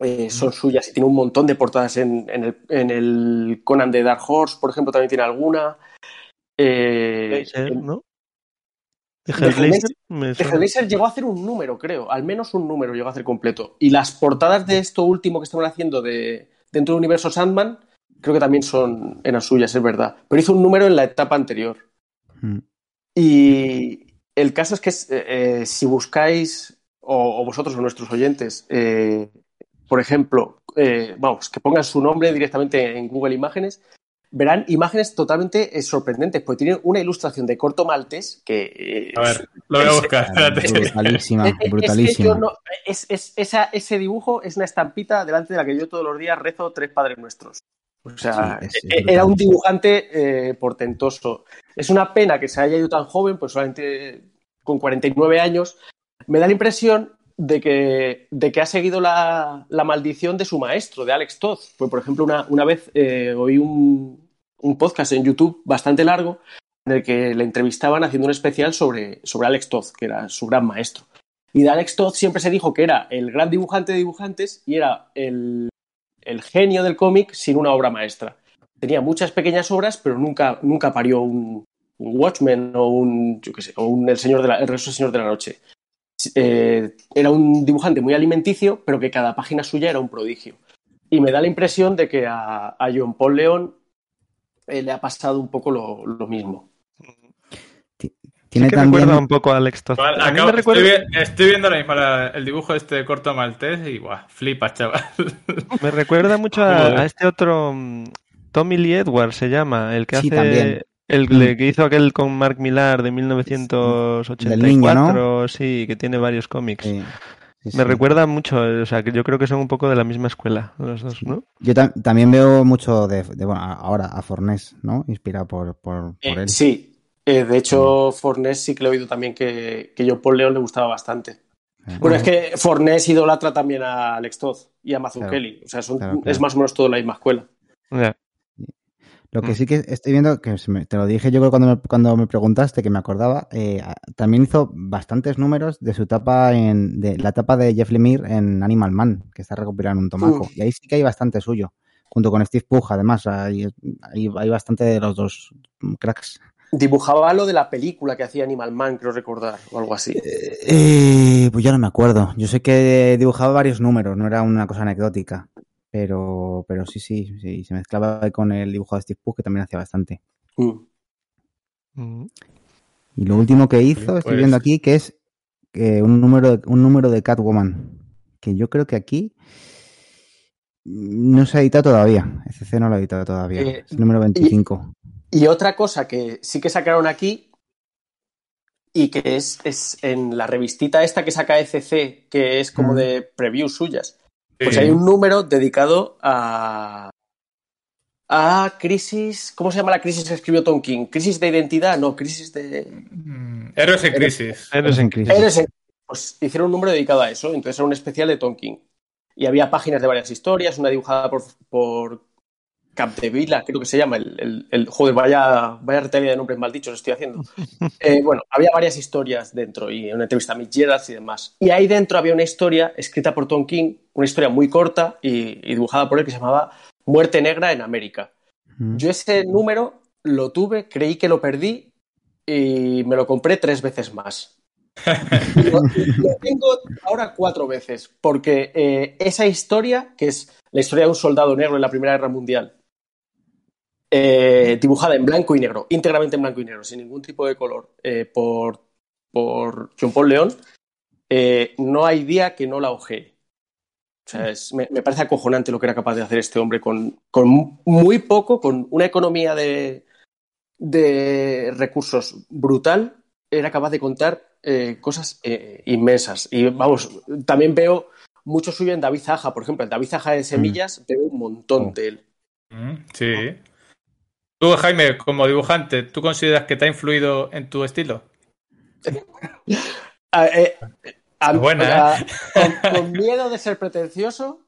Speaker 5: eh, son suyas y tiene un montón de portadas en, en el, en el Conan de Dark Horse, por ejemplo, también tiene alguna. Eh,
Speaker 2: ¿no? ¿De Hellblazer?
Speaker 5: Hellblazer- llegó a hacer un número, creo, al menos un número llegó a hacer completo. Y las portadas de esto último que estaban haciendo de, dentro del universo Sandman, creo que también son eran suyas, es verdad. Pero hizo un número en la etapa anterior.
Speaker 4: Mm.
Speaker 5: Y el caso es que eh, eh, si buscáis, o, o vosotros o nuestros oyentes, eh, por ejemplo, eh, vamos, que pongan su nombre directamente en Google Imágenes, verán imágenes totalmente eh, sorprendentes, porque tienen una ilustración de corto maltés que... eh,
Speaker 1: A ver, lo voy a buscar, espérate.
Speaker 4: Brutalísima,
Speaker 5: es- es- es que
Speaker 4: brutalísima.
Speaker 5: yo no- es- es- esa- ese dibujo es una estampita delante de la que yo todos los días rezo tres Padres Nuestros. O sea,
Speaker 4: Sí, es- es
Speaker 5: e- era un dibujante eh, portentoso. Es una pena que se haya ido tan joven, pues solamente con 49 años. Me da la impresión de que, de que ha seguido la, la maldición de su maestro, de Alex Todd. Pues, por ejemplo, una, una vez eh, oí un, un podcast en YouTube bastante largo en el que le entrevistaban haciendo un especial sobre, sobre Alex Todd, que era su gran maestro. Y de Alex Todd siempre se dijo que era el gran dibujante de dibujantes y era el, el genio del cómic sin una obra maestra. Tenía muchas pequeñas obras, pero nunca, nunca parió un, Watchmen o un, yo qué sé, o un El Señor de el Regreso del Señor de la Noche. Eh, era un dibujante muy alimenticio, pero que cada página suya era un prodigio. Y me da la impresión de que a, a John Paul León eh, le ha pasado un poco lo, lo mismo.
Speaker 2: Sí
Speaker 4: Tiene
Speaker 2: que
Speaker 4: también.
Speaker 2: recuerda un poco a Alex Todd.
Speaker 1: Vale,
Speaker 2: A mí
Speaker 1: acabo-
Speaker 2: me recuerda,
Speaker 1: estoy, vi- estoy viendo ahora mismo la- el dibujo de este corto maltés y guau, flipas, chaval.
Speaker 2: me recuerda mucho a, este otro mm, Tommy Lee Edwards se llama, el que
Speaker 4: Sí,
Speaker 2: hace
Speaker 4: también.
Speaker 2: El
Speaker 4: Mm.
Speaker 2: que hizo aquel con Mark Millar de 1984,
Speaker 4: Del niño,
Speaker 2: sí, que tiene varios cómics.
Speaker 4: Sí, sí,
Speaker 2: Me
Speaker 4: sí.
Speaker 2: recuerda mucho, o sea, que yo creo que son un poco de la misma escuela, los dos, ¿no?
Speaker 4: Yo ta- también veo mucho de, de- bueno, ahora a Fornés, ¿no? Inspirado por, por, por
Speaker 5: Eh,
Speaker 4: él.
Speaker 5: sí, Eh, de hecho, Fornés sí que le he oído también que, que John Paul León le gustaba bastante.
Speaker 4: Eh,
Speaker 5: Bueno, es que Fornés idolatra también a Alex Todd y a Mazzucchelli. O sea, son-
Speaker 4: Claro, claro.
Speaker 5: es más o menos toda la misma escuela.
Speaker 4: Lo que
Speaker 1: Mm.
Speaker 4: sí que estoy viendo, que te lo dije yo creo cuando me, cuando me preguntaste, que me acordaba, eh, también hizo bastantes números de su etapa en, de la etapa de Jeff Lemire en Animal Man, que está recopilando un tomaco. Y ahí sí que hay bastante suyo, junto con Steve Pugh, además, hay, hay, hay bastante de los dos cracks.
Speaker 5: Dibujaba lo de la película que hacía Animal Man, creo recordar, o algo así.
Speaker 4: Eh, pues ya no me acuerdo. Yo sé que dibujaba varios números, no era una cosa anecdótica. Pero, pero sí, sí, sí, se mezclaba con el dibujo de Steve Pugh, que también hacía bastante.
Speaker 5: Mm.
Speaker 2: Mm.
Speaker 4: Y lo último que hizo,
Speaker 1: Pues-
Speaker 4: estoy viendo aquí, que es eh, un, número de, un número de Catwoman. Que yo creo que aquí no se ha editado todavía. ECC no lo ha editado todavía.
Speaker 5: Eh,
Speaker 4: es el número 25.
Speaker 5: Y otra cosa que sí que sacaron aquí y que es, es en la revistita esta que saca ECC, que es como
Speaker 4: Mm.
Speaker 5: de previews suyas. Pues
Speaker 1: Sí.
Speaker 5: hay un número dedicado a. a crisis. ¿Cómo se llama la crisis que escribió Tom King? ¿Crisis de identidad? No, crisis de.
Speaker 1: Mm, Héroes en crisis.
Speaker 2: Héroes en crisis.
Speaker 5: Héroes en- Pues hicieron un número dedicado a eso, entonces era un especial de Tom King. Y había páginas de varias historias, una dibujada por, por Capdevila, creo que se llama. El, el, el- joder, vaya, vaya retalia de nombres maldichos estoy haciendo. Eh, bueno, había varias historias dentro y una entrevista a Gerards y demás. Y ahí dentro había una historia escrita por Tom King, una historia muy corta y, y dibujada por él que se llamaba Muerte Negra en América.
Speaker 4: Mm.
Speaker 5: Yo ese número lo tuve, creí que lo perdí y me lo compré tres veces más. Lo, lo tengo ahora cuatro veces, porque eh, esa historia, que es la historia de un soldado negro en la Primera Guerra Mundial, eh, dibujada en blanco y negro, íntegramente en blanco y negro, sin ningún tipo de color, eh, por, por John Paul León, no hay día que no la ojee. O sea, es- me, me parece acojonante lo que era capaz de hacer este hombre con, con muy poco, con una economía de, de recursos brutal, era capaz de contar eh, cosas eh, inmensas. Y vamos, también veo mucho suyo en David Zaja, por ejemplo, en David Zaja de Semillas veo un montón
Speaker 4: Oh.
Speaker 5: de él.
Speaker 1: Mm, Sí. Tú, Jaime, como dibujante, ¿tú consideras que te ha influido en tu estilo?
Speaker 5: A- eh, a-
Speaker 1: Buena,
Speaker 5: sea, con, con miedo de ser pretencioso,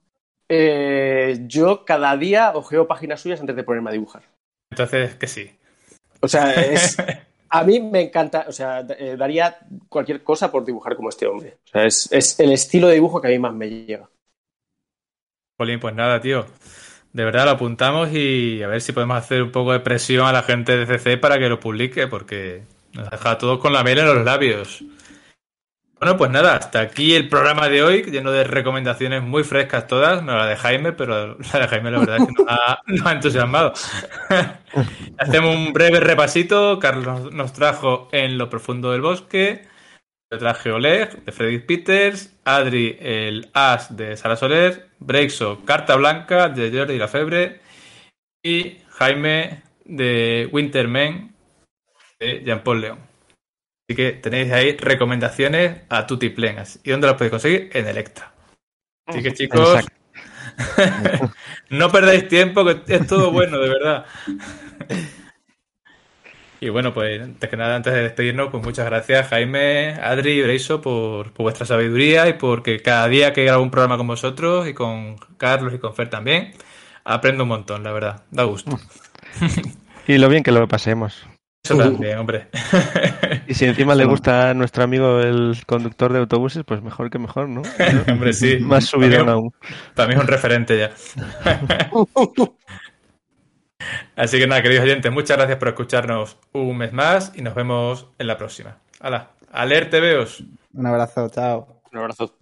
Speaker 5: eh, yo cada día ojeo páginas suyas antes de ponerme a dibujar.
Speaker 1: Entonces, que sí.
Speaker 5: O sea, es, a mí me encanta, o sea, eh, daría cualquier cosa por dibujar como este hombre. O sea, es, es el estilo de dibujo que a mí más me llega.
Speaker 1: Jolín, pues nada, tío. De verdad lo apuntamos y a ver si podemos hacer un poco de presión a la gente de CC para que lo publique, porque nos deja a todos con la miel en los labios. Bueno, pues nada, hasta aquí el programa de hoy, lleno de recomendaciones muy frescas todas, no la de Jaime, pero la de Jaime la verdad es que nos ha, ha entusiasmado. Hacemos un breve repasito. Carlos nos trajo En lo profundo del bosque, yo traje Oleg de Freddy Peters, Adri el As de Sara Soler, Breixo Carta Blanca de Jordi Lafebre y Jaime de Winterman de Jean-Paul León. Así que tenéis ahí recomendaciones a Tutiplen. ¿Y dónde las podéis conseguir? En Electra. Así que chicos, no perdáis tiempo, que es todo bueno, de verdad. Y bueno, pues antes que nada, antes de despedirnos, pues muchas gracias Jaime, Adri y Breiso por, por vuestra sabiduría y porque cada día que grabo un programa con vosotros y con Carlos y con Fer también, aprendo un montón, la verdad. Da gusto.
Speaker 2: Y lo bien que lo pasemos.
Speaker 1: Eso también, hombre.
Speaker 2: Y si encima le gusta a nuestro amigo el conductor de autobuses, pues mejor que mejor, ¿no?
Speaker 1: hombre, sí.
Speaker 2: Más subidón
Speaker 1: También-
Speaker 2: aún.
Speaker 1: Para mí es un referente ya. Así que nada, queridos oyentes, muchas gracias por escucharnos un mes más y nos vemos en la próxima. ¡Hala! ¡Alerte, veos!
Speaker 4: Un abrazo, chao.
Speaker 5: Un abrazo.